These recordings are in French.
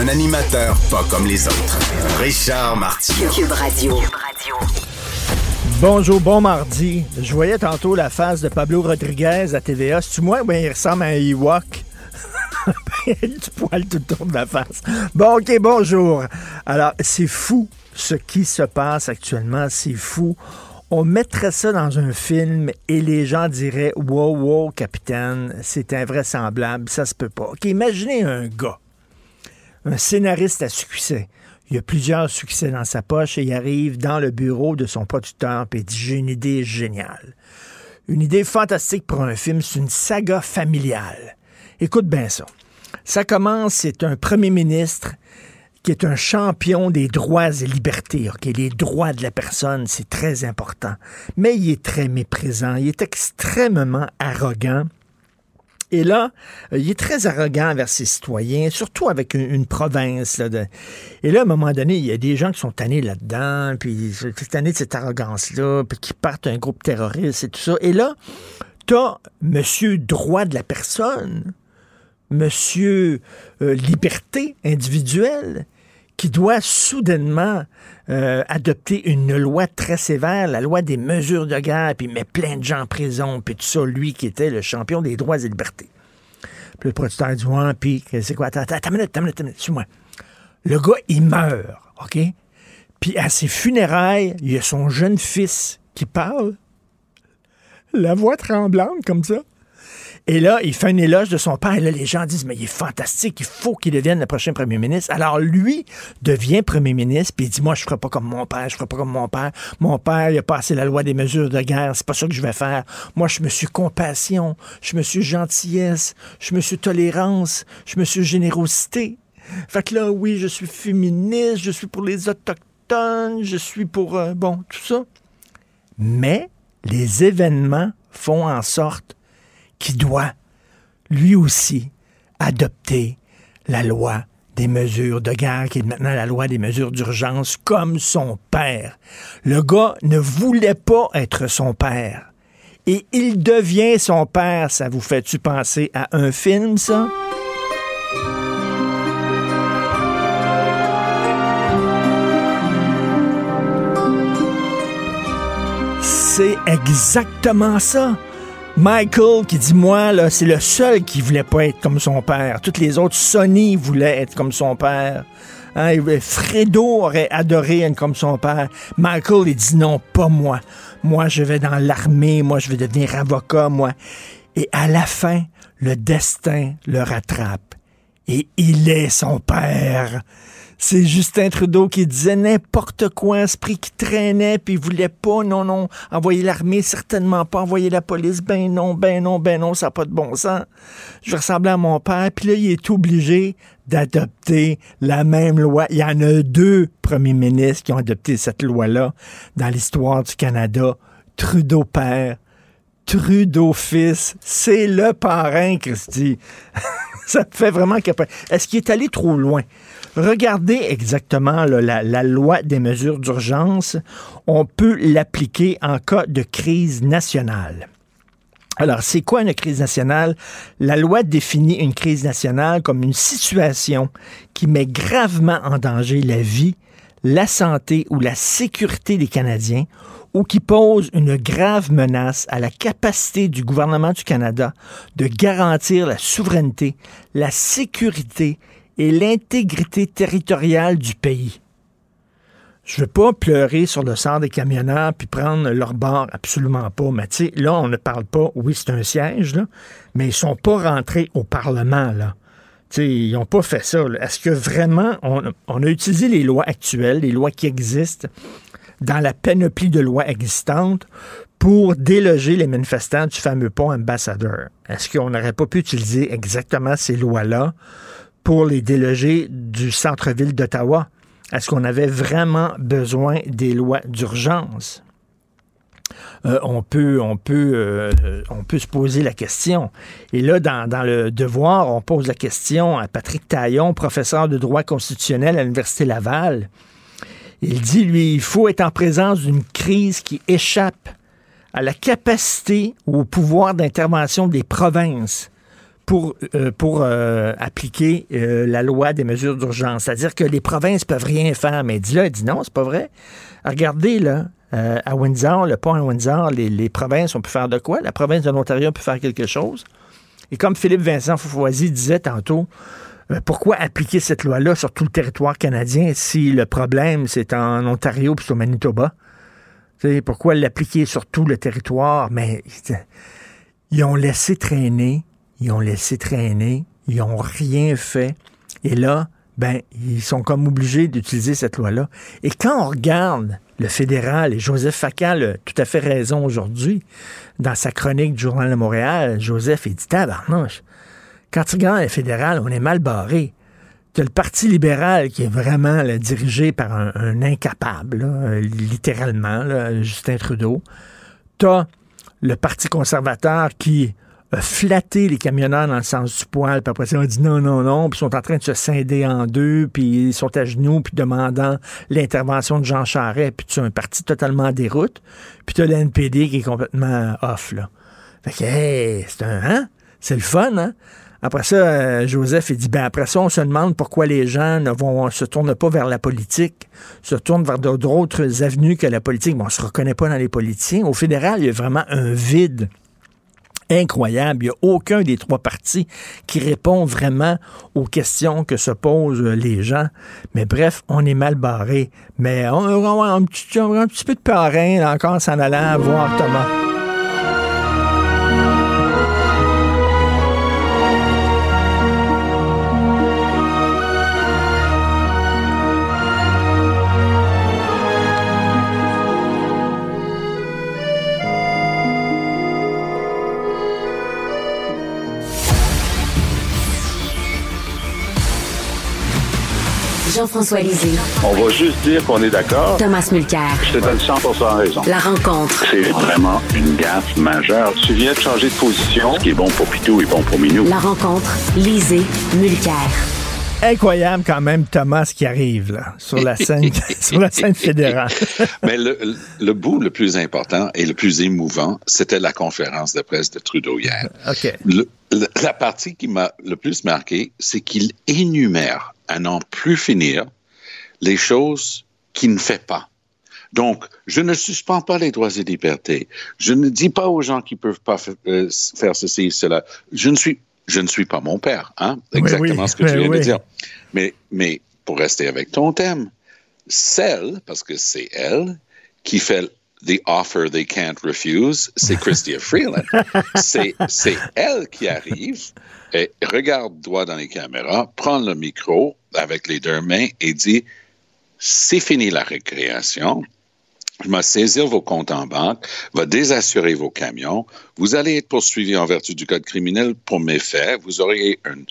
Un animateur pas comme les autres. Richard Martineau. Cube Radio. Bonjour, bon mardi. Je voyais tantôt la face de Pablo Rodriguez à TVA. C'est-tu moi? Ben, il ressemble à un Ewok? il a du poil tout autour de la face. Bon, OK, bonjour. Alors, c'est fou ce qui se passe actuellement. C'est fou. On mettrait ça dans un film et les gens diraient Wow, wow, capitaine, c'est invraisemblable, ça se peut pas. OK, imaginez un gars, un scénariste à succès. Il a plusieurs succès dans sa poche et il arrive dans le bureau de son producteur et dit J'ai une idée géniale. Une idée fantastique pour un film, c'est une saga familiale. Écoute bien ça. Ça commence, c'est un premier ministre qui est un champion des droits et libertés. OK, les droits de la personne, c'est très important. Mais il est très méprisant, il est extrêmement arrogant. Et là, euh, il est très arrogant envers ses citoyens, surtout avec une, province. Et là, à un moment donné, il y a des gens qui sont tannés là-dedans, puis tannés de cette arrogance-là, puis qui partent un groupe terroriste et tout ça. Et là, t'as Monsieur Droit de la personne, Monsieur euh, Liberté individuelle, qui doit soudainement euh, adopter une loi très sévère, la loi des mesures de guerre, puis il met plein de gens en prison, puis tout ça, lui qui était le champion des droits et libertés. Puis le producteur dit, ouais, puis c'est quoi? Attends, attends, attends, minute, attends, minute, suis-moi. Le gars, il meurt, OK? Puis à ses funérailles, il y a son jeune fils qui parle, la voix tremblante comme ça. Et là, il fait un éloge de son père. Et là, les gens disent, mais il est fantastique, il faut qu'il devienne le prochain premier ministre. Alors, lui devient premier ministre, puis il dit, moi, je ferai pas comme mon père, je ferai pas comme mon père. Mon père, il a passé la loi des mesures de guerre, c'est pas ça que je vais faire. Moi, je me suis compassion, je me suis gentillesse, je me suis tolérance, je me suis générosité. Fait que là, oui, je suis féministe, je suis pour les Autochtones, je suis pour, euh, bon, tout ça. Mais les événements font en sorte qui doit, lui aussi, adopter la loi des mesures de guerre, qui est maintenant la loi des mesures d'urgence, comme son père. Le gars ne voulait pas être son père. Et il devient son père. Ça vous fait-tu penser à un film, ça? C'est exactement ça. Michael qui dit moi là c'est le seul qui voulait pas être comme son père. Toutes les autres Sonny voulaient être comme son père. Hein, Fredo aurait adoré être comme son père. Michael il dit non pas moi. Moi je vais dans l'armée. Moi je vais devenir avocat. Moi. Et à la fin le destin le rattrape et il est son père. C'est Justin Trudeau qui disait n'importe quoi, un esprit qui traînait, puis il voulait pas, non, non, envoyer l'armée, certainement pas, envoyer la police, ben non, ben non, ben non, ça n'a pas de bon sens. Je ressemblais à mon père, puis là, il est obligé d'adopter la même loi. Il y en a deux premiers ministres qui ont adopté cette loi-là dans l'histoire du Canada. Trudeau père, Trudeau fils, c'est le parrain, Christy. ça fait vraiment capoter. Est-ce qu'il est allé trop loin? Regardez exactement la, la, loi des mesures d'urgence. On peut l'appliquer en cas de crise nationale. Alors, c'est quoi une crise nationale? La loi définit une crise nationale comme une situation qui met gravement en danger la vie, la santé ou la sécurité des Canadiens ou qui pose une grave menace à la capacité du gouvernement du Canada de garantir la souveraineté, la sécurité et l'intégrité territoriale du pays. Je veux pas pleurer sur le sort des camionneurs puis prendre leur bord, absolument pas. Mais là, on ne parle pas, oui, c'est un siège, mais ils sont pas rentrés au Parlement, là. ils n'ont pas fait ça. Est-ce que vraiment on, on, a utilisé les lois actuelles, les lois qui existent, dans la panoplie de lois existantes pour déloger les manifestants du fameux pont ambassadeur? Est-ce qu'on n'aurait pas pu utiliser exactement ces lois-là pour les délogés du centre-ville d'Ottawa. Est-ce qu'on avait vraiment besoin des lois d'urgence? Euh, euh, on peut se poser la question. Et là, dans, dans, le devoir, on pose la question à Patrick Taillon, professeur de droit constitutionnel à l'Université Laval. Il dit, lui, il faut être en présence d'une crise qui échappe à la capacité ou au pouvoir d'intervention des provinces pour, euh, euh, appliquer euh, la loi des mesures d'urgence. C'est-à-dire que les provinces peuvent rien faire. Mais dit là, dit non, c'est pas vrai. Regardez, là, à Windsor, le pont à Windsor, les, provinces, on peut faire de quoi? La province de l'Ontario peut faire quelque chose. Et comme Philippe Vincent Foufoisy disait tantôt, pourquoi appliquer cette loi-là sur tout le territoire canadien si le problème, c'est en Ontario puis au Manitoba? pourquoi l'appliquer sur tout le territoire? Mais ils ont laissé traîner, ils ont laissé traîner, ils n'ont rien fait. Et là, ben, ils sont comme obligés d'utiliser cette loi-là. Et quand on regarde le fédéral, et Joseph Facal a tout à fait raison aujourd'hui, dans sa chronique du Journal de Montréal, Joseph, il dit Tabarnouche, quand tu regardes le fédéral, on est mal barré. Tu le Parti libéral qui est vraiment dirigé par un, incapable, littéralement, Justin Trudeau. Tu as le Parti conservateur qui a flatté les camionneurs dans le sens du poil, puis après ça, on dit non, non, non, puis ils sont en train de se scinder en deux, puis ils sont à genoux, puis demandant l'intervention de Jean Charest, puis tu as un parti totalement en déroute, puis tu as l'NPD qui est complètement off, là. Fait que, hey, c'est un, hein? C'est le fun, hein? Après ça, euh, Joseph, il dit, ben après ça, on se demande pourquoi les gens ne vont, se tournent pas vers la politique, se tournent vers d'autres avenues que la politique. Bon, on se reconnaît pas dans les politiciens. Au fédéral, il y a vraiment un vide incroyable. Il n'y a aucun des trois partis qui répond vraiment aux questions que se posent les gens. Mais bref, on est mal barré. Mais on, a un, petit, un petit peu de parrain encore s'en allant voir Thomas. Jean-François Lisée. On va juste dire qu'on est d'accord. Thomas Mulcair. Je te donne 100 raison. La rencontre. C'est vraiment une gaffe majeure. Tu viens de changer de position. Ce qui est bon pour Pitou est bon pour Minou. La rencontre. Lisée. Mulcair. Incroyable quand même, Thomas, qui arrive là, sur la scène, sur la scène fédérale. Mais le, le, bout le plus important et le plus émouvant, c'était la conférence de presse de Trudeau hier. OK. la partie qui m'a le plus marqué, c'est qu'il énumère à n'en plus finir les choses qu'il ne fait pas. Donc, je ne suspends pas les droits et libertés. Je ne dis pas aux gens qui peuvent pas euh, faire ceci, cela. Je ne suis, je ne suis pas mon père, hein? Exactement ce que tu viens de dire. Mais, mais pour rester avec ton thème, celle, parce que c'est elle, qui fait the offer they can't refuse, c'est Christia Freeland. c'est elle qui arrive et regarde droit dans les caméras, prend le micro avec les deux mains et dit c'est fini la récréation. Je vais saisir vos comptes en banque, va désassurer vos camions. Vous allez être poursuivi en vertu du code criminel pour méfaits. Vous aurez un,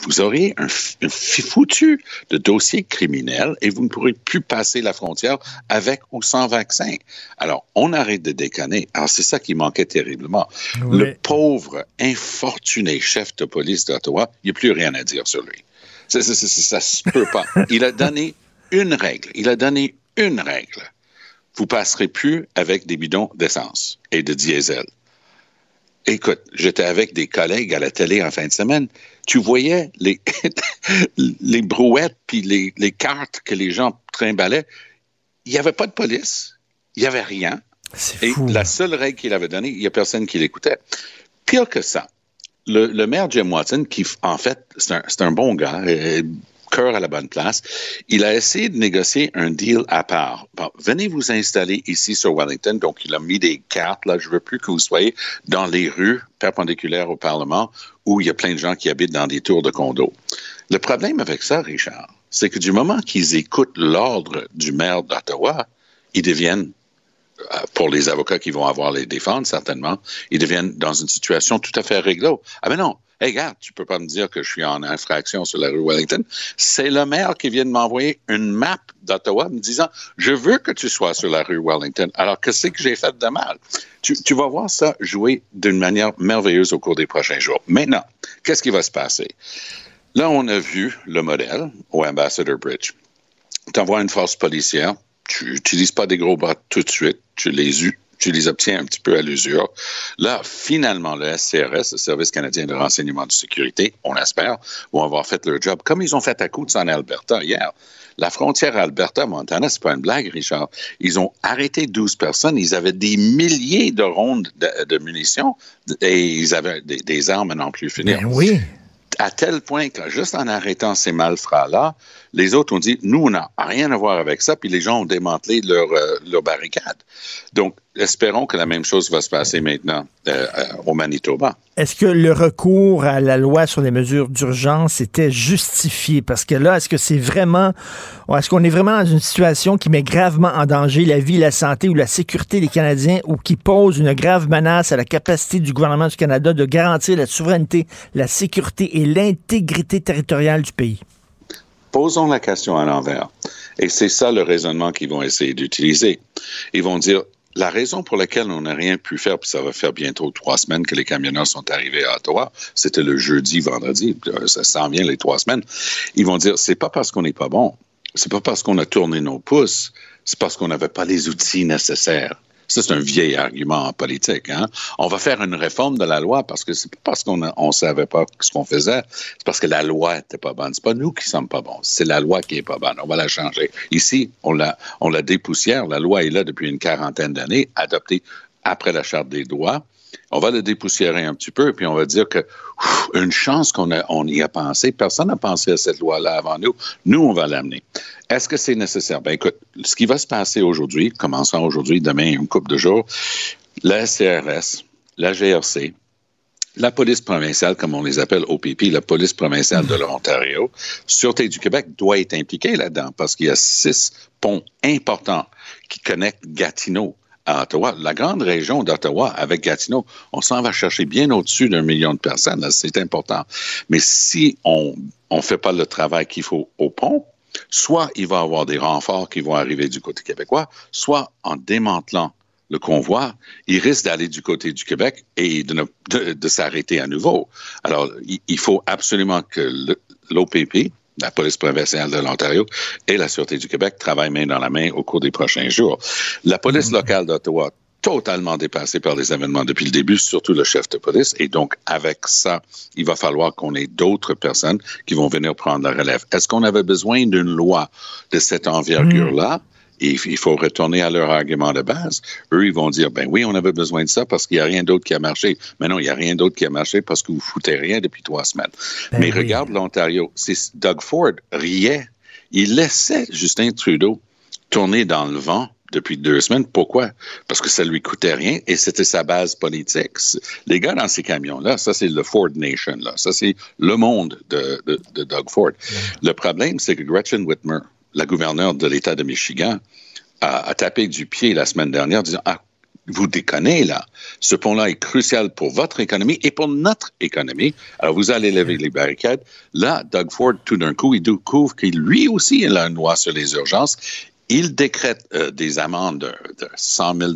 vous aurez un, foutu de dossier criminel et vous ne pourrez plus passer la frontière avec ou sans vaccin. Alors, on arrête de déconner. Alors, c'est ça qui manquait terriblement. Le pauvre, infortuné chef de police d'Ottawa, il n'y a plus rien à dire sur lui. Ça, ça, ça, se peut pas. Il a donné une règle. Il a donné une règle. Vous passerez plus avec des bidons d'essence et de diesel. Écoute, j'étais avec des collègues à la télé en fin de semaine. Tu voyais les, les brouettes puis les, les cartes que les gens trimballaient. Il n'y avait pas de police. Il n'y avait rien. Et la seule règle qu'il avait donnée, il n'y a personne qui l'écoutait. Pire que ça, le, le, maire Jim Watson, qui en fait, c'est un, un, bon gars, euh, cœur à la bonne place. Il a essayé de négocier un deal à part. venez vous installer ici sur Wellington. Donc, il a mis des cartes. Là, je veux plus que vous soyez dans les rues perpendiculaires au Parlement où il y a plein de gens qui habitent dans des tours de condos. Le problème avec ça, Richard, c'est que du moment qu'ils écoutent l'ordre du maire d'Ottawa, ils deviennent euh, pour les avocats qui vont avoir les défendre, certainement, ils deviennent dans une situation tout à fait réglo. Ah ben non, Hey, regarde, tu peux pas me dire que je suis en infraction sur la rue Wellington. C'est le maire qui vient de m'envoyer une map d'Ottawa me disant, je veux que tu sois sur la rue Wellington. Alors, qu'est-ce que j'ai fait de mal? Tu, vas voir ça jouer d'une manière merveilleuse au cours des prochains jours. Maintenant, qu'est-ce qui va se passer? Là, on a vu le modèle au Ambassador Bridge. Tu envoies une force policière, tu n'utilises pas des gros bras tout de suite, tu les, tu les obtiens un petit peu à l'usure. Là, finalement, le SCRS, le Service canadien de renseignement de sécurité, on espère, vont avoir fait leur job, comme ils ont fait à Coutts en Alberta hier. La frontière Alberta-Montana, c'est pas une blague, Richard. Ils ont arrêté 12 personnes. Ils avaient des milliers de rondes de, munitions et ils avaient des, des armes à n'en plus finir. Ben oui à tel point que juste en arrêtant ces malfrats-là, les autres ont dit, nous, on n'a rien à voir avec ça, puis les gens ont démantelé leur, euh, barricade. Donc, espérons que la même chose va se passer maintenant euh, euh, au Manitoba. Est-ce que le recours à la loi sur les mesures d'urgence était justifié? Parce que là, est-ce que c'est vraiment, est-ce qu'on est vraiment dans une situation qui met gravement en danger la vie, la santé ou la sécurité des Canadiens ou qui pose une grave menace à la capacité du gouvernement du Canada de garantir la souveraineté, la sécurité et l'intégrité territoriale du pays? Posons la question à l'envers. Et c'est ça le raisonnement qu'ils vont essayer d'utiliser. Ils vont dire, la raison pour laquelle on n'a rien pu faire, puis ça va faire bientôt trois semaines que les camionneurs sont arrivés à Ottawa, c'était le jeudi, vendredi, ça s'en vient les trois semaines, ils vont dire, c'est pas parce qu'on n'est pas bon, c'est pas parce qu'on a tourné nos pouces, c'est parce qu'on n'avait pas les outils nécessaires. Ça, c'est un vieil argument en politique. Hein? On va faire une réforme de la loi parce que c'est pas parce qu'on ne savait pas ce qu'on faisait, c'est parce que la loi était pas bonne. C'est pas nous qui sommes pas bons, c'est la loi qui est pas bonne. On va la changer. Ici, on la dépoussière. La loi est là depuis une quarantaine d'années, adoptée après la Charte des droits. On va le dépoussiérer un petit peu, puis on va dire que une chance qu'on on y a pensé. Personne n'a pensé à cette loi-là avant nous. Nous, on va l'amener. Est-ce que c'est nécessaire? Ben écoute, ce qui va se passer aujourd'hui, commençant aujourd'hui, demain, une couple de jours, la CRS, la GRC, la police provinciale, comme on les appelle OPP, la police provinciale de l'Ontario, Sûreté du Québec doit être impliquée là-dedans parce qu'il y a six ponts importants qui connectent Gatineau à Ottawa. La grande région d'Ottawa avec Gatineau, on s'en va chercher bien au-dessus d'un million de personnes. C'est important. Mais si on ne fait pas le travail qu'il faut au pont, soit il va y avoir des renforts qui vont arriver du côté québécois, soit en démantelant le convoi, il risque d'aller du côté du Québec et de, s'arrêter à nouveau. Alors, il, faut absolument que l'OPP, la police provinciale de l'Ontario et la Sûreté du Québec travaillent main dans la main au cours des prochains jours. La police mm-hmm. locale d'Ottawa, totalement dépassée par les événements depuis le début, surtout le chef de police. Et donc, avec ça, il va falloir qu'on ait d'autres personnes qui vont venir prendre la relève. Est-ce qu'on avait besoin d'une loi de cette envergure-là? Il faut retourner à leur argument de base. Eux, ils vont dire, ben oui, on avait besoin de ça parce qu'il n'y a rien d'autre qui a marché. Mais non, il n'y a rien d'autre qui a marché parce que vous foutez rien depuis trois semaines. Ben Mais regarde l'Ontario. Doug Ford riait. Il laissait Justin Trudeau tourner dans le vent depuis deux semaines. Pourquoi? Parce que ça lui coûtait rien et c'était sa base politique. Les gars dans ces camions-là, ça c'est le Ford Nation, là. Ça c'est le monde de, Doug Ford. Le problème, c'est que Gretchen Whitmer, la gouverneure de l'État de Michigan, a, tapé du pied la semaine dernière en disant Ah, vous déconnez là. Ce pont-là est crucial pour votre économie et pour notre économie. Alors, vous allez lever les barricades. Là, Doug Ford, tout d'un coup, il découvre qu'il lui aussi a une loi sur les urgences. Il décrète euh, des amendes de, 100 000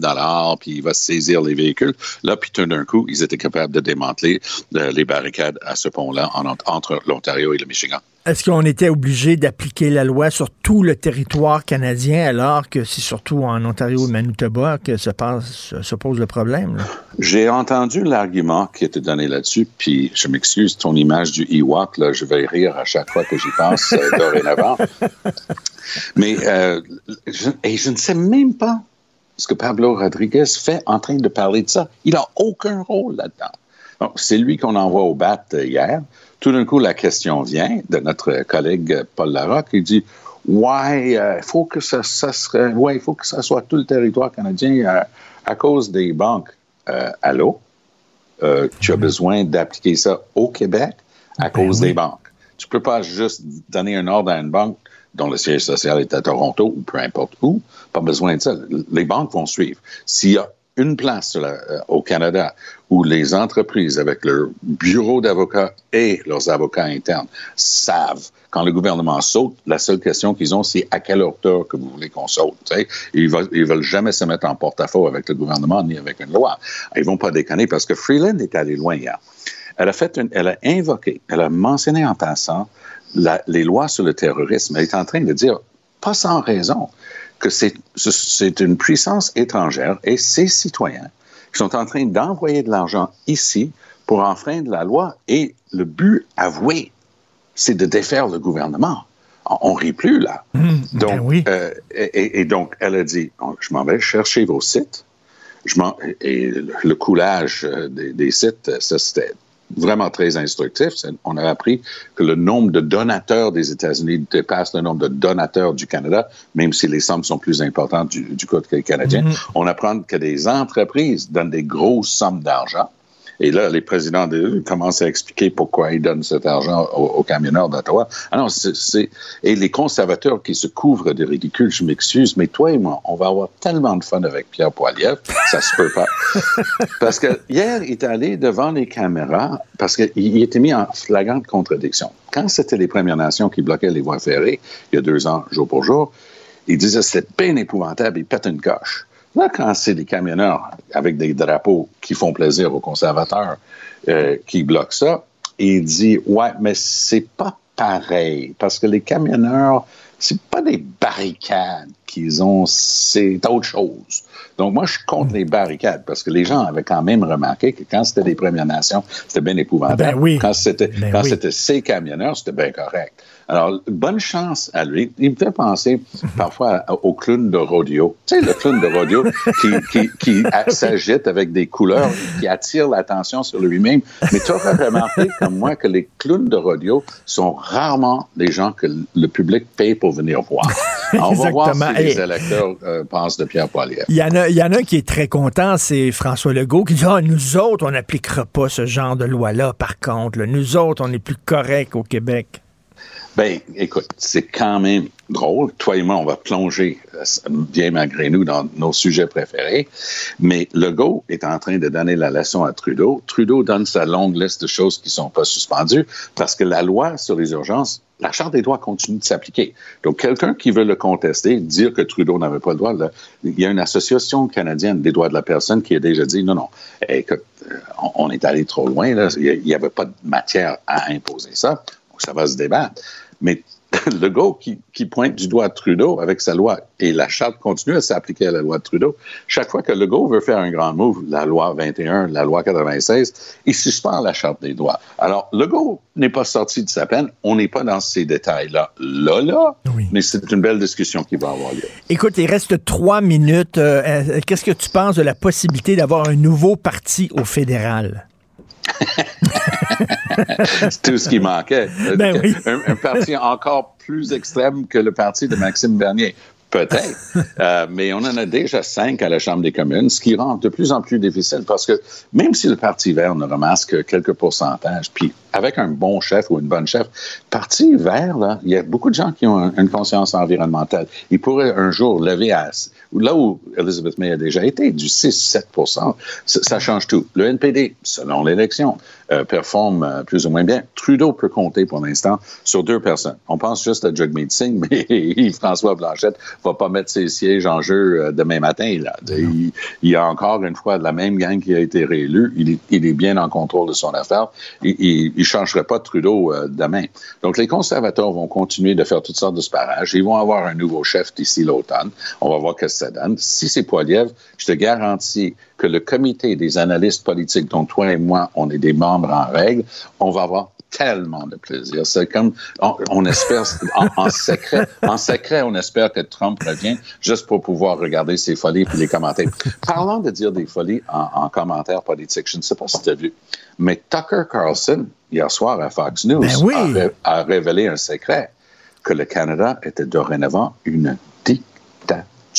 puis il va saisir les véhicules. Là, puis tout d'un coup, ils étaient capables de démanteler euh, les barricades à ce pont-là entre l'Ontario et le Michigan. Est-ce qu'on était obligé d'appliquer la loi sur tout le territoire canadien alors que c'est surtout en Ontario et Manitoba que se, passe, se pose le problème? J'ai entendu l'argument qui était donné là-dessus, puis je m'excuse, ton image du Ewok, là, je vais rire à chaque fois que j'y pense euh, dorénavant. Mais euh, je, et je ne sais même pas ce que Pablo Rodriguez fait en train de parler de ça. Il n'a aucun rôle là-dedans. C'est lui qu'on envoie au BAT euh, hier. Tout d'un coup, la question vient de notre collègue Paul Larocque. Il dit Ouais, il euh, faut que ça, serait, ouais, il faut que ça soit tout le territoire canadien euh, à cause des banques. Euh, allô? tu as besoin d'appliquer ça au Québec à ben cause des banques. Tu peux pas juste donner un ordre à une banque dont le siège social est à Toronto ou peu importe où. Pas besoin de ça. Les banques vont suivre. S'il y a une place euh, au Canada où les entreprises, avec leur bureau d'avocats et leurs avocats internes, savent quand le gouvernement saute, la seule question qu'ils ont, c'est à quelle hauteur que vous voulez qu'on saute. Ils ils veulent jamais se mettre en porte-à-faux avec le gouvernement ni avec une loi. Ils vont pas déconner parce que Freeland est allé loin hier. Elle a fait elle a invoqué, elle a mentionné en passant les lois sur le terrorisme. Elle est en train de dire, pas sans raison, que c'est une puissance étrangère et ses citoyens qui sont en train d'envoyer de l'argent ici pour enfreindre la loi et le but avoué, c'est de défaire le gouvernement. On rit plus là. Mmh, donc, ben oui. euh, et, et, donc, elle a dit, je m'en vais chercher vos sites. Je et le coulage euh, des, des sites, ça c'était vraiment très instructif. On a appris que le nombre de donateurs des États-Unis dépasse le nombre de donateurs du Canada, même si les sommes sont plus importantes du, du côté canadien. Mm -hmm. On apprend que des entreprises donnent des grosses sommes d'argent et là, les présidents de, commencent à expliquer pourquoi ils donnent cet argent aux, aux camionneurs d'Ottawa. Ah non, c'est, et les conservateurs qui se couvrent de ridicule, je m'excuse, mais toi et moi, on va avoir tellement de fun avec Pierre Poilievre, ça se peut pas. parce que hier, il est allé devant les caméras parce qu'il était mis en flagrante contradiction. Quand c'était les Premières Nations qui bloquaient les voies ferrées, il y a deux ans, jour pour jour, il disait c'était bien épouvantable, il pète une coche. Là, quand c'est des camionneurs avec des drapeaux qui font plaisir aux conservateurs euh, qui bloquent ça, il dit Ouais, mais c'est pas pareil, parce que les camionneurs, c'est pas des barricades qu'ils ont, c'est autre chose. Donc, moi, je suis contre les barricades parce que les gens avaient quand même remarqué que quand c'était des Premières Nations, c'était bien épouvantable. Ben oui. Quand c'était ben oui. ces camionneurs, c'était bien correct. Alors, bonne chance à lui. Il me fait penser parfois au clown de rodeo. Tu sais, le clown de rodeo qui, qui, qui s'agite avec des couleurs, qui attire l'attention sur lui-même. Mais tu auras remarqué, comme moi, que les clowns de rodeo sont rarement des gens que le public paye pour venir voir. Alors, on va voir ce que les électeurs euh, pensent de Pierre Poilievre. Il y, en a, il y en a un qui est très content, c'est François Legault, qui dit Ah, nous autres, on n'appliquera pas ce genre de loi-là, par contre. là. Nous autres, on est plus corrects au Québec. Ben, écoute, c'est quand même drôle. Toi et moi, on va plonger euh, bien malgré nous dans nos sujets préférés. Mais Legault est en train de donner la leçon à Trudeau. Trudeau donne sa longue liste de choses qui sont pas suspendues parce que la loi sur les urgences, la Charte des droits continue de s'appliquer. Donc, quelqu'un qui veut le contester, dire que Trudeau n'avait pas le droit, il y a une association canadienne des droits de la personne qui a déjà dit non, non, écoute, euh, on, est allé trop loin, il n'y avait pas de matière à imposer ça. Donc, ça va se débattre. Mais le gars qui, qui, pointe du doigt Trudeau avec sa loi et la charte continue à s'appliquer à la loi de Trudeau, chaque fois que le gars veut faire un grand move, la loi 21, la loi 96, il suspend la charte des droits. Alors, le gars n'est pas sorti de sa peine. On n'est pas dans ces détails-là. Là, là, Oui. mais c'est une belle discussion qui va avoir lieu. Écoute, il reste trois minutes. Euh, euh, Qu'est-ce que tu penses de la possibilité d'avoir un nouveau parti au fédéral? C'est tout ce qui manquait. Ben oui. un, un parti encore plus extrême que le parti de Maxime Bernier. Peut-être. Euh, mais on en a déjà cinq à la Chambre des communes, ce qui rend de plus en plus difficile parce que même si le Parti vert ne ramasse que quelques pourcentages, puis avec un bon chef ou une bonne chef, Parti vert, là, il y a beaucoup de gens qui ont un- une conscience environnementale. Ils pourraient un jour lever à là où Elizabeth May a déjà été, du 6-7 ça, ça change tout. Le NPD, selon l'élection, euh, performe euh, plus ou moins bien. Trudeau peut compter pour l'instant sur deux personnes. On pense juste à Jagmeet Singh, mais François Blanchette va pas mettre ses sièges en jeu euh, demain matin. Là. Il, il y a encore une fois la même gang qui a été réélu. Il est, il est bien en contrôle de son affaire. Il changerait pas Trudeau euh, demain. Donc, les conservateurs vont continuer de faire toutes sortes de sparages. Ils vont avoir un nouveau chef d'ici l'automne. On va voir ce que ça donne. Si c'est Poiliev, je te garantis que le comité des analystes politiques, dont toi et moi, on est des membres en règle, on va avoir tellement de plaisir. C'est comme, on, on espère, en, en, secret, en secret, on espère que Trump revient juste pour pouvoir regarder ses folies puis les commenter. Parlant de dire des folies en, en commentaires politiques, je ne sais pas si tu as vu, mais Tucker Carlson, hier soir à Fox News, Ben oui. a, ré- a révélé un secret, que le Canada était dorénavant une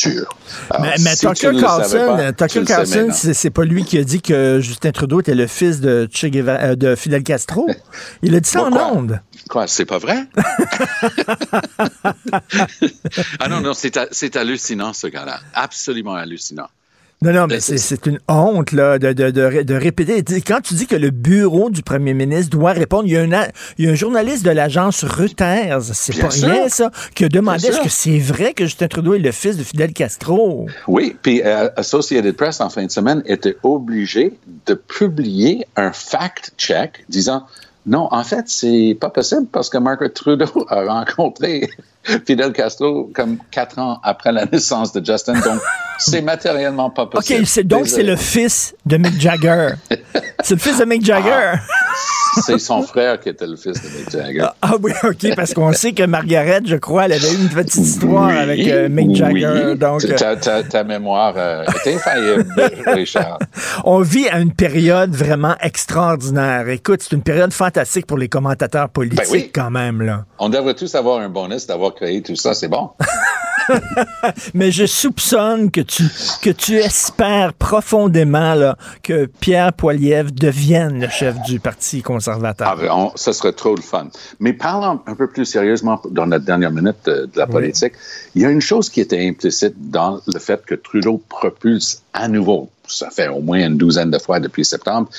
Alors, mais mais si tu Tucker Carlson, tu Tucker Carlson, c'est pas lui qui a dit que Justin Trudeau était le fils de, Che Guevara- euh, de Fidel Castro. Il a dit ça en ondes. Quoi, c'est pas vrai? ah non, non, c'est hallucinant, ce gars-là. Absolument hallucinant. Non, non, mais Mais c'est une honte là, de, de, de, ré- de répéter. Quand tu dis que le bureau du premier ministre doit répondre, il y a un, il y a un journaliste de l'agence Reuters, c'est pas sûr. rien ça, qui a demandé est-ce que c'est vrai que Justin Trudeau est le fils de Fidel Castro? Oui, puis euh, Associated Press, en fin de semaine, était obligé de publier un fact-check disant non, en fait, c'est pas possible parce que Margaret Trudeau a rencontré Fidel Castro comme quatre ans après la naissance de Justin. Donc, c'est matériellement pas OK, possible. c'est donc c'est le fils de Mick Jagger. c'est le fils de Mick Jagger. C'est son frère qui était le fils de Mick Jagger. Ah oui, OK, parce qu'on sait que Margaret, je crois, elle avait eu une petite histoire Oui, avec euh, Mick Jagger. oui. Donc, ta, ta- ta mémoire euh, est infaillible, Richard. On vit à une période vraiment extraordinaire. Écoute, c'est une période fantastique pour les commentateurs politiques Ben oui. quand même. là. On devrait tous avoir un bonus d'avoir créé tout ça, c'est bon. Mais je soupçonne que tu, que tu espères profondément là, que Pierre Poilievre devienne le chef du Parti conservateur. Ah, on- ça serait trop le fun. Mais parlons un peu plus sérieusement dans notre dernière minute euh, de, la politique. Il y a une chose qui était implicite dans le fait que Trudeau propulse à nouveau, ça fait au moins une douzaine de fois depuis septembre,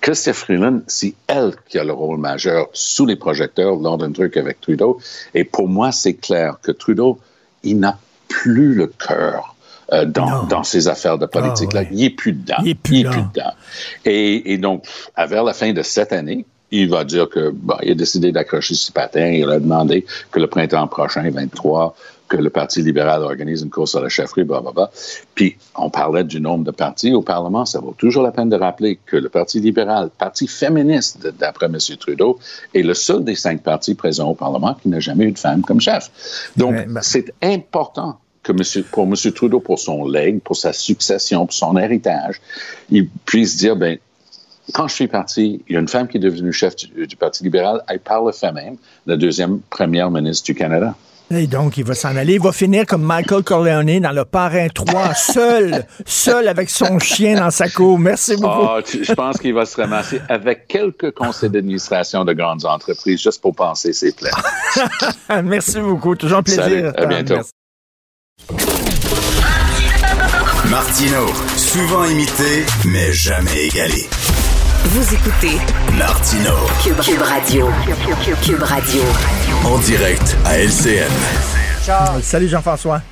Christophe Freeland, c'est elle qui a le rôle majeur sous les projecteurs lors d'un truc avec Trudeau. Et pour moi, c'est clair que Trudeau, il n'a plus le cœur euh, dans, dans ses affaires de politique. Ah, là. ouais. Il n'est plus dedans. Il est plus dedans. Et, et donc, à vers la fin de cette année, il va dire que bon, il a décidé d'accrocher ses patins. Il a demandé que le printemps prochain, 23, que le Parti libéral organise une course à la chefferie, blablabla. Puis, on parlait du nombre de partis au Parlement. Ça vaut toujours la peine de rappeler que le Parti libéral, parti féministe, d'après M. Trudeau, est le seul des cinq partis présents au Parlement qui n'a jamais eu de femme comme chef. Donc, Ouais, ben- c'est important que monsieur, pour M. Trudeau, pour son legs, pour sa succession, pour son héritage, il puisse dire, ben, quand je suis parti, il y a une femme qui est devenue chef du, du Parti libéral, elle par le fait même, la deuxième première ministre du Canada. Et donc, il va s'en aller. Il va finir comme Michael Corleone dans le Parrain 3, seul, seul avec son chien dans sa cour. Merci beaucoup. Ah, tu- je pense qu'il va se ramasser avec quelques conseils d'administration de grandes entreprises, juste pour penser ses plaies. Merci beaucoup. Toujours un plaisir. Salut, à bientôt. Merci. Martino, souvent imité, mais jamais égalé. Vous écoutez Martino, Cube, Cube Radio. Cube Radio. en direct à LCN. Salut Jean-François.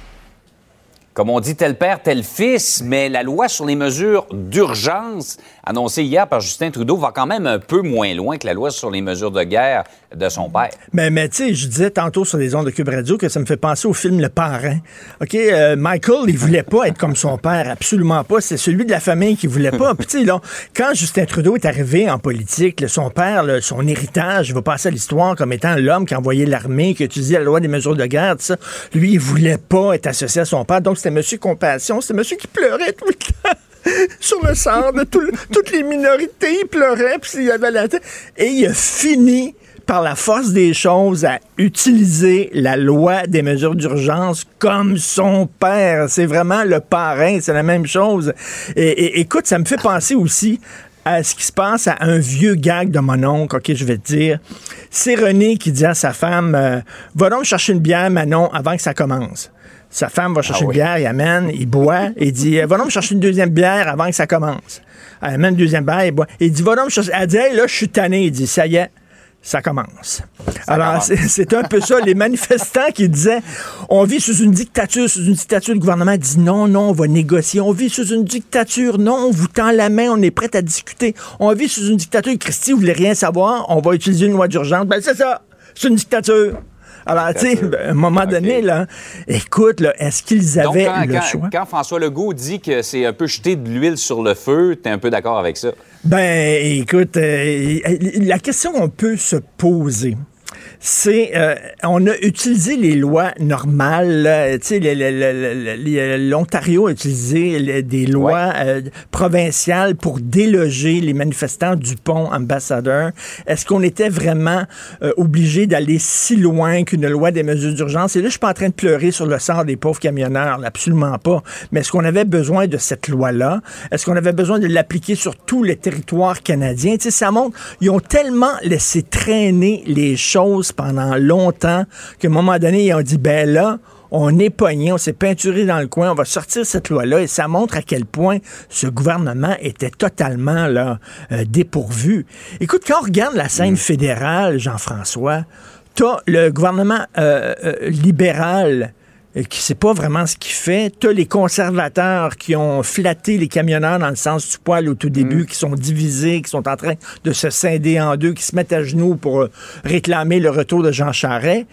Comme on dit, tel père, tel fils, mais la loi sur les mesures d'urgence annoncée hier par Justin Trudeau va quand même un peu moins loin que la loi sur les mesures de guerre de son père. Mais, mais tu sais, je disais tantôt sur les ondes de Cube Radio que ça me fait penser au film Le Parrain. OK, euh, Michael, il voulait pas être comme son père, absolument pas. C'est celui de la famille qui voulait pas. Puis là, quand Justin Trudeau est arrivé en politique, son père, son héritage, il va passer à l'histoire comme étant l'homme qui a envoyé l'armée, qui a utilisé la loi des mesures de guerre, ça. Lui, il voulait pas être associé à son père. Donc, c'était Monsieur Compassion. C'était Monsieur qui pleurait tout le temps. sur le sort de toutes les minorités, il pleurait, puis il avait la tête. Et il a fini par la force des choses à utiliser la loi des mesures d'urgence comme son père. C'est vraiment le parrain, c'est la même chose. Et, et- écoute, ça me fait penser aussi à ce qui se passe à un vieux gag de mon oncle, OK, je vais te dire. C'est René qui dit à sa femme, euh, va donc chercher une bière, Manon, avant que ça commence. Sa femme va chercher une bière, il amène, il boit, et il dit Va donc me chercher une deuxième bière avant que ça commence. Elle amène une deuxième bière, il boit. Il dit Va donc me chercher. Elle dit Hey, là, je suis tanné. Il dit Ça y est. Ça commence. Alors, c'est un peu ça. Les manifestants qui disaient on vit sous une dictature, sous une dictature, le gouvernement dit non, non, on va négocier. On vit sous une dictature, non, on vous tend la main, on est prêt à discuter. On vit sous une dictature, Christy, vous voulez rien savoir, on va utiliser une loi d'urgence. Ben, c'est ça, c'est une dictature. Alors, tu sais, ben, à un moment donné, là, écoute, là, est-ce qu'ils Donc, avaient quand, le quand- choix? quand François Legault dit que c'est un peu jeter de l'huile sur le feu, tu es un peu d'accord avec ça? Ben, écoute, euh, la question qu'on peut se poser, c'est, euh, on a utilisé les lois normales, l'Ontario a utilisé des lois euh, provinciales pour déloger les manifestants du pont ambassadeur. Est-ce qu'on était vraiment euh, obligé d'aller si loin qu'une loi des mesures d'urgence? Et là, je suis pas en train de pleurer sur le sort des pauvres camionneurs, là, absolument pas. Mais est-ce qu'on avait besoin de cette loi-là? Est-ce qu'on avait besoin de l'appliquer sur tout le territoire canadien? Tu sais, ça montre, ils ont tellement laissé traîner les choses pendant longtemps, qu'à un moment donné, ils ont dit, ben là, on est pogné, on s'est peinturé dans le coin, on va sortir cette loi-là, et ça montre à quel point ce gouvernement était totalement là, euh, dépourvu. Écoute, quand on regarde la scène Mm. fédérale, Jean-François, t'as le gouvernement euh, euh, libéral qui sait pas vraiment ce qu'il fait. T'as les conservateurs qui ont flatté les camionneurs dans le sens du poil au tout début, Mm. qui sont divisés, qui sont en train de se scinder en deux, qui se mettent à genoux pour euh, réclamer le retour de Jean Charest.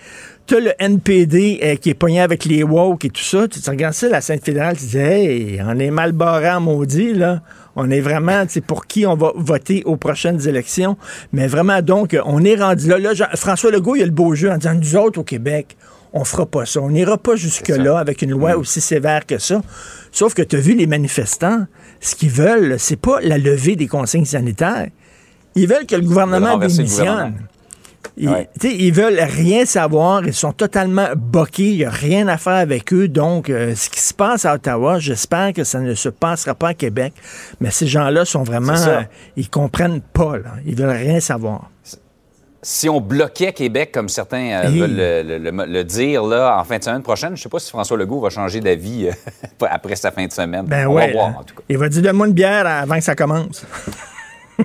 T'as le NPD euh, qui est pogné avec les woke et tout ça. Tu te regardes ça, la Sainte fédérale, tu dis, hey, on est mal barré en maudit, là. On est vraiment, c'est pour qui on va voter aux prochaines élections. Mais vraiment, donc, on est rendu là. François Legault, il a le beau jeu en disant, nous autres, au Québec, on fera pas ça. On n'ira pas jusque-là avec une loi aussi sévère que ça. Sauf que tu as vu les manifestants, ce qu'ils veulent, c'est pas la levée des consignes sanitaires. Ils veulent que le gouvernement démissionne. Ils, Ouais. ils veulent rien savoir, ils sont totalement boqués, il n'y a rien à faire avec eux. Donc, euh, ce qui se passe à Ottawa, j'espère que ça ne se passera pas à Québec. Mais ces gens-là sont vraiment, euh, ils comprennent pas, là. ils veulent rien savoir. Si on bloquait Québec, comme certains euh, Hey. veulent le, le- le- le dire là, en fin de semaine prochaine, je ne sais pas si François Legault va changer d'avis euh, après sa fin de semaine. Ben on ouais. va voir, là. en tout cas. Il va dire donne-moi une bière avant que ça commence.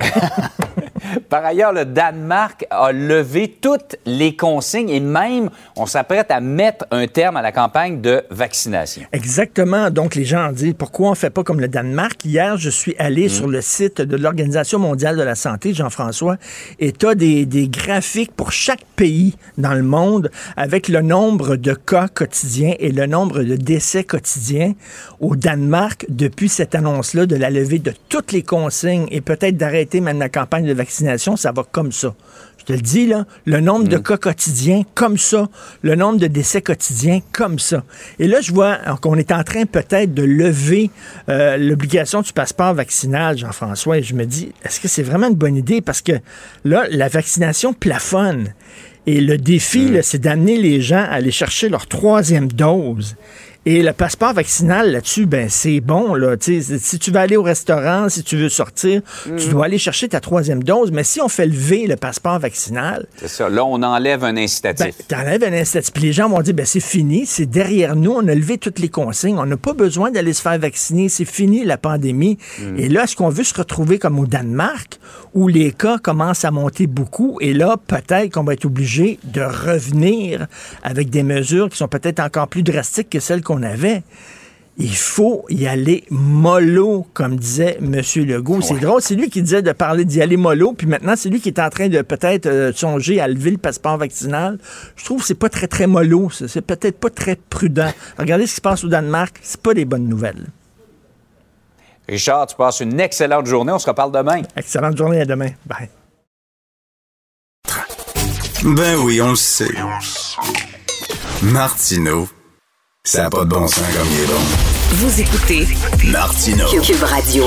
Par ailleurs, le Danemark a levé toutes les consignes et même on s'apprête à mettre un terme à la campagne de vaccination. Exactement. Donc, les gens disent pourquoi on fait pas comme le Danemark? Hier, je suis allé sur le site de l'Organisation mondiale de la santé, Jean-François, et tu as des, des graphiques pour chaque pays dans le monde avec le nombre de cas quotidiens et le nombre de décès quotidiens au Danemark depuis cette annonce-là de la levée de toutes les consignes et peut-être d'arrêter même la campagne de vaccination. Ça va comme ça. Je te le dis, là, le nombre de cas quotidiens, comme ça. Le nombre de décès quotidiens, comme ça. Et là, je vois qu'on est en train peut-être de lever euh, l'obligation du passeport vaccinal, Jean-François, et je me dis, est-ce que c'est vraiment une bonne idée? Parce que là, la vaccination plafonne. Et le défi, là, c'est d'amener les gens à aller chercher leur troisième dose. Et le passeport vaccinal là-dessus, ben c'est bon. Là, si tu veux aller au restaurant, si tu veux sortir, tu dois aller chercher ta troisième dose. Mais si on fait lever le passeport vaccinal, C'est ça. Là, on enlève un incitatif. ben, t'enlèves un incitatif. Puis les gens vont dire, ben, c'est fini, c'est derrière nous, on a levé toutes les consignes, on n'a pas besoin d'aller se faire vacciner, c'est fini la pandémie. Et là, est-ce qu'on veut se retrouver comme au Danemark, où les cas commencent à monter beaucoup, et là, peut-être qu'on va être obligé de revenir avec des mesures qui sont peut-être encore plus drastiques que celles qu'on avait. Il faut y aller mollo, comme disait M. Legault. C'est drôle, c'est lui qui disait de parler d'y aller mollo, puis maintenant, c'est lui qui est en train de peut-être euh, songer à lever le passeport vaccinal. Je trouve que c'est pas très, très mollo. C'est peut-être pas très prudent. Regardez ce qui se passe au Danemark. C'est pas des bonnes nouvelles. Richard, tu passes une excellente journée. On se reparle demain. Excellente journée à demain. Bye. Ben oui, on le sait. Martineau, ça n'a pas de bon sens comme il est bon. Vous écoutez. Cube Radio.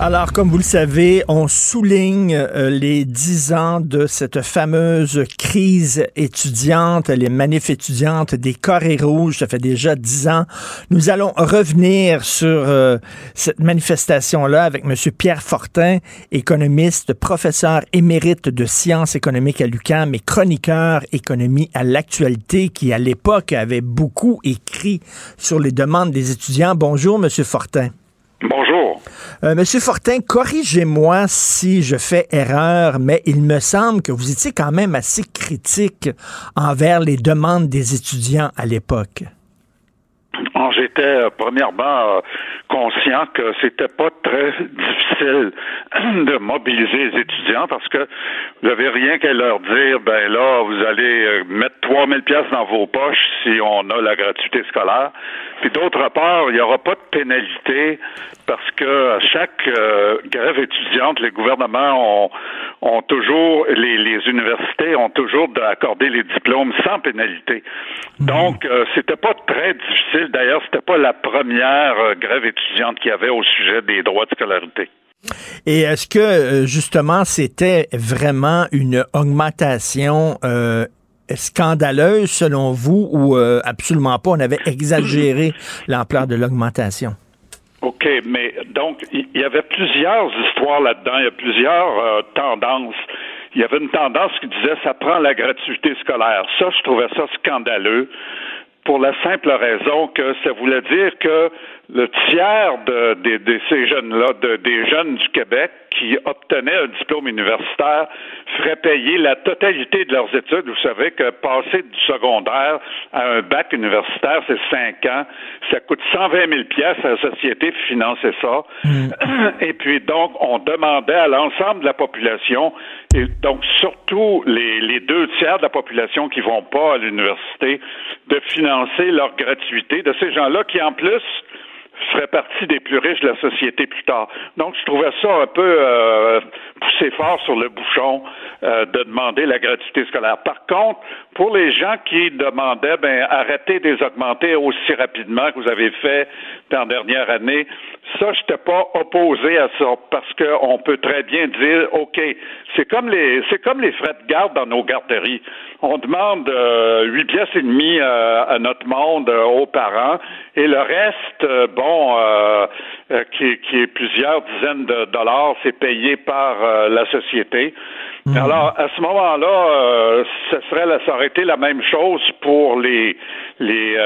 Alors, comme vous le savez, on souligne euh, les dix ans de cette fameuse crise étudiante, les manifs étudiantes des carrés rouges. Ça fait déjà dix ans. Nous allons revenir sur euh, cette manifestation-là avec M. Pierre Fortin, économiste, professeur émérite de sciences économiques à l'UQAM et chroniqueur économie à l'actualité, qui à l'époque avait beaucoup écrit sur les demandes des étudiants. Bonjour, M. Fortin. Bonjour. Euh, Monsieur Fortin, corrigez-moi si je fais erreur, mais il me semble que vous étiez quand même assez critique envers les demandes des étudiants à l'époque. J'étais euh, premièrement euh, conscient que c'était pas très difficile de mobiliser les étudiants parce que vous n'avez rien qu'à leur dire, ben là, vous allez euh, mettre 3000 pièces dans vos poches si on a la gratuité scolaire. Puis d'autre part, il n'y aura pas de pénalité parce que à chaque euh, grève étudiante, les gouvernements ont, ont toujours, les, les universités ont toujours accordé les diplômes sans pénalité. Donc, euh, c'était pas très difficile. D'ailleurs, c'était pas la première euh, grève étudiante qu'il y avait au sujet des droits de scolarité. Et est-ce que, euh, justement, c'était vraiment une augmentation euh, scandaleuse selon vous ou euh, absolument pas? On avait exagéré l'ampleur de l'augmentation. OK, mais donc, il y, y avait plusieurs histoires là-dedans, il y a plusieurs euh, tendances. il y avait une tendance qui disait ça prend la gratuité scolaire. Ça, je trouvais ça scandaleux pour la simple raison que ça voulait dire que le tiers de, de, ces jeunes-là, de, des jeunes du Québec qui obtenaient un diplôme universitaire, ferait payer la totalité de leurs études. Vous savez que passer du secondaire à un bac universitaire, c'est cinq ans. Ça coûte 120 000 pièces à la société de financer ça. Mm. Et puis donc, on demandait à l'ensemble de la population, et donc surtout les, les deux tiers de la population qui vont pas à l'université, de financer leur gratuité de ces gens-là qui en plus ferait partie des plus riches de la société plus tard. Donc, je trouvais ça un peu euh, poussé fort sur le bouchon euh, de demander la gratuité scolaire. Par contre, pour les gens qui demandaient, ben, arrêtez de les augmenter aussi rapidement que vous avez fait dans la dernière année, ça, je n'étais pas opposé à ça parce qu'on peut très bien dire, OK, c'est comme les c'est comme les frais de garde dans nos garderies. On demande euh, pièces et demie euh, à notre monde, euh, aux parents, et le reste, bon, qui, qui est plusieurs dizaines de dollars, c'est payé par la société. Mhm. Alors, à ce moment-là, ce serait, ça aurait été la même chose pour les les,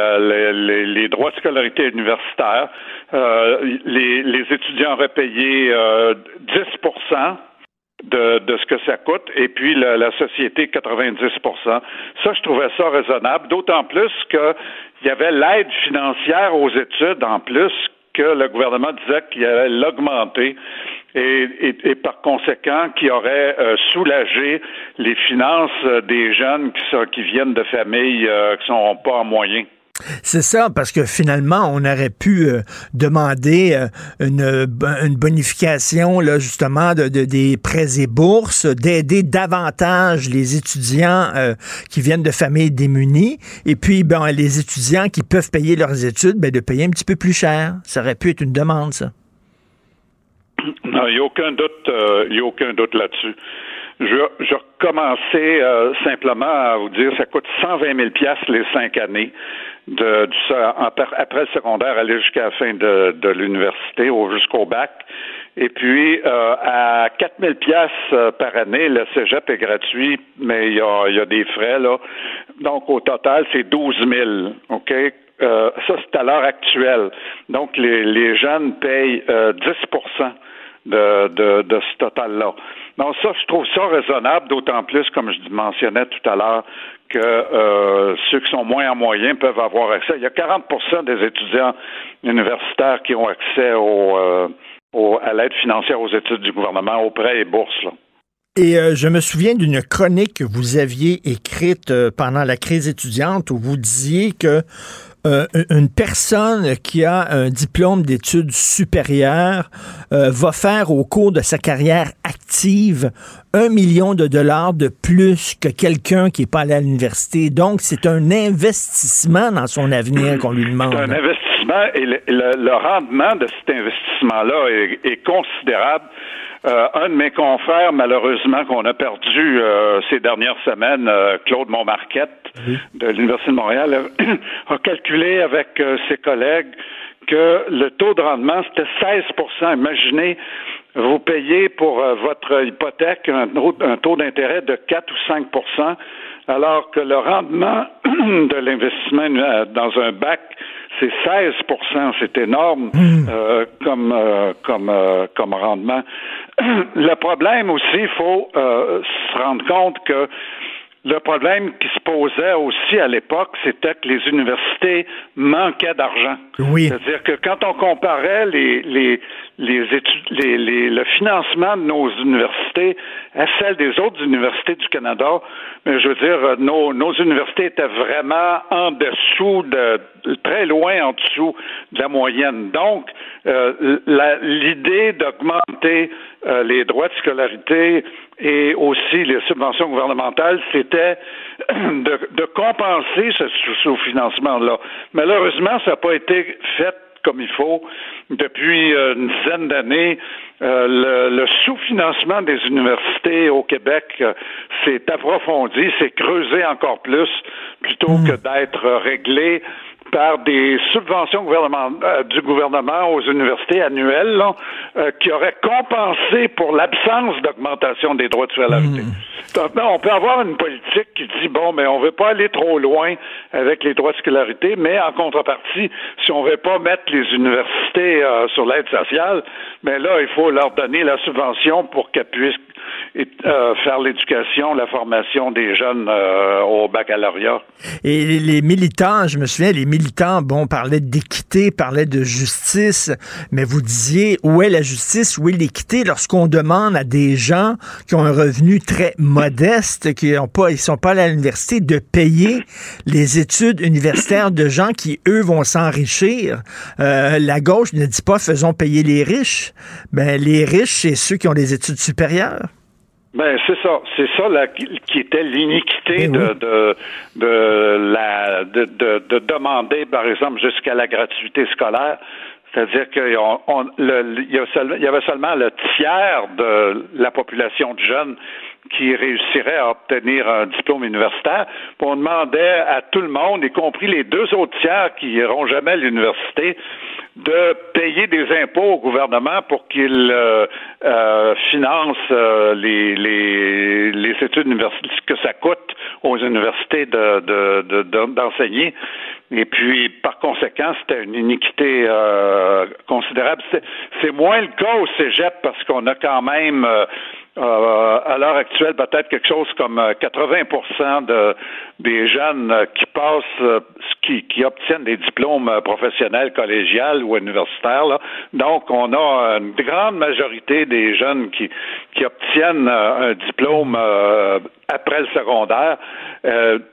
les, les, droits de scolarité universitaire. les, les étudiants auraient payé 10 de, de ce que ça coûte, et puis la, la société 90% Ça, je trouvais ça raisonnable, d'autant plus qu'il y avait l'aide financière aux études en plus que le gouvernement disait qu'il allait l'augmenter. Et, et, par conséquent qui aurait euh, soulagé les finances des jeunes qui, sont, qui viennent de familles euh, qui sont pas en moyens. C'est ça, parce que finalement, on aurait pu euh, demander euh, une, une, bonification, là, justement, de, des prêts et bourses, d'aider davantage les étudiants euh, qui viennent de familles démunies, et puis ben, les étudiants qui peuvent payer leurs études, ben, de payer un petit peu plus cher. Ça aurait pu être une demande, ça. Il n'y a aucun doute là-dessus. Je, je recommençais simplement à vous dire, ça coûte 120 000 les cinq années de, du, après le secondaire, aller jusqu'à la fin de, de l'université ou jusqu'au bac. Et puis, euh, à 4000 pièces euh, par année, le cégep est gratuit, mais il y a, y a des frais, là. Donc, au total, c'est 12 000, OK? Euh, ça, c'est à l'heure actuelle. Donc, les, les jeunes payent euh, 10 de, de, de ce total-là. Donc, ça, je trouve ça raisonnable, d'autant plus, comme je mentionnais tout à l'heure, que euh, ceux qui sont moins en moyen peuvent avoir accès. Il y a 40% des étudiants universitaires qui ont accès euh, à l'aide financière aux études du gouvernement, aux prêts et bourses. Et euh, je me souviens d'une chronique que vous aviez écrite pendant la crise étudiante où vous disiez que euh, une personne qui a un diplôme d'études supérieures euh, va faire au cours de sa carrière active un million de dollars de plus que quelqu'un qui n'est pas allé à l'université. Donc, c'est un investissement dans son avenir qu'on lui demande. un investissement et le, rendement de cet investissement-là est considérable. Euh, un de mes confrères, malheureusement, qu'on a perdu euh, ces dernières semaines, euh, Claude Montmarquette de l'Université de Montréal, a calculé avec ses collègues que le taux de rendement, c'était 16% Imaginez, vous payez pour votre hypothèque un, un taux d'intérêt de 4 ou 5% alors que le rendement de l'investissement dans un bac, c'est 16% c'est énorme hmm. euh, comme euh, comme euh, comme rendement. Le problème aussi, il faut se rendre compte que le problème qui se posait aussi à l'époque, c'était que les universités manquaient d'argent. Oui. C'est-à-dire que quand on comparait les, les, les études, les, les, le financement de nos universités à celle des autres universités du Canada, mais je veux dire, nos, nos universités étaient vraiment en dessous de, très loin en dessous de la moyenne. Donc, euh, l'idée d'augmenter euh, les droits de scolarité et aussi les subventions gouvernementales, c'était de, de, compenser ce sous-financement-là. Malheureusement, ça n'a pas été fait comme il faut. Depuis euh, une dizaine d'années, euh, le, sous-financement des universités au Québec euh, s'est approfondi, s'est creusé encore plus, plutôt hmm. que d'être réglé par des subventions euh, du gouvernement aux universités annuelles euh, qui auraient compensé pour l'absence d'augmentation des droits de scolarité. Mmh. on peut avoir une politique qui dit bon, mais on veut pas aller trop loin avec les droits de scolarité, mais en contrepartie, si on veut pas mettre les universités euh, sur l'aide sociale, mais là, il faut leur donner la subvention pour qu'elles puissent et euh, faire l'éducation, la formation des jeunes euh, au baccalauréat. Et les militants, je me souviens, les militants, bon, parlaient d'équité, parlaient de justice, mais vous disiez où est la justice, où est l'équité lorsqu'on demande à des gens qui ont un revenu très modeste, qui ont pas, ils sont pas à l'université, de payer les études universitaires de gens qui eux vont s'enrichir? Euh, la gauche ne dit pas faisons payer les riches, ben les riches c'est ceux qui ont des études supérieures. Ben c'est ça, c'est ça la, qui était l'iniquité ben de, de, de la de, de, demander par exemple jusqu'à la gratuité scolaire. C'est-à-dire qu'il on, y avait seulement le tiers de la population de jeunes qui réussirait à obtenir un diplôme universitaire. on demandait à tout le monde, y compris les deux autres tiers qui n'iront jamais à l'université, de payer des impôts au gouvernement pour qu'il euh, euh, finance euh, les, les, les, études universitaires, ce que ça coûte aux universités d'enseigner. De, de, et puis, par conséquent, c'était une iniquité considérable. C'est moins le cas au cégep parce qu'on a quand même euh, à l'heure actuelle, peut-être quelque chose comme 80% euh, de, des jeunes euh, qui passent, qui, qui obtiennent des diplômes professionnels, collégiales ou universitaires. Là. Donc, on a une grande majorité des jeunes qui, qui obtiennent un diplôme après le secondaire.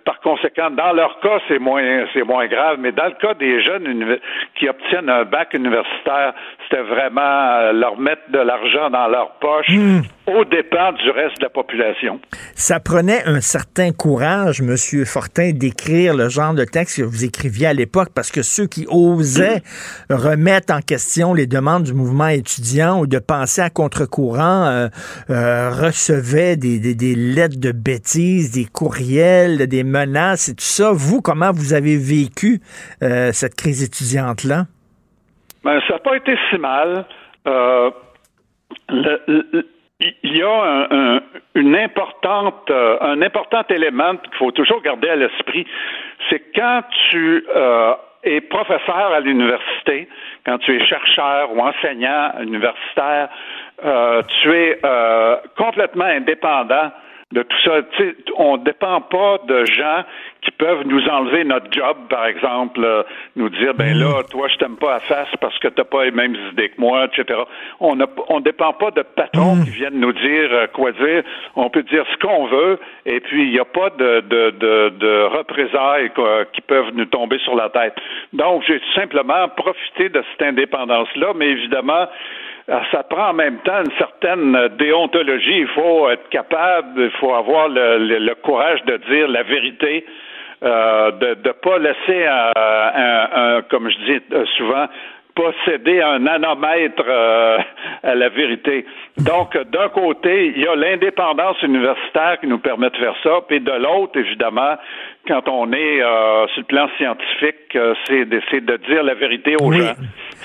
par conséquent, dans leur cas, c'est moins c'est moins grave, mais dans le cas des jeunes qui obtiennent un bac universitaire, c'était vraiment leur mettre de l'argent dans leur poche. Hmm au dépend du reste de la population. Ça prenait un certain courage, M. Fortin, d'écrire le genre de texte que vous écriviez à l'époque, parce que ceux qui osaient remettre en question les demandes du mouvement étudiant ou de penser à contre-courant euh, euh, recevaient des, lettres de bêtises, des courriels, des menaces et tout ça. Vous, comment vous avez vécu euh, cette crise étudiante-là? Ben, ça n'a pas été si mal. le, il y a un, une importante, euh, un important élément qu'il faut toujours garder à l'esprit, c'est quand tu euh, es professeur à l'université, quand tu es chercheur ou enseignant universitaire, euh, tu es complètement indépendant de tout ça. on ne dépend pas de gens qui peuvent nous enlever notre job, par exemple, euh, nous dire ben là, toi, je t'aime pas à face parce que t'as pas les mêmes idées que moi, etc. On ne on dépend pas de patrons mm. qui viennent nous dire euh, quoi dire. On peut dire ce qu'on veut, et puis il n'y a pas de, de, de, de représailles qui peuvent nous tomber sur la tête. Donc, j'ai simplement profité de cette indépendance-là, mais évidemment, ah, ça prend en même temps une certaine déontologie. Il faut être capable, il faut avoir le, courage de dire la vérité. Euh, de ne pas laisser un, comme je dis souvent, posséder un nanomètre euh, à la vérité. Donc, d'un côté, il y a l'indépendance universitaire qui nous permet de faire ça, puis de l'autre, évidemment, quand on est euh, sur le plan scientifique, euh, c'est d'essayer de dire la vérité aux gens.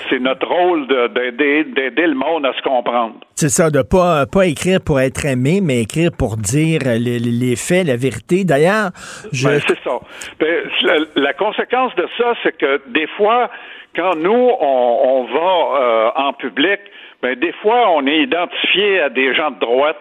C'est notre rôle d'aider le monde à se comprendre. C'est ça, de pas pas écrire pour être aimé, mais écrire pour dire les, faits, la vérité. D'ailleurs, je... Ben, c'est ça. Ben, la, conséquence de ça, c'est que des fois, quand nous on, on va euh, en public, ben des fois on est identifié à des gens de droite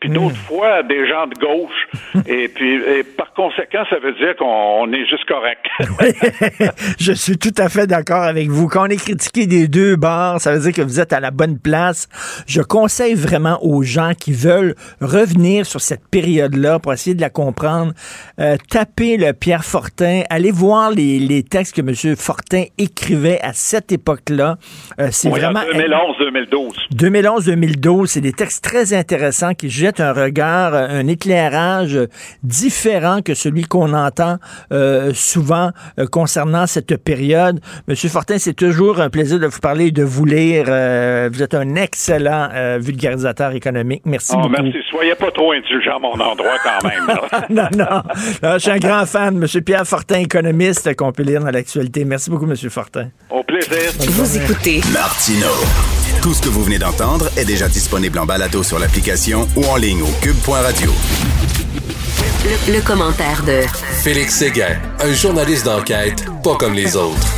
puis d'autres hmm. fois des gens de gauche. et puis, par conséquent, ça veut dire qu'on est juste correct. je suis tout à fait d'accord avec vous. Quand on est critiqué des deux bords, ça veut dire que vous êtes à la bonne place. Je conseille vraiment aux gens qui veulent revenir sur cette période-là pour essayer de la comprendre, euh, tapez le Pierre Fortin, allez voir les, les, textes que M. Fortin écrivait à cette époque-là. Euh, c'est vraiment 2011-2012. 2011-2012, c'est des textes très intéressants qui jette un regard, un éclairage différent que celui qu'on entend souvent concernant cette période. Monsieur Fortin, c'est toujours un plaisir de vous parler et de vous lire. vous êtes un excellent vulgarisateur économique. Merci oh, beaucoup. Merci. Soyez pas trop indulgent à mon endroit quand même. non, non. je suis un grand fan. Monsieur Pierre Fortin, économiste, qu'on peut lire dans l'actualité. Merci beaucoup, Monsieur Fortin. Au plaisir. Vous écoutez Martino. Tout ce que vous venez d'entendre est déjà disponible en balado sur l'application ou en ligne au cube.radio. Le, commentaire de Félix Séguin, un journaliste d'enquête pas comme les autres.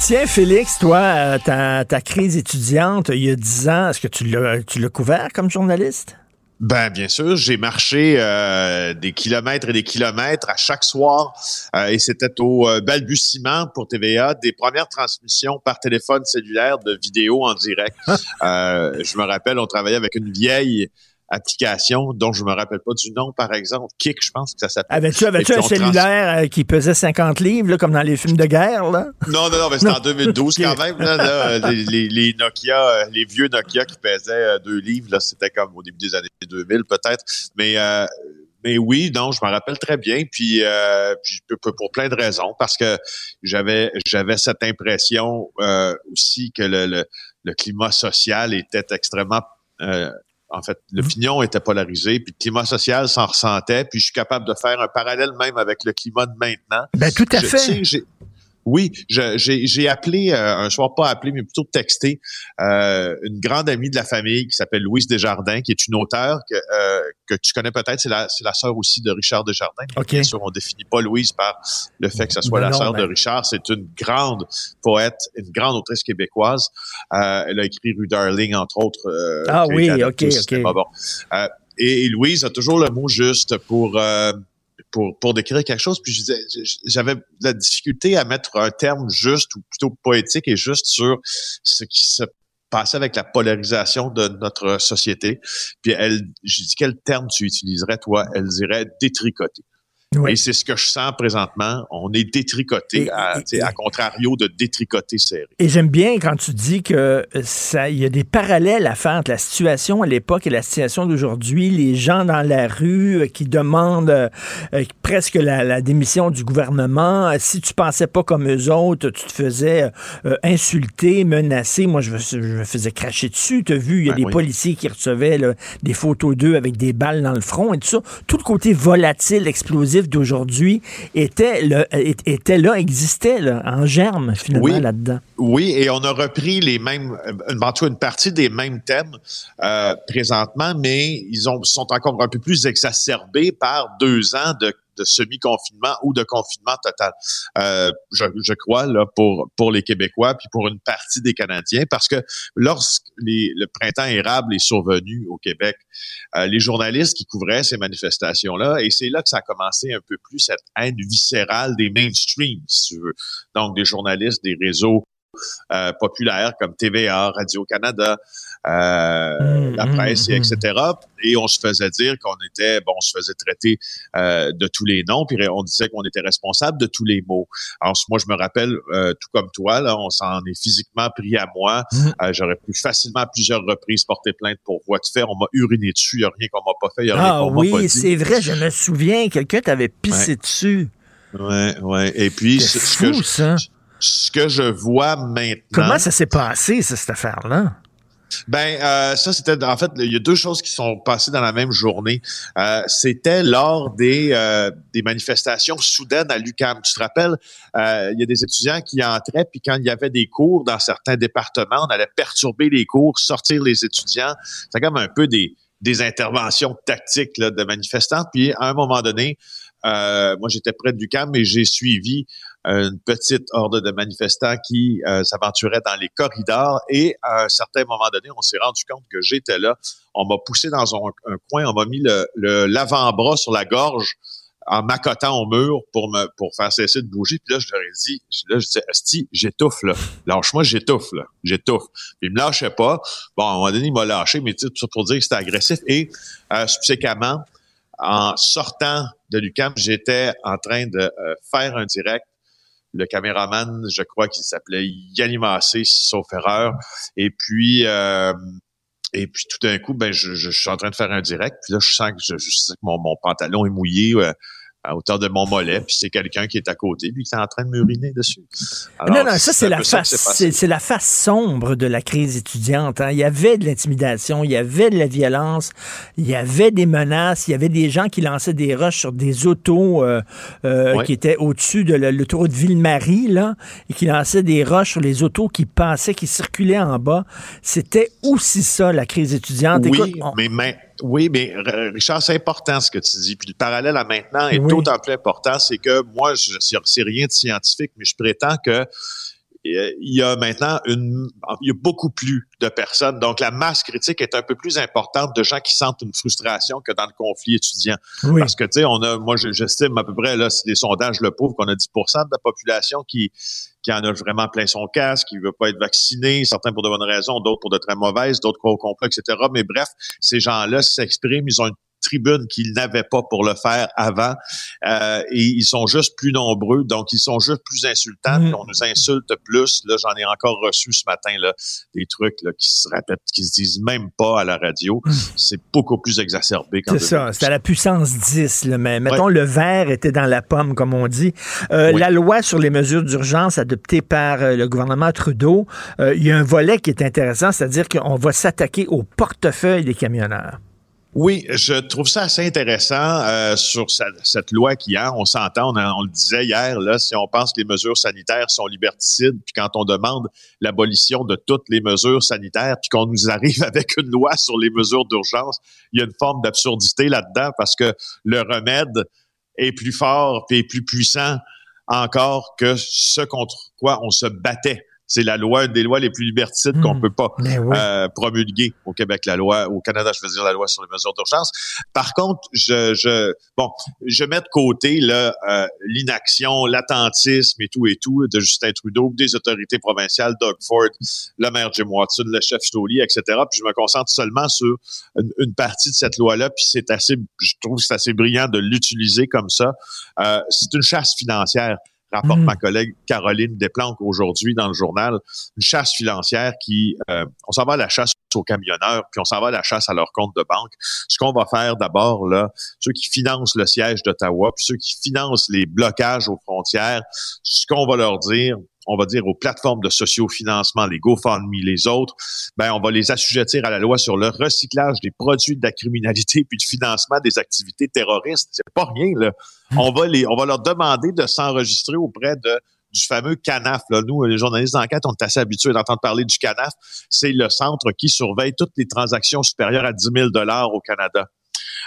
Tiens, Félix, toi, euh, ta, ta crise étudiante, il y a 10 ans, est-ce que tu l'as couvert comme journaliste? Ben bien sûr, j'ai marché euh, des kilomètres et des kilomètres à chaque soir euh, et c'était au euh, balbutiement pour TVA des premières transmissions par téléphone cellulaire de vidéos en direct. je me rappelle, on travaillait avec une vieille application dont je me rappelle pas du nom, par exemple. Kick, je pense que ça s'appelle. Avais-tu avais un cellulaire euh, qui pesait 50 livres, là, comme dans les films de guerre? Là? Non, non, non, mais c'était en 2012 quand même. Là, les, les, Nokia, euh, les vieux Nokia qui pesaient 2 euh, livres, là, c'était comme au début des années 2000 peut-être. Mais mais oui, non, je me rappelle très bien, puis, euh, pour plein de raisons, parce que j'avais j'avais cette impression aussi que le, le, le, climat social était extrêmement euh, en fait, l'opinion était polarisée, puis le climat social s'en ressentait, puis je suis capable de faire un parallèle même avec le climat de maintenant. Ben tout à fait. Oui, j'ai appelé, euh, un soir pas appelé, mais plutôt texté, euh, une grande amie de la famille qui s'appelle Louise Desjardins, qui est une auteure que, euh, que tu connais peut-être, c'est la, la sœur aussi de Richard Desjardins. Okay. Bien sûr, on définit pas Louise par le fait que ce soit la sœur de ben. Richard. C'est une grande poète, une grande autrice québécoise. elle a écrit Rue Darling, entre autres. ah oui, ok, ok. Bon. Et, et, Louise a toujours le mot juste pour pour, pour décrire quelque chose. Puis j'avais la difficulté à mettre un terme juste ou plutôt poétique et juste sur ce qui se passait avec la polarisation de notre société. Puis elle, je dis quel terme tu utiliserais toi? Elle dirait détricoter. Et c'est ce que je sens présentement. On est détricoté, à, à, contrario de détricoter serré. Et j'aime bien quand tu dis que ça, il y a des parallèles à faire entre la situation à l'époque et la situation d'aujourd'hui. Les gens dans la rue euh, qui demandent euh, euh, presque la, démission du gouvernement. Si tu pensais pas comme eux autres, tu te faisais insulter, menacer. Moi, je, me faisais cracher dessus. Tu as vu, il y a ben des policiers qui recevaient des photos d'eux avec des balles dans le front et tout ça. Tout le côté volatile, explosif d'aujourd'hui était, là, existait en germe, finalement, là-dedans. Oui, et on a repris les mêmes, euh, en tout une partie des mêmes thèmes euh, présentement, mais ils ont, sont encore un peu plus exacerbés par deux ans de de semi-confinement ou de confinement total. Euh, je, je, crois là pour pour les Québécois puis pour une partie des Canadiens parce que lorsque les, le printemps érable est survenu au Québec, euh, les journalistes qui couvraient ces manifestations-là et c'est là que ça a commencé un peu plus cette haine viscérale des mainstreams, si tu veux. Donc des journalistes des réseaux euh, populaires comme TVA, Radio-Canada, euh, la mmh, presse, mmh, etc. Mmh. Et on se faisait dire qu'on était, bon, on se faisait traiter euh, de tous les noms, puis on disait qu'on était responsable de tous les mots. Alors moi, je me rappelle, euh, tout comme toi, là, on s'en est physiquement pris à moi. J'aurais pu facilement à plusieurs reprises porter plainte pour voie de fait. On m'a uriné dessus, il n'y a rien qu'on m'a pas fait, il n'y a rien ah qu'on oui, m'a pas dit. c'est vrai, je me souviens, quelqu'un t'avait pissé dessus. Ouais, ouais. Et puis, c'est fou, ça ce que je vois maintenant. Comment ça s'est passé, cette affaire-là? Ben, euh, ça, c'était en fait, il y a deux choses qui sont passées dans la même journée. Euh, c'était lors des, euh, des manifestations soudaines à l'UCAM. Tu te rappelles, il y a des étudiants qui entraient, puis quand il y avait des cours dans certains départements, on allait perturber les cours, sortir les étudiants. C'est comme un peu des, des interventions tactiques là, de manifestants. Puis à un moment donné, moi j'étais près du camp, mais j'ai suivi une petite horde de manifestants qui euh, s'aventuraient dans les corridors et à un certain moment donné, on s'est rendu compte que j'étais là. On m'a poussé dans un, coin, on m'a mis le l'avant-bras sur la gorge en m'accotant au mur pour me pour faire cesser de bouger. Puis là, je leur ai dit, là, je disais, Asti, j'étouffe, là. Lâche-moi, j'étouffe, là. J'étouffe. Puis il me lâchait pas. Bon, à un moment donné, il m'a lâché, mais tout ça pour dire que c'était agressif. Et euh, subséquemment, en sortant de l'UCAM, j'étais en train de euh, faire un direct le caméraman, je crois qu'il s'appelait Yanni Massé, sauf erreur. Et puis, euh, et puis tout d'un coup, ben je, suis en train de faire un direct, puis là je sens que, mon, mon pantalon est mouillé à hauteur de mon mollet, puis c'est quelqu'un qui est à côté, puis qui est en train de m'uriner dessus. non, non, ça, c'est la face, c'est la face sombre de la crise étudiante. Hein. Il y avait de l'intimidation, il y avait de la violence, il y avait des menaces, il y avait des gens qui lançaient des roches sur des autos euh, euh, qui étaient au-dessus de l'autoroute Ville-Marie, là, et qui lançaient des roches sur les autos qui passaient, qui circulaient en bas. C'était aussi ça, la crise étudiante. Oui, mais oui, mais Richard, c'est important ce que tu dis. Puis le parallèle à maintenant est d'autant plus important, c'est que moi, je sais rien de scientifique, mais je prétends que il y a maintenant une, il y a beaucoup plus de personnes. Donc, la masse critique est un peu plus importante de gens qui sentent une frustration que dans le conflit étudiant. Parce que, tu sais, on a, moi, j'estime à peu près, là, si les sondages le prouvent, qu'on a 10% de la population qui, qui en a vraiment plein son casque, qui veut pas être vacciné, certains pour de bonnes raisons, d'autres pour de très mauvaises, d'autres au complet, etc. Mais bref, ces gens-là s'expriment, ils ont une tribune qu'ils n'avaient pas pour le faire avant. Euh, et ils sont juste plus nombreux, donc ils sont juste plus insultants. Mm. on nous insulte plus. Là, j'en ai encore reçu ce matin là, des trucs là, qui se répètent, qui se disent même pas à la radio. Mm. C'est beaucoup plus exacerbé. C'est ça, c'est à la puissance 10. Là, mais mettons, le verre était dans la pomme, comme on dit. Euh, la loi sur les mesures d'urgence adoptée par euh, le gouvernement Trudeau, il y a un volet qui est intéressant, c'est-à-dire qu'on va s'attaquer au portefeuille des camionneurs. Oui, je trouve ça assez intéressant euh, sur cette loi qui a. On s'entend, on, le disait hier, là, si on pense que les mesures sanitaires sont liberticides, puis quand on demande l'abolition de toutes les mesures sanitaires, puis qu'on nous arrive avec une loi sur les mesures d'urgence, il y a une forme d'absurdité là-dedans parce que le remède est plus fort et plus puissant encore que ce contre quoi on se battait c'est la loi, des lois les plus liberticides qu'on qu'on hmm. peut pas ben euh, promulguer au Québec, la loi, au Canada, je veux dire la loi sur les mesures d'urgence. Par contre, je, je, bon, je mets de côté euh, l'inaction, l'attentisme et tout et tout de Justin Trudeau, des autorités provinciales, Doug Ford, le maire Jim Watson, le chef Stoli, etc. Puis je me concentre seulement sur une, partie de cette loi-là. Puis c'est assez, je trouve que c'est assez brillant de l'utiliser comme ça. Euh, c'est une chasse financière rapporte mm. ma collègue Caroline Desplanques aujourd'hui dans le journal, une chasse financière qui, euh, on s'en va à la chasse aux camionneurs, puis on s'en va à la chasse à leur compte de banque. Ce qu'on va faire d'abord, là, ceux qui financent le siège d'Ottawa, puis ceux qui financent les blocages aux frontières, ce qu'on va leur dire, on va dire, aux plateformes de sociofinancement, les GoFundMe, les autres, ben, on va les assujettir à la loi sur le recyclage des produits de la criminalité puis le financement des activités terroristes. C'est pas rien, là. Hmm. On va les, on va leur demander de s'enregistrer auprès de du fameux CANAF. Là. Nous, les journalistes d'enquête, on est assez habitués d'entendre parler du CANAF. C'est le centre qui surveille toutes les transactions supérieures à 10 000 au Canada.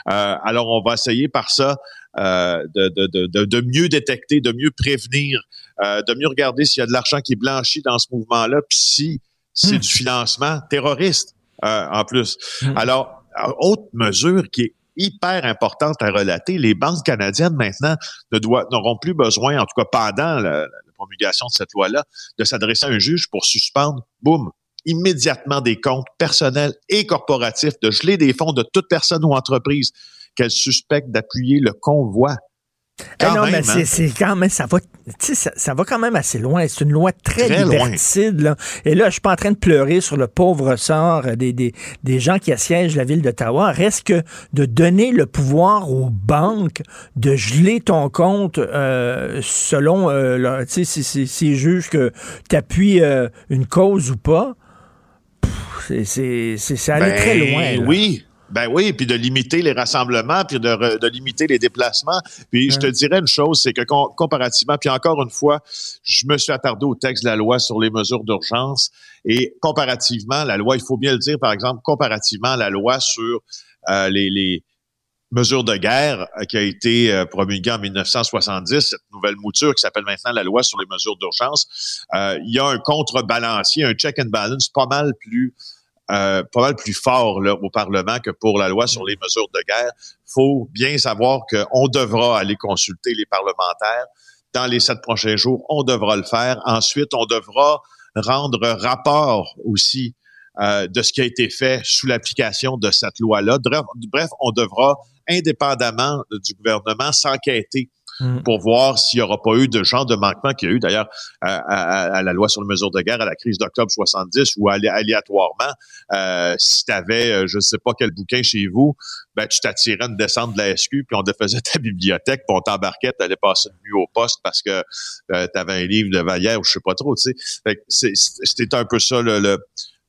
Euh, alors, on va essayer par ça euh, de, de, de, de, mieux détecter, de mieux prévenir, euh, de mieux regarder s'il y a de l'argent qui est blanchi dans ce mouvement-là, puis si c'est hmm. du financement terroriste en plus. Hmm. Alors, autre mesure qui est hyper importante à relater, les banques canadiennes maintenant ne n'auront plus besoin, en tout cas pendant la, la promulgation de cette loi-là, de s'adresser à un juge pour suspendre, boum, immédiatement des comptes personnels et corporatifs, de geler des fonds de toute personne ou entreprise qu'elle suspecte d'appuyer le convoi. Eh non, mais hein? c'est quand même, ça va, ça, ça, va quand même assez loin. C'est une loi très, liberticide. Là. Et là, je suis pas en train de pleurer sur le pauvre sort des, des, des gens qui assiègent la ville d'Ottawa. Reste que de donner le pouvoir aux banques de geler ton compte euh, selon, euh, s'ils jugent que tu appuies euh, une cause ou pas. C'est allait très ben loin. Oui. Ben oui, puis de limiter les rassemblements, puis de, de limiter les déplacements. Puis je te dirais une chose, c'est que comparativement, puis encore une fois, je me suis attardé au texte de la loi sur les mesures d'urgence et comparativement, la loi, il faut bien le dire, par exemple, comparativement à la loi sur euh, les, les mesures de guerre euh, qui a été euh, promulguée en 1970, cette nouvelle mouture qui s'appelle maintenant la loi sur les mesures d'urgence, euh, il y a un contrebalancier, un check and balance pas mal plus euh, pas mal plus fort là, au Parlement que pour la loi sur les mesures de guerre. faut bien savoir qu'on devra aller consulter les parlementaires dans les sept prochains jours. On devra le faire. Ensuite, on devra rendre rapport aussi euh, de ce qui a été fait sous l'application de cette loi-là. Bref, on devra, indépendamment du gouvernement, s'enquêter Mm. pour voir s'il n'y aura pas eu de genre de manquement qu'il y a eu d'ailleurs à, la loi sur les mesures de guerre, à la crise d'octobre 70, où alé- aléatoirement, euh, si tu avais, je ne sais pas quel bouquin chez vous, ben, tu t'attirais une descente de la SQ, puis on te faisait ta bibliothèque, puis on t'embarquait, tu allais passer une nuit au poste parce que tu avais un livre de Vallière ou je sais pas trop, tu C'était un peu ça, le-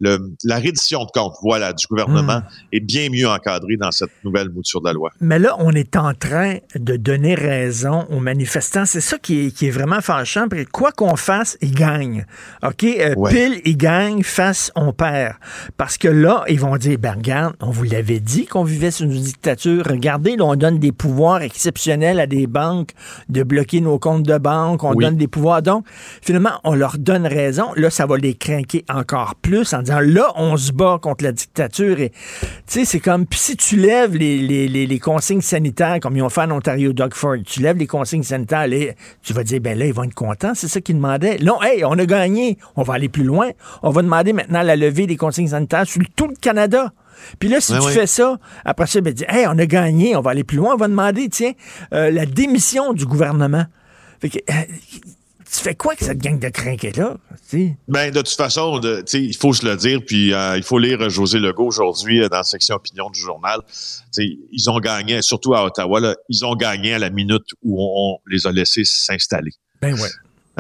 le- la reddition de compte, voilà, du gouvernement Mm. est bien mieux encadrée dans cette nouvelle mouture de la loi. Mais là, on est en train de donner raison aux manifestants. C'est ça qui est, qui est vraiment fâchant. Quoi qu'on fasse, ils gagnent. OK? Euh, Ouais. Pile, ils gagnent. Face, on perd. Parce que là, ils vont dire, ben regarde, on vous l'avait dit qu'on vivait sous une dictature. Regardez, là, on donne des pouvoirs exceptionnels à des banques de bloquer nos comptes de banque. On Oui. donne des pouvoirs. Donc, finalement, on leur donne raison. Là, ça va les craquer encore plus en disant, là, on se bat contre la dictature. Et, tu sais, c'est comme, puis si tu lèves les, les, les, les consignes sanitaires, comme ils ont fait en Ontario, Doug Ford, tu lèves les consignes sanitaires, là, tu vas dire, ben là, ils vont être contents, c'est ça qu'ils demandaient. Non, hey, on a gagné, on va aller plus loin. On va demander maintenant la levée des consignes sanitaires sur tout le Canada. Puis là, si Ouais, tu fais ça, après ça, ben, dis, hey, on a gagné, on va aller plus loin, on va demander, tiens, euh, la démission du gouvernement. Fait que, euh, tu fais quoi que cette gang de sais? Ben, de toute façon, de- il faut se le dire, puis euh, il faut lire José Legault aujourd'hui euh, dans la section opinion du journal. Ils ont gagné, surtout à Ottawa, là, ils ont gagné à la minute où on, on les a laissés s'installer. Ben ouais.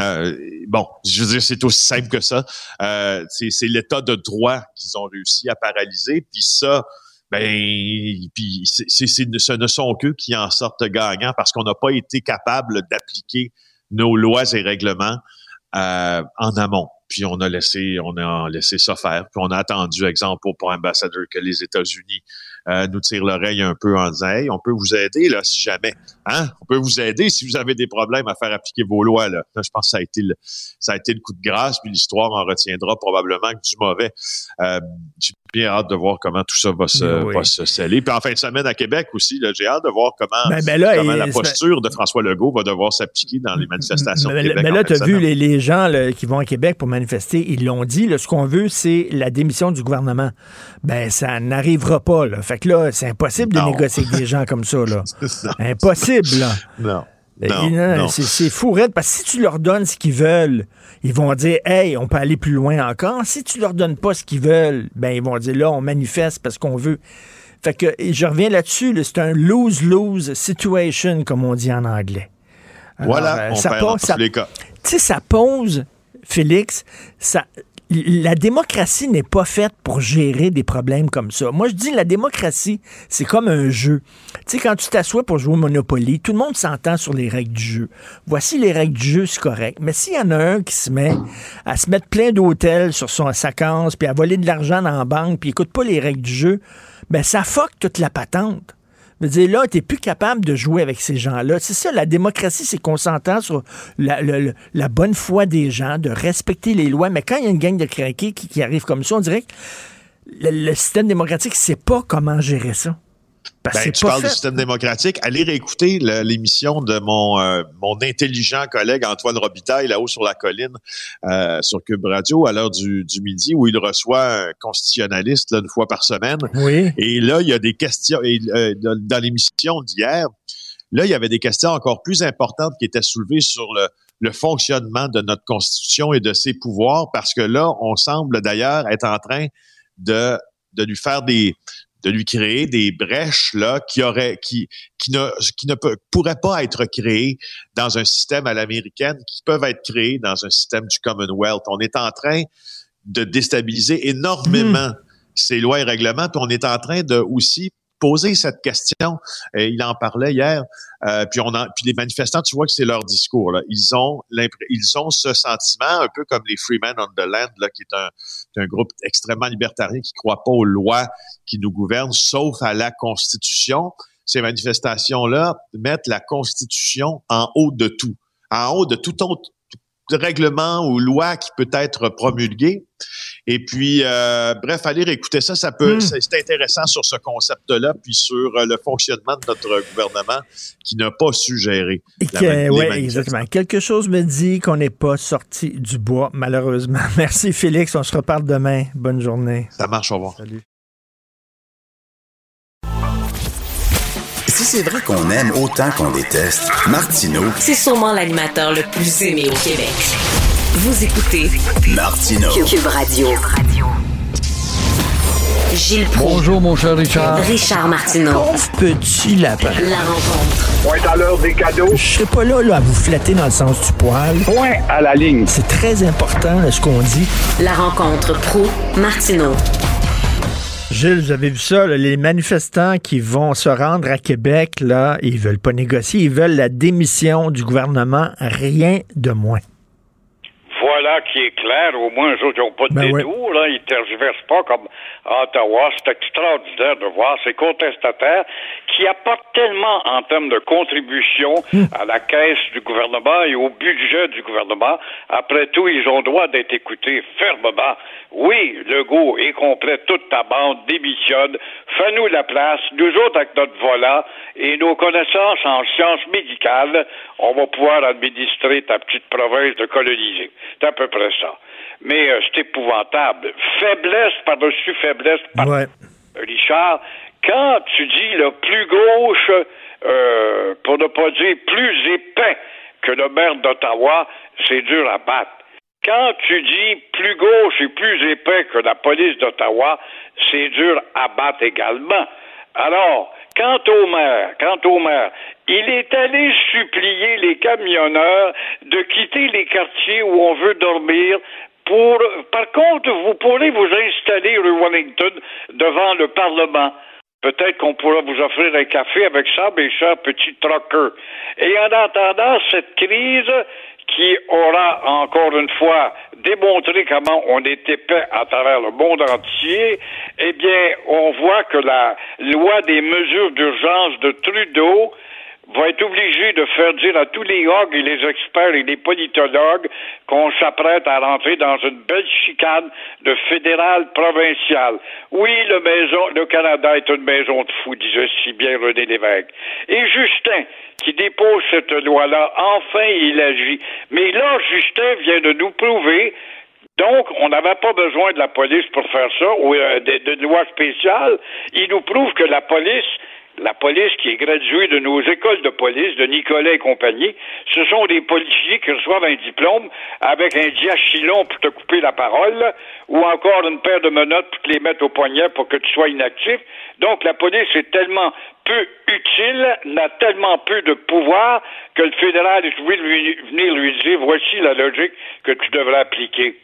Euh, bon, je veux dire, c'est aussi simple que ça. C'est l'état de droit qu'ils ont réussi à paralyser, puis ça, ben, puis ce ne sont qu'eux qui en sortent gagnants parce qu'on n'a pas été capable d'appliquer nos lois et règlements euh, en amont. Puis on a laissé, on a laissé ça faire. Puis on a attendu, exemple, pour, pour ambassadeur, que les États-Unis euh, nous tirent l'oreille un peu en disant, hey, on peut vous aider là si jamais, hein, on peut vous aider si vous avez des problèmes à faire appliquer vos lois là. Là, je pense que ça a été le, ça a été le coup de grâce. Puis l'histoire en retiendra probablement que du mauvais. Euh, j'ai bien hâte de voir comment tout ça va se, Oui. va se sceller. Puis en fin de semaine à Québec aussi, là, j'ai hâte de voir comment, Ben, ben là, comment la c'est- posture de François Legault va devoir s'appliquer dans les manifestations de Mais, Québec. là, tu de as vu les, les gens là, qui vont à Québec pour manifester, ils l'ont dit. ce qu'on veut, c'est la démission du gouvernement. Ben, ça n'arrivera pas. Là. Fait que là, c'est impossible de négocier avec des gens comme ça. Là. Non. Impossible. Là. Non. Et Non, non. C'est, fou, raide, parce que si tu leur donnes ce qu'ils veulent, ils vont dire Hey, on peut aller plus loin encore. Si tu leur donnes pas ce qu'ils veulent, ben ils vont dire là, on manifeste parce qu'on veut. Fait que je reviens là-dessus, là, c'est un lose-lose situation, comme on dit en anglais. Alors, Voilà, euh, on ça perd pose- dans ça- tous les cas. tu sais, ça pose, Félix, ça, la démocratie n'est pas faite pour gérer des problèmes comme ça. Moi, je dis la démocratie, c'est comme un jeu. Tu sais, quand tu t'assois pour jouer au Monopoly, tout le monde s'entend sur les règles du jeu. Voici les règles du jeu, c'est correct. Mais s'il y en a un qui se met à se mettre plein d'hôtels sur son, sa puis à voler de l'argent dans la banque, puis écoute pas les règles du jeu, ben ça fuck toute la patente. Je veux dire, là, tu plus capable de jouer avec ces gens-là. C'est ça, la démocratie, c'est qu'on s'entend sur la bonne foi des gens, de respecter les lois. Mais quand il y a une gang de craqués qui, qui arrive comme ça, on dirait que le, le système démocratique ne sait pas comment gérer ça. Ben, tu parles fait. du système démocratique. Allez réécouter l'émission de mon, euh, mon intelligent collègue Antoine Robitaille, là-haut sur la colline, euh, sur Cube Radio, à l'heure du, du midi, où il reçoit un constitutionnaliste là, une fois par semaine. Oui. Et là, il y a des questions. Et, euh, dans dans l'émission d'hier, là, il y avait des questions encore plus importantes qui étaient soulevées sur le, le fonctionnement de notre Constitution et de ses pouvoirs, parce que là, on semble d'ailleurs être en train de, de lui faire des de lui créer des brèches là qui auraient qui qui ne qui ne peut- pourraient pas être créées dans un système à l'américaine qui peuvent être créées dans un système du Commonwealth. On est en train de déstabiliser énormément ces lois et règlements, puis on est en train de aussi poser cette question. Et il en parlait hier. euh, puis on puis les manifestants, tu vois que c'est leur discours. Ils ont ils ont ce sentiment, un peu comme les Freemen on the Land, là, qui est un, un groupe extrêmement libertarien qui croit pas aux lois qui nous gouvernent, sauf à la Constitution. Ces manifestations-là mettent la Constitution en haut de tout, en haut de tout autre règlement ou loi qui peut être promulgué. Et puis, euh, bref, aller écouter ça, ça peut, Mm. c'est intéressant sur ce concept-là, puis sur euh, le fonctionnement de notre gouvernement qui n'a pas su gérer. Manifestants. exactement. Quelque chose me dit qu'on n'est pas sorti du bois, malheureusement. Merci, Félix. On se reparle demain. Bonne journée. Ça marche, au revoir. Salut. Si c'est vrai qu'on aime autant qu'on déteste, Martineau, C'est sûrement l'animateur le plus aimé au Québec. Vous écoutez Martineau. Cube Radio. Gilles Proulx. Bonjour, mon cher Richard. Richard Martineau. Pauvre petit lapin. La rencontre. Point à l'heure des cadeaux. Je serai pas là, là à vous flatter dans le sens du poil. Point à la ligne. C'est très important là, ce qu'on dit. La rencontre pro martineau Gilles, vous avez vu ça, là, les manifestants qui vont se rendre à Québec, là, ils veulent pas négocier, ils veulent la démission du gouvernement, rien de moins. Voilà qui est clair. Au moins, eux autres, ils n'ont pas de Ben détour. Là. Ils ne tergiversent pas comme à Ottawa. C'est extraordinaire de voir ces contestataires qui apportent tellement en termes de contribution à la caisse du gouvernement et au budget du gouvernement. Après tout, ils ont droit d'être écoutés fermement. Oui, Legault est complet, toute ta bande démissionne. Fais-nous la place. Nous autres, avec notre volant et nos connaissances en sciences médicales, on va pouvoir administrer ta petite province de coloniser. C'est à peu près ça. Mais euh, c'est épouvantable. Faiblesse par-dessus faiblesse par Ouais. Richard, quand tu dis le plus gauche, euh, pour ne pas dire plus épais que le maire d'Ottawa, c'est dur à battre. Quand tu dis plus gauche et plus épais que la police d'Ottawa, c'est dur à battre également. Alors, quant au maire, quant au maire, il est allé supplier les camionneurs de quitter les quartiers où on veut dormir par contre, vous pourrez vous installer rue Wellington devant le Parlement. Peut-être qu'on pourra vous offrir un café avec ça, mes chers petits truckers. Et en attendant cette crise qui aura encore une fois démontré comment on est épais à travers le monde entier, eh bien, on voit que la loi des mesures d'urgence de Trudeau va être obligé de faire dire à tous les hogs et les experts et les politologues qu'on s'apprête à rentrer dans une belle chicane de fédéral provincial. Oui, le maison, le Canada est une maison de fous, disait si bien René Lévesque. Et Justin, qui dépose cette loi-là, enfin il agit. Mais là, Justin vient de nous prouver donc, on n'avait pas besoin de la police pour faire ça, ou euh, de loi spéciale. Il nous prouve que la police, la police qui est graduée de nos écoles de police, de Nicolas et compagnie, ce sont des policiers qui reçoivent un diplôme avec un diachylon pour te couper la parole, ou encore une paire de menottes pour te les mettre au poignet pour que tu sois inactif. Donc, la police est tellement peu utile, n'a tellement peu de pouvoir que le fédéral est obligé de venir lui dire voici la logique que tu devrais appliquer.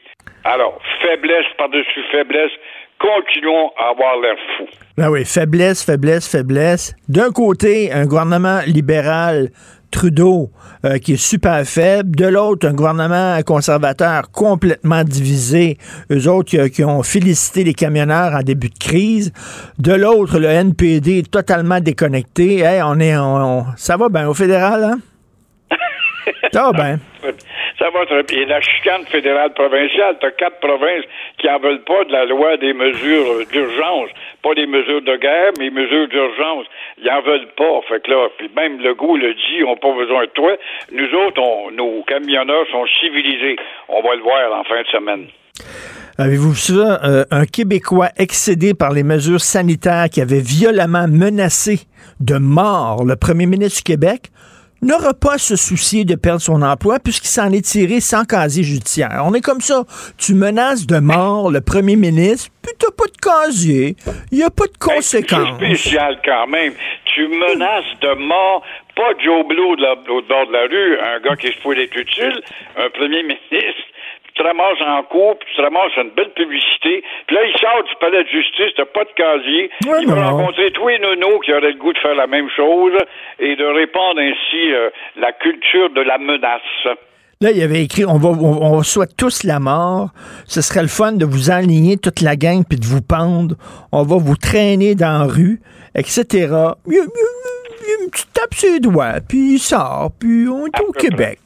Alors, faiblesse par-dessus faiblesse, continuons à avoir l'air fou. Ben oui, faiblesse, faiblesse, faiblesse. D'un côté, un gouvernement libéral, Trudeau, euh, qui est super faible. De l'autre, un gouvernement conservateur complètement divisé. Eux autres qui, qui ont félicité les camionneurs en début de crise. De l'autre, le NPD est totalement déconnecté. Hey, on est, on- on- ça va bien au fédéral, hein? Ça va bien. Ça va bien. Et la chicane fédérale provinciale, tu as quatre provinces qui en veulent pas de la loi des mesures d'urgence. Pas des mesures de guerre, mais mesures d'urgence. Ils en veulent pas. Fait que là, même le goût le dit, on n'a pas besoin de toi. Nous autres, on- nos camionneurs sont civilisés. On va le voir en fin de semaine. Avez-vous vu ça? Euh, un Québécois excédé par les mesures sanitaires qui avait violemment menacé de mort le premier ministre du Québec? N'aura pas à se soucier de perdre son emploi puisqu'il s'en est tiré sans casier judiciaire. On est comme ça. Tu menaces de mort le premier ministre, puis t'as pas de casier. Il n'y a pas de conséquences. C'est spécial quand même. Tu menaces de mort, pas Joe Blow de bord de la rue, un gars qui se fout d'être utile, un premier ministre. Tu te ramasses en cours, puis tu te ramasses une belle publicité. Puis là, il sort du palais de justice, t'as pas de casier. Il va rencontrer tous les nonos qui auraient le goût de faire la même chose et de répandre ainsi euh, la culture de la menace. Là, il avait écrit on va, on, on souhaite tous la mort. Ce serait le fun de vous enligner toute la gang puis de vous pendre. On va vous traîner dans la rue, etc. Il, y a- il y a- il y a une petite tape sur les doigts, puis il sort, puis on est au peu près.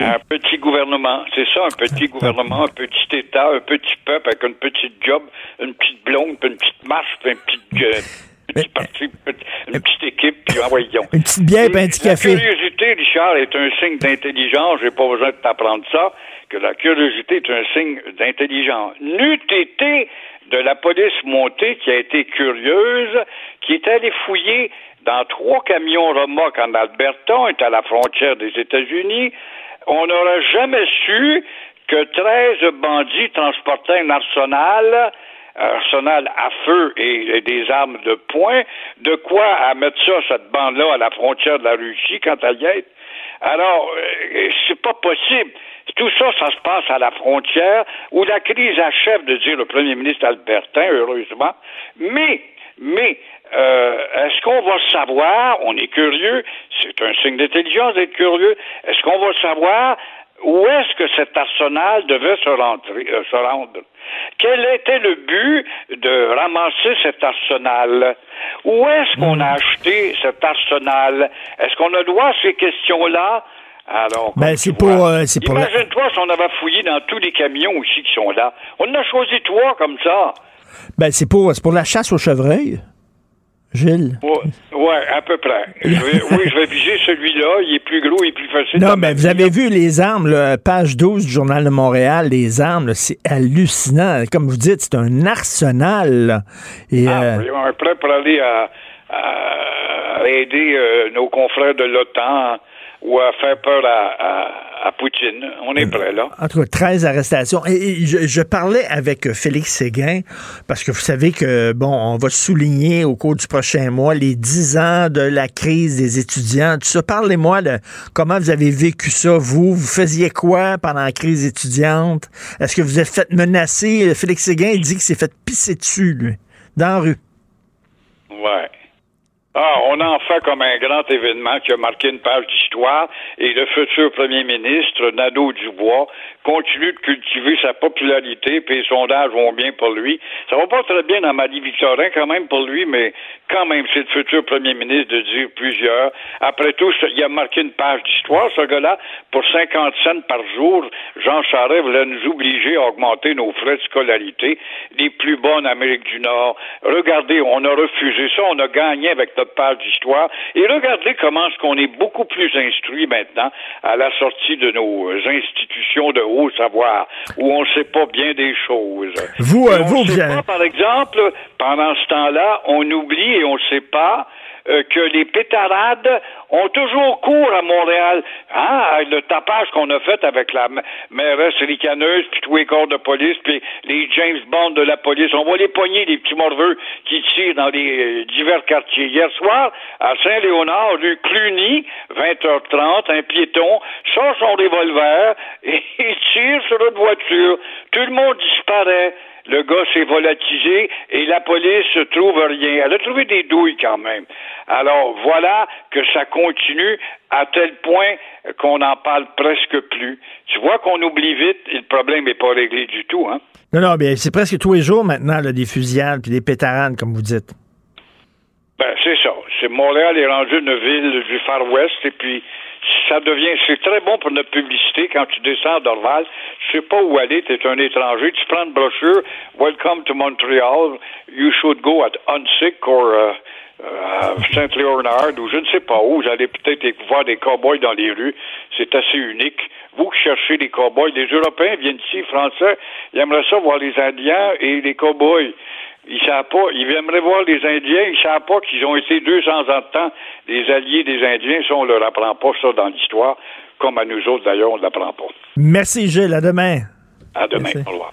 Un petit gouvernement, c'est ça, un petit gouvernement, un petit État, un petit peuple avec une petite job, une petite blonde, puis une petite marche, puis un petit, euh, petit parti, puis une petite équipe, puis envoyons. Une petite bière, un petit La café. curiosité, Richard, est un signe d'intelligence. J'ai pas besoin de t'apprendre ça, que la curiosité est un signe d'intelligence. N'eût été de la police montée qui a été curieuse, qui est allée fouiller dans trois camions remorques en Alberta, est à la frontière des États-Unis. On n'aurait jamais su que 13 bandits transportaient un arsenal arsenal à feu et, des armes de poing, de quoi à mettre ça, cette bande-là, à la frontière de la Russie quand elle y est. Alors, euh, c'est pas possible. Tout ça, ça se passe à la frontière où la crise achève de dire le premier ministre Albertin, heureusement. Mais, mais, euh, est-ce qu'on va savoir, on est curieux, c'est un signe d'intelligence d'être curieux, est-ce qu'on va savoir où est-ce que cet arsenal devait se, rentrer, euh, se rendre? Quel était le but de ramasser cet arsenal? Où est-ce qu'on a hmm. acheté cet arsenal? Est-ce qu'on a droit à ces questions-là? Alors, ben, c'est pour, euh, Imagine-toi si on avait fouillé dans tous les camions aussi qui sont là. On en a choisi trois comme ça. Ben, c'est pour, pour la chasse au chevreuil. Gilles? Oui, à peu près. oui, je vais viser celui-là. Il est plus gros et plus facile. Non, mais vous avez vu les armes, page 12 du Journal de Montréal, les armes, c'est hallucinant. Comme vous dites, c'est un arsenal. Et, ah, euh... on est prêt pour aller à, aider euh, nos confrères de l'OTAN ou à faire peur à, Poutine. On est prêt, là. En tout cas, 13 arrestations. Et, je, parlais avec Félix Séguin, parce que vous savez que, bon, on va souligner au cours du prochain mois les 10 ans de la crise des étudiants. Tout ça, parlez-moi de comment vous avez vécu ça, vous. Vous faisiez quoi pendant la crise étudiante? Est-ce que vous êtes fait menacer? Félix Séguin, il dit qu'il s'est fait pisser dessus, lui, dans la rue. Ouais. Ah, on en fait comme un grand événement qui a marqué une page d'histoire et le futur premier ministre, Nadeau Dubois, continue de cultiver sa popularité, puis les sondages vont bien pour lui. Ça va pas très bien dans Marie-Victorin quand même pour lui, mais quand même, c'est le futur premier ministre de dire plusieurs. Après tout, il a marqué une page d'histoire, ce gars-là. Pour 50 cents par jour, Jean Charest voulait nous obliger à augmenter nos frais de scolarité, les plus bas en Amérique du Nord. Regardez, on a refusé ça, on a gagné avec notre page d'histoire. Et regardez comment est-ce qu'on est beaucoup plus instruit maintenant à la sortie de nos institutions de haut savoir, où on ne sait pas bien des choses. Vous, euh, vous, sait pas, par exemple, pendant ce temps-là, on oublie et on ne sait pas euh, que les pétarades ont toujours cours à Montréal. Hein? Le tapage qu'on a fait avec la mairesse ricaneuse, puis tous les corps de police, puis les James Bond de la police. On va les pogner, les petits morveux qui tirent dans les euh, divers quartiers. Hier soir, à Saint-Léonard, rue Cluny, 20h30, un piéton sort son revolver et il tire sur une voiture. Tout le monde disparaît. Le gars s'est volatilisé et la police ne trouve rien. Elle a trouvé des douilles quand même. Alors voilà que ça continue à tel point qu'on n'en parle presque plus. Tu vois qu'on oublie vite et le problème n'est pas réglé du tout. Hein? Non, non, bien c'est presque tous les jours maintenant là, des fusillades puis des pétaranes, comme vous dites. Ben, c'est ça. C'est Montréal est rendu une ville du Far West et puis ça devient, c'est très bon pour notre publicité quand tu descends d'Orval. Tu sais pas où aller, tu es un étranger, tu prends une brochure, Welcome to Montreal, you should go at Unsick or uh, Saint Leonard ou je ne sais pas où. Vous allez peut-être voir des cowboys dans les rues. C'est assez unique. Vous qui cherchez des cowboys, les Européens viennent ici, Français, ils aimeraient ça voir les Indiens et les cowboys. Ils savent pas, ils aimeraient voir les Indiens, ils savent pas qu'ils ont été 200 ans de temps les alliés des Indiens, ça, on leur apprend pas ça dans l'histoire, comme à nous autres, d'ailleurs, on ne l'apprend pas. Merci, Gilles. À demain. À demain. Au revoir.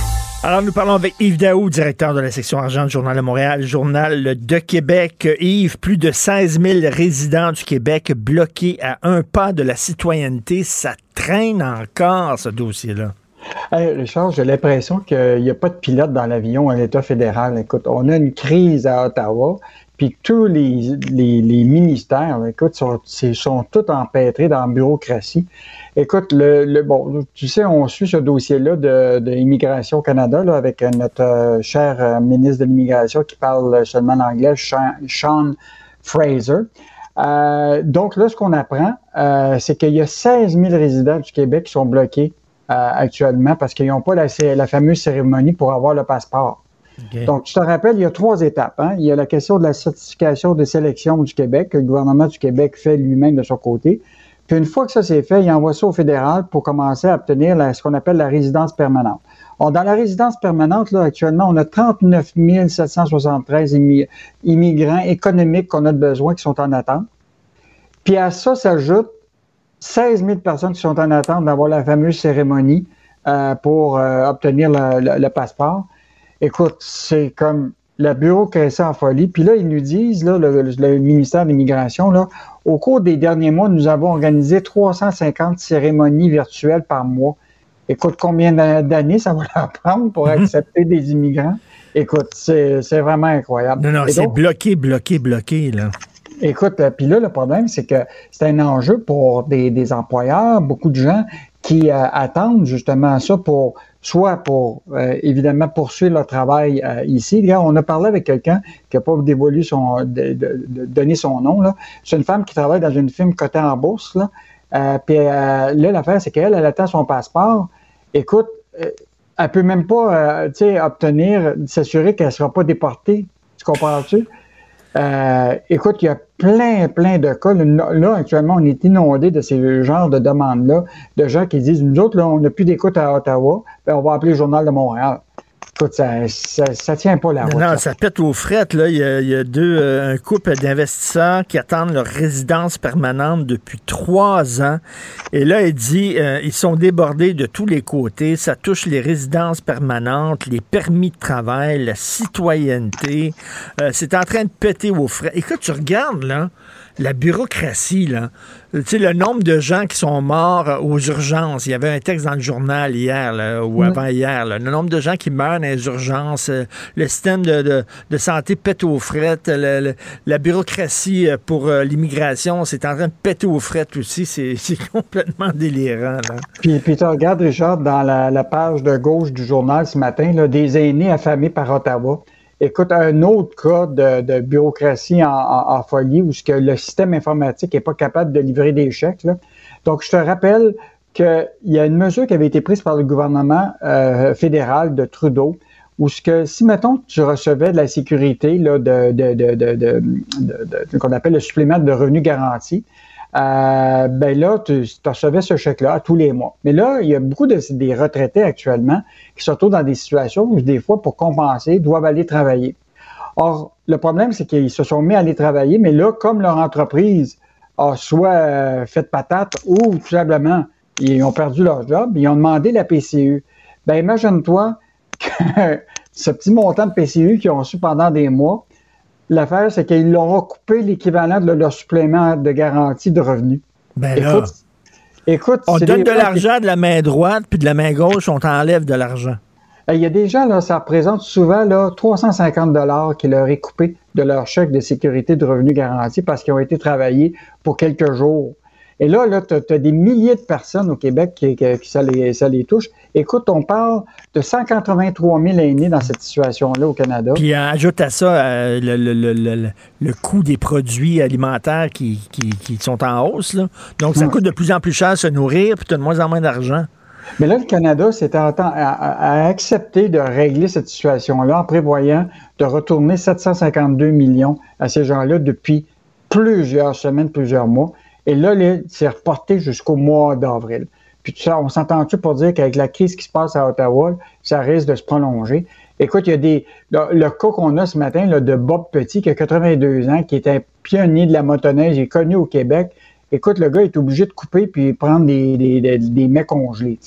Alors, nous parlons avec Yves Daou, directeur de la section argent du Journal de Montréal, Journal de Québec. Yves, plus de 16 000 résidents du Québec bloqués à un pas de la citoyenneté. Ça traîne encore, ce dossier-là. Hey, Richard, j'ai l'impression qu'il n'y a pas de pilote dans l'avion à l'État fédéral. Écoute, on a une crise à Ottawa, puis tous les, ministères, écoute, sont, sont tous empêtrés dans la bureaucratie. Écoute, le, bon, tu sais, on suit ce dossier-là de, de Canada là, avec notre euh, cher euh, ministre de l'Immigration qui parle seulement l'anglais, Sean, Fraser. Euh, donc là, ce qu'on apprend, c'est qu'il y a 16 000 résidents du Québec qui sont bloqués actuellement parce qu'ils n'ont pas la, fameuse cérémonie pour avoir le passeport. Donc, je te rappelle, il y a trois étapes. Hein. Il y a la question de la certification de sélection du Québec, que le gouvernement du Québec fait lui-même de son côté. Puis une fois que ça c'est fait, il envoie ça au fédéral pour commencer à obtenir ce qu'on appelle la résidence permanente. dans la résidence permanente, là, actuellement, on a 39 773 immigrants économiques qu'on a besoin qui sont en attente. Puis à ça s'ajoute 16 000 personnes qui sont en attente d'avoir la fameuse cérémonie euh, pour euh, obtenir le, passeport. Écoute, c'est comme le bureau bureaucratie en folie. Puis là, ils nous disent, là, le, ministère de l'Immigration, là, au cours des derniers mois, nous avons organisé 350 cérémonies virtuelles par mois. Écoute, combien d'années ça va leur prendre pour mhm. accepter des immigrants? Écoute, c'est vraiment incroyable. Non, non, c'est bloqué, bloqué, bloqué, là. Écoute, euh, puis là, le problème, c'est que c'est un enjeu pour des, employeurs, beaucoup de gens qui euh, attendent justement ça pour soit pour euh, évidemment poursuivre leur travail euh, ici. on a parlé avec quelqu'un qui n'a pas dévoilé son, de, donner son nom. C'est une femme qui travaille dans une firme cotée en bourse. Là. Euh, puis là, l'affaire, c'est qu'elle, elle attend son passeport. Écoute, elle peut même pas, obtenir, s'assurer qu'elle ne sera pas déportée. Tu comprends-tu? Euh, écoute, il y a plein, plein de cas. Là, actuellement, on est inondé de ces genres de demandes-là, de gens qui disent, nous autres, là, on n'a plus d'écoute à Ottawa, ben, on va appeler le Journal de Montréal ça, ça, tient pas la route. Non, ça pète aux frettes. Là. Il, y a, deux, euh, un couple d'investisseurs qui attendent leur résidence permanente depuis trois ans. Et là, il dit, euh, ils sont débordés de tous les côtés. Ça touche les résidences permanentes, les permis de travail, la citoyenneté. Euh, c'est en train de péter aux frettes. Écoute, tu regardes, là, la bureaucratie, là. Tu sais, le nombre de gens qui sont morts aux urgences. Il y avait un texte dans le journal hier ou avant-hier. Le nombre de gens qui meurent dans les urgences. Euh, le système de, santé pète aux frettes. la bureaucratie euh, pour euh, l'immigration, c'est en train de péter aux frettes aussi. C'est complètement délirant. Puis, puis tu regardes, Richard, dans la, page de gauche du journal ce matin, là, des aînés affamés par Ottawa. Écoute, un autre cas de, bureaucratie en, folie où ce que le système informatique n'est pas capable de livrer des chèques. Donc, je te rappelle qu'il y a une mesure qui avait été prise par le gouvernement euh, fédéral de Trudeau, où ce que si, mettons, tu recevais de la sécurité là, de, de, qu'on appelle le supplément de revenu garanti, euh, ben là, tu, recevais ce chèque-là tous les mois. Mais là, il y a beaucoup de des retraités actuellement qui se retrouvent dans des situations où, des fois, pour compenser, doivent aller travailler. Or, le problème, c'est qu'ils se sont mis à aller travailler, mais là, comme leur entreprise a soit euh, fait patate ou tout simplement, ils ont perdu leur job, ils ont demandé la PCU. Ben, imagine-toi que ce petit montant de PCU qu'ils ont reçu pendant des mois, L'affaire, c'est qu'ils leur ont coupé l'équivalent de leur supplément de garantie de revenus. Ben écoute, écoute on donne de l'argent de la main droite, puis de la main gauche, on t'enlève de l'argent. Il y a des gens, là, ça représente souvent là, 350 dollars qui leur est coupé de leur chèque de sécurité de revenus garantis parce qu'ils ont été travaillés pour quelques jours. Et là, là tu as, des milliers de personnes au Québec qui, ça, les, ça, les, touche. Écoute, on parle de 183 000 aînés dans cette situation-là au Canada. Puis euh, ajoute à ça euh, le, le, le, coût des produits alimentaires qui, qui sont en hausse. Là. Donc, ça coûte de plus en plus cher se nourrir, puis tu as de moins en moins d'argent. Mais là, le Canada s'est accepté de régler cette situation-là en prévoyant de retourner 752 millions à ces gens-là depuis plusieurs semaines, plusieurs mois. Et là, c'est reporté jusqu'au mois d'avril. Puis ça, on s'entend-tu pour dire qu'avec la crise qui se passe à Ottawa, ça risque de se prolonger? Écoute, il y a des. Le, cas qu'on a ce matin là, de Bob Petit, qui a 82 ans, qui est un pionnier de la motoneige, il est connu au Québec. Écoute, le gars est obligé de couper puis prendre des, des, des, mets congelés.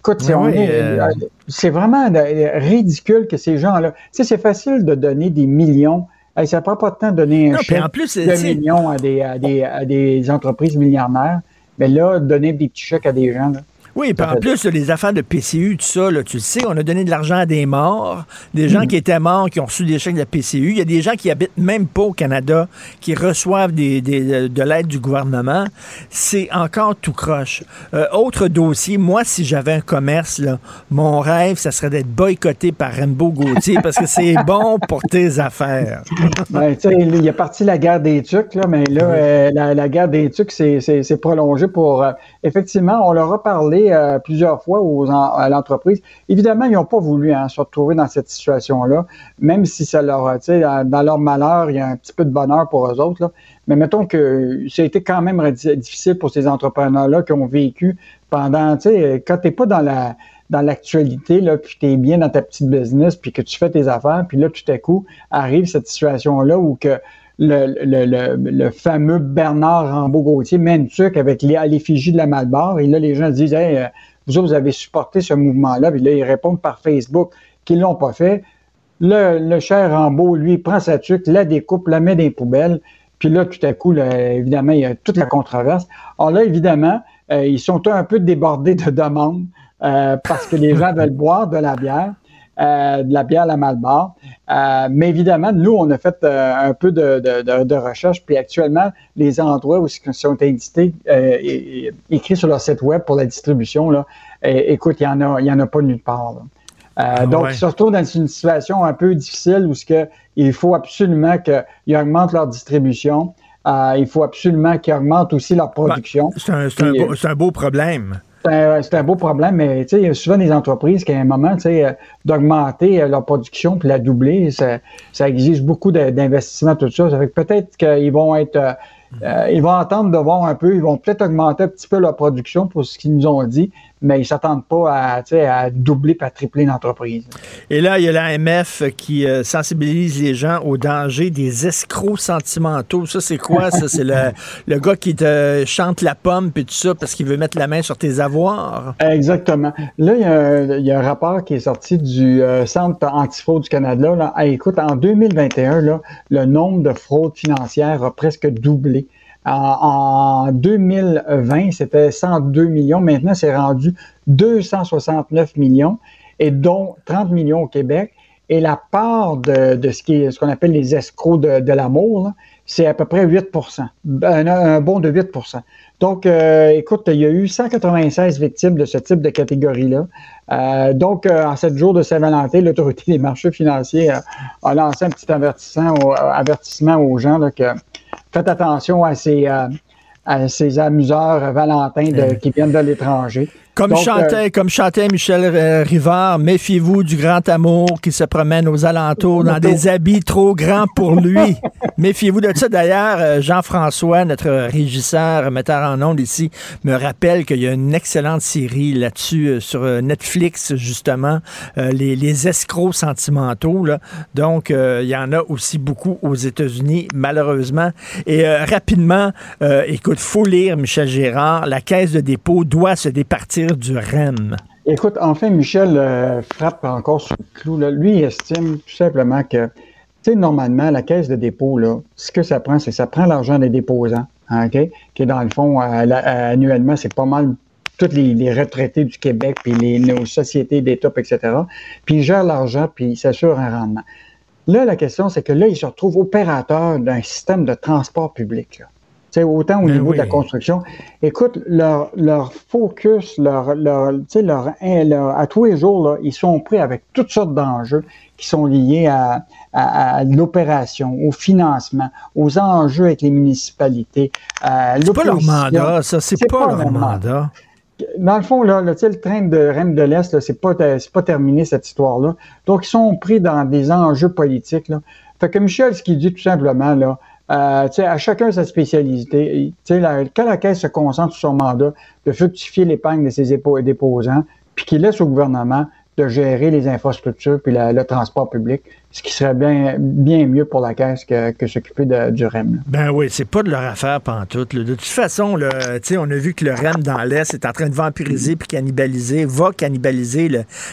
Écoute, c'est, euh, c'est vraiment ridicule que ces gens-là. Tu sais, c'est facile de donner des millions ça ne prend pas de temps de donner un chèque de millions à des, à, des, à des entreprises milliardaires. Mais là, donner des petits chèques à des gens, là, oui, puis en plus, les affaires de PCU, tout ça, là, tu le sais, on a donné de l'argent à des morts, des gens mm. qui étaient morts, qui ont reçu des chèques de la PCU. Il y a des gens qui habitent même pas au Canada, qui reçoivent des, de l'aide du gouvernement. C'est encore tout croche. Euh, autre dossier, moi, si j'avais un commerce, là, mon rêve, ça serait d'être boycotté par Rainbow Gauthier parce que c'est bon pour tes affaires. ben, il y a parti la guerre des Tucs, là, mais là, euh, la, guerre des Tucs, c'est prolongé pour... Euh, effectivement, on leur a parlé euh, plusieurs fois aux, à l'entreprise. Évidemment, ils n'ont pas voulu hein, se retrouver dans cette situation-là, même si ça leur, tu sais, dans leur malheur, il y a un petit peu de bonheur pour eux autres. Là. Mais mettons que ça a été quand même difficile pour ces entrepreneurs-là qui ont vécu pendant, tu sais, quand tu n'es pas dans la dans l'actualité, là, puis tu es bien dans ta petite business, puis que tu fais tes affaires, puis là, tout à coup, arrive cette situation-là où que le, le, le, fameux Bernard Rambaud-Gauthier truc avec l'effigie de la Malbar, et là, les gens disent hey, euh, vous vous avez supporté ce mouvement-là, puis là, ils répondent par Facebook qu'ils l'ont pas fait. Le, le cher Rambaud, lui, prend sa truc, la découpe, la met dans les poubelles, puis là, tout à coup, évidemment, il y a toute la controverse. Alors là, évidemment, euh, ils sont un peu débordés de demandes euh, parce que les gens veulent boire de la bière. Euh, de la bière à la Malbar. Euh, mais évidemment, nous, on a fait euh, un peu de, de, de, recherche, puis actuellement, les endroits où ils sont édités, écrits sur leur site web pour la distribution, là, écoute, il n'y en, a, y en a pas nulle part. Ah donc, ils se retrouvent dans une situation un peu difficile où ce que, il faut absolument qu'ils augmentent leur distribution. il faut absolument qu'ils augmentent aussi leur ben, production. c'est un, un beau problème. C'est un, beau problème, mais il y a souvent des entreprises qui, à un moment, euh, d'augmenter euh, leur production puis la doubler, ça, ça exige beaucoup d'investissement, tout ça. Ça fait que peut-être qu'ils vont être euh, euh, ils vont attendre de voir un peu, ils vont peut-être augmenter un petit peu leur production pour ce qu'ils nous ont dit, mais ils ne s'attendent pas à, à doubler à tripler l'entreprise. Et là, il y a l'AMF qui euh, sensibilise les gens au danger des escrocs sentimentaux. Ça, c'est quoi? ça, c'est le, le, gars qui te chante la pomme puis tout ça parce qu'il veut mettre la main sur tes avoirs. Exactement. Là, il y a, un rapport qui est sorti du euh, Centre antifraude du Canada. Là. écoute, en 2021, là, le nombre de fraudes financières a presque doublé. En, 2020, c'était 102 millions. Maintenant, c'est rendu 269 millions, et dont 30 millions au Québec. Et la part de, ce qui ce qu'on appelle les escrocs de, l'amour, c'est à peu près 8 un, un bon de 8% Donc, euh, écoute, il y a eu 196 victimes de ce type de catégorie-là. Euh, donc, euh, en sept jours de Saint-Valentin, l'Autorité des marchés financiers a, lancé un petit avertissement, avertissement aux gens que faites attention à ces, euh, à ces amuseurs valentins de, qui viennent de l'étranger. Comme, chantait, euh, comme chantait Michel euh, Rivard, méfiez-vous du grand amour qui se promène aux alentours dans des habits trop grands pour lui. méfiez-vous de ça. D'ailleurs, euh, Jean-François, notre régisseur, metteur en ondes ici, me rappelle qu'il y a une excellente série là-dessus sur Netflix, justement, les, les, escrocs sentimentaux. Là. Donc, il y en a aussi beaucoup aux États-Unis, malheureusement. Et rapidement, écoute, faut lire Michel Gérard. La caisse de dépôt doit se départir du REM? Écoute, enfin, Michel euh, frappe encore sur le clou. Lui, il estime tout simplement que, tu sais, normalement, la caisse de dépôt, là, ce que ça prend, c'est ça prend l'argent des déposants, hein, OK? Qui, dans le fond, annuellement, c'est pas mal tous les, retraités du Québec, puis les, nos sociétés d'État, etc. Puis ils gèrent l'argent, puis ils s'assurent un rendement. Là, la question, c'est que là, ils se retrouvent opérateurs d'un système de transport public. Là autant au ben niveau de la construction. Écoute, leur, leur focus, leur, leur, leur, leur, à tous les jours, là, ils sont pris avec toutes sortes d'enjeux qui sont liés à, à, l'opération, au financement, aux enjeux avec les municipalités. c'est pas leur mandat, ça, c'est pas, pas, leur mandat. Dans le fond, là, le train de Rennes de l'Est, c'est pas, pas terminé cette histoire-là. Donc, ils sont pris dans des enjeux politiques. Là. Fait que Michel, ce qu'il dit tout simplement, là, euh, à chacun sa spécialité. La, quand la Caisse se concentre sur son mandat de fructifier l'épargne de ses déposants, puis qu'il laisse au gouvernement de gérer les infrastructures puis le transport public, ce qui serait bien, bien mieux pour la Caisse que, que s'occuper du REM. Ben oui, c'est pas de leur affaire pantoute. De toute façon, là, on a vu que le REM dans l'Est est en train de vampiriser puis cannibaliser, va cannibaliser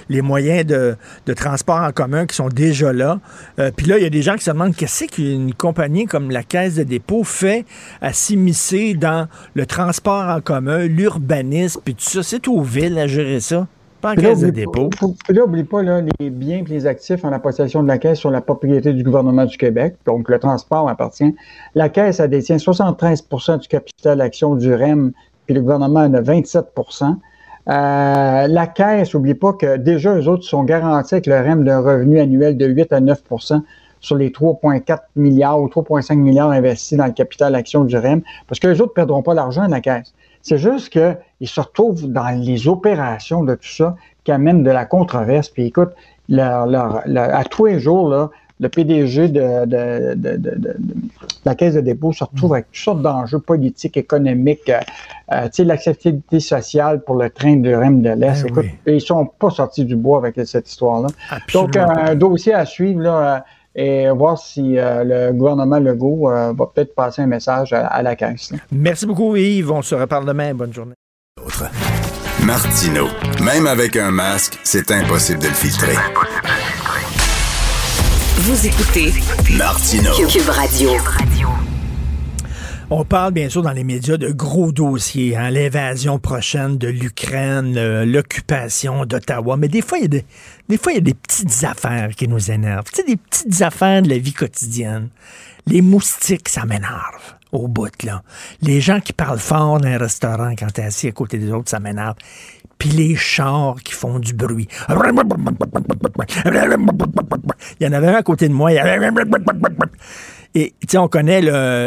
les moyens de, transport en commun qui sont déjà là. Euh, puis là, il y a des gens qui se demandent qu'est-ce qu'une compagnie comme la Caisse de dépôt fait à s'immiscer dans le transport en commun, l'urbanisme, puis tout ça. C'est aux villes à gérer ça. Pas en caisse de dépôt. Là, n'oublie pas les biens et les actifs en la possession de la Caisse sur la propriété du gouvernement du Québec. Donc, le transport appartient. La Caisse, elle détient 73% du capital d'action du REM, puis le gouvernement en a 27% euh, la Caisse, n'oublie pas que déjà, eux autres sont garantis avec le REM d'un revenu annuel de 8 à 9% sur les 3,4 milliards ou 3,5 milliards investis dans le capital d'action du REM, parce que les autres ne perdront pas l'argent, la Caisse. C'est juste qu'ils se retrouvent dans les opérations de tout ça qui amènent de la controverse. Puis écoute, à tous les jours, là, le PDG de, la Caisse de dépôt se retrouve avec toutes sortes d'enjeux politiques, économiques, euh, euh, sais, l'acceptabilité sociale pour le train de REM de l'Est. Ben Écoute, ils sont pas sortis du bois avec cette histoire-là. Donc, un dossier à suivre, là, euh, et voir si le gouvernement Legault va peut-être passer un message à, la Caisse. Merci beaucoup, Yves. On se reparle demain. Bonne journée. Martino. Même avec un masque, c'est impossible de le filtrer. Vous écoutez Martino Cube Radio. On parle bien sûr dans les médias de gros dossiers, hein, l'invasion prochaine de l'Ukraine, euh, l'occupation d'Ottawa, mais des fois il y a des, des fois il y a des petites affaires qui nous énervent, tu sais des petites affaires de la vie quotidienne. Les moustiques, ça m'énerve au bout là. Les gens qui parlent fort dans un restaurant quand t'es assis à côté des autres, ça m'énerve puis les chars qui font du bruit. Il y en avait un à côté de moi. Et tu sais, on connaît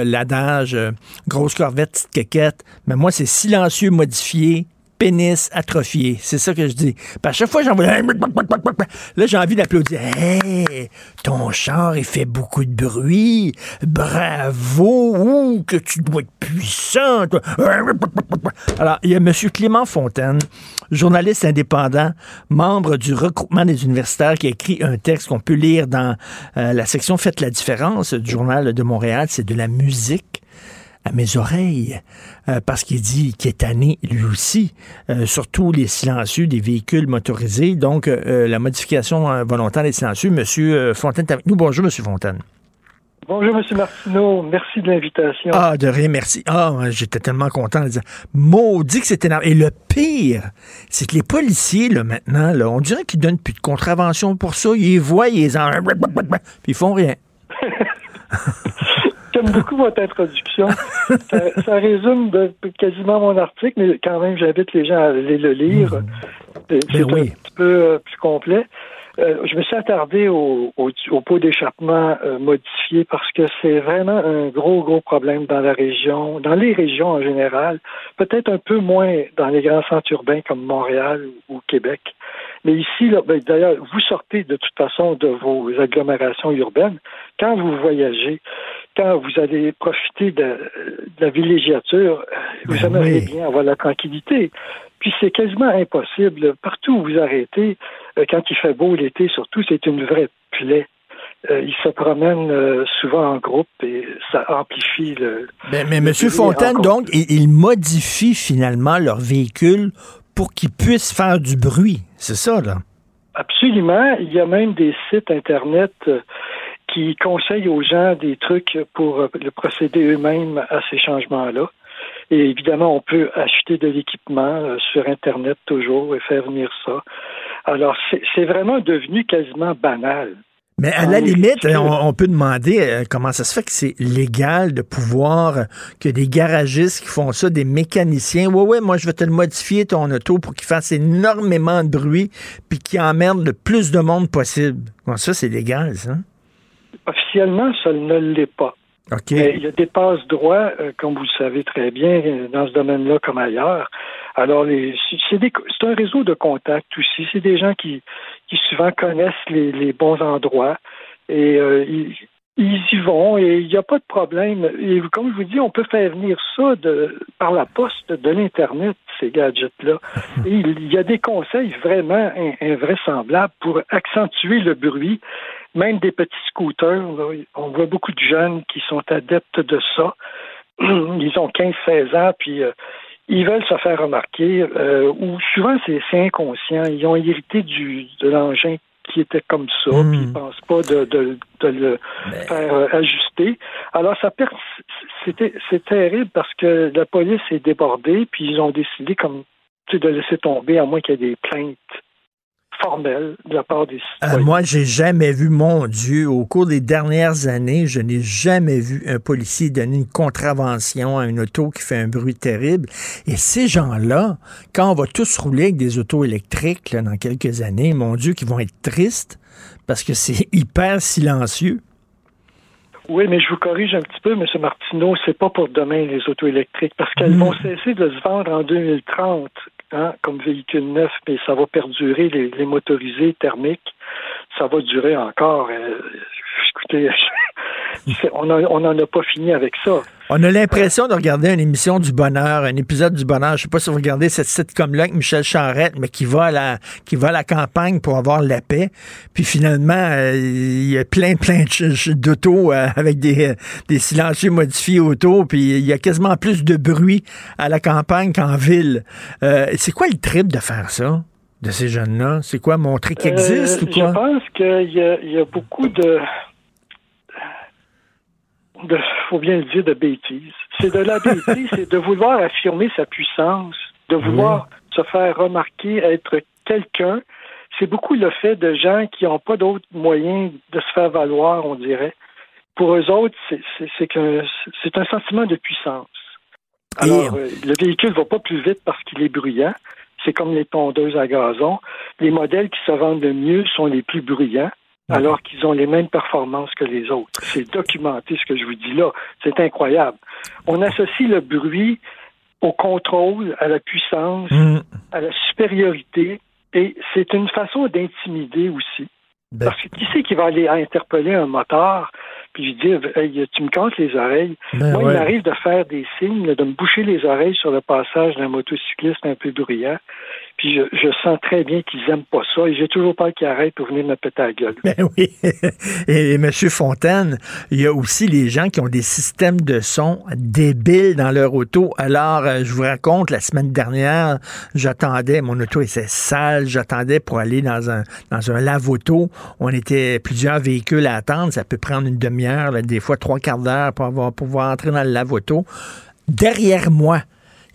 l'adage euh, grosse corvette, petite quéquette, mais moi, c'est silencieux modifié, pénis atrophié. C'est ça que je dis. à chaque fois. Là, j'ai envie d'applaudir. Hey, ton char, il fait beaucoup de bruit. Bravo. que tu dois être puissant. Alors, il y a M. Clément Fontaine, journaliste indépendant, membre du regroupement des universitaires, qui a écrit un texte qu'on peut lire dans euh, la section Faites la différence du Journal de Montréal. C'est de la musique à mes oreilles, euh, parce qu'il dit qu'il est tanné, lui aussi, euh, surtout les silencieux des véhicules motorisés. Donc, euh, la modification volontaire des silencieux. Monsieur Fontaine est avec nous. Bonjour, Monsieur Fontaine. Bonjour, M. Martineau. Merci de l'invitation. Ah, de rien, merci. Ah, j'étais tellement content de dire. Maudit que c'était énorme. Et le pire, c'est que les policiers, là, maintenant, là, on dirait qu'ils donnent plus de contravention pour ça. Ils voient, ils en... Puis ils font rien. J'aime beaucoup votre introduction. ça, résume quasiment mon article, mais quand même, j'invite les gens à aller le lire. Mmh. C'est ben un petit peu euh, plus complet. Euh, je me suis attardé au, au, pot d'échappement euh, modifié parce que c'est vraiment un gros, gros problème dans la région, dans les régions en général, peut-être un peu moins dans les grands centres urbains comme Montréal ou Québec. Mais ici, ben, d'ailleurs, vous sortez de toute façon de vos agglomérations urbaines. Quand vous voyagez, quand vous allez profiter de, la villégiature, vous ben aimeriez bien avoir la tranquillité. Puis c'est quasiment impossible. Partout où vous arrêtez, euh, quand il fait beau l'été, surtout, c'est une vraie plaie. Euh, ils se promènent euh, souvent en groupe et ça amplifie le. Ben, mais, mais M. Fontaine, donc, ils modifient finalement leur véhicule pour qu'ils puissent faire du bruit. C'est ça, là? Absolument. Il y a même des sites Internet qui conseillent aux gens des trucs pour le procéder eux-mêmes à ces changements-là. Et évidemment, on peut acheter de l'équipement euh, sur Internet toujours et faire venir ça. Alors, c'est vraiment devenu quasiment banal. Mais à la limite, on, peut demander euh, comment ça se fait que c'est légal de pouvoir, euh, que des garagistes qui font ça, des mécaniciens, ouais, ouais, moi je vais te le modifier ton auto pour qu'il fasse énormément de bruit puis qu'il emmerde le plus de monde possible. Bon, ça, c'est légal, ça? Officiellement, ça ne l'est pas. Mais il y a des passes droits, euh, comme vous le savez très bien, dans ce domaine-là comme ailleurs. Alors, c'est un réseau de contacts aussi. C'est des gens qui, qui souvent connaissent les, bons endroits et euh, ils, y vont et il n'y a pas de problème. Et comme je vous dis, on peut faire venir ça de, par la poste de l'Internet, ces gadgets-là. Et il y a des conseils vraiment invraisemblables pour accentuer le bruit même des petits scooters. on voit beaucoup de jeunes qui sont adeptes de ça. Ils ont 15-16 ans, puis euh, ils veulent se faire remarquer, euh, ou souvent c'est inconscient. Ils ont hérité du, de l'engin qui était comme ça, puis ils ne hmm. pensent pas de, de, le faire euh, ajuster. Alors, ça c'était c'est terrible parce que la police est débordée, puis ils ont décidé comme de laisser tomber, à moins qu'il y ait des plaintes formelle de la part des euh, citoyens. moi, j'ai jamais vu, mon Dieu, au cours des dernières années, je n'ai jamais vu un policier donner une contravention à une auto qui fait un bruit terrible. Et ces gens-là, quand on va tous rouler avec des autos électriques dans quelques années, mon Dieu, qui vont être tristes parce que c'est hyper silencieux. Oui, mais je vous corrige un petit peu, M. Martineau, c'est pas pour demain les autos électriques, parce qu'elles vont hmm. cesser de se vendre en 2030 hein, comme véhicule neuf, mais ça va perdurer les, motorisés thermiques. Ça va durer encore. Euh, écoutez, on n'en a pas fini avec ça. On a l'impression de regarder une émission du bonheur, un épisode du bonheur. Je sais pas si vous regardez cette sitcom-là avec Michel Charette, mais qui va à la, qui va à la campagne pour avoir la paix. Puis finalement, euh, il y a plein, plein d'autos euh, avec des, des silencieux modifiés autour. Puis il y a quasiment plus de bruit à la campagne qu'en ville. Euh, c'est quoi le trip de faire ça? de ces jeunes-là? C'est quoi, montrer qu'ils existent ou quoi? Je pense qu'il y, y, a beaucoup de, il faut bien le dire, de bêtises. C'est de la bêtise, c'est de vouloir affirmer sa puissance, de vouloir se faire remarquer, être quelqu'un. C'est beaucoup le fait de gens qui n'ont pas d'autres moyens de se faire valoir, on dirait. Pour eux autres, c'est c'est un sentiment de puissance. Alors, euh, le véhicule ne va pas plus vite parce qu'il est bruyant. C'est comme les tondeuses à gazon. Les modèles qui se vendent le mieux sont les plus bruyants alors qu'ils ont les mêmes performances que les autres. C'est documenté ce que je vous dis là. C'est incroyable. On associe le bruit au contrôle, à la puissance, mm. à la supériorité, et c'est une façon d'intimider aussi. Ben. Parce que qui c'est qui va aller interpeller un moteur puis lui dire tu me casses les oreilles? Ben Moi, il m'arrive de faire des signes, de me boucher les oreilles sur le passage d'un motocycliste un peu bruyant. Je, sens très bien qu'ils aiment pas ça et j'ai toujours peur qu'ils arrêtent pour venir me péter la gueule. Ben oui. Et, M. Fontaine, il y a aussi les gens qui ont des systèmes de son débiles dans leur auto. Alors, euh, je vous raconte, la semaine dernière, j'attendais, mon auto était sale, j'attendais pour aller dans un, dans un lave-auto. On était plusieurs véhicules à attendre. Ça peut prendre une demi-heure, des fois trois quarts d'heure pour avoir, pouvoir entrer dans le lave-auto. Derrière moi,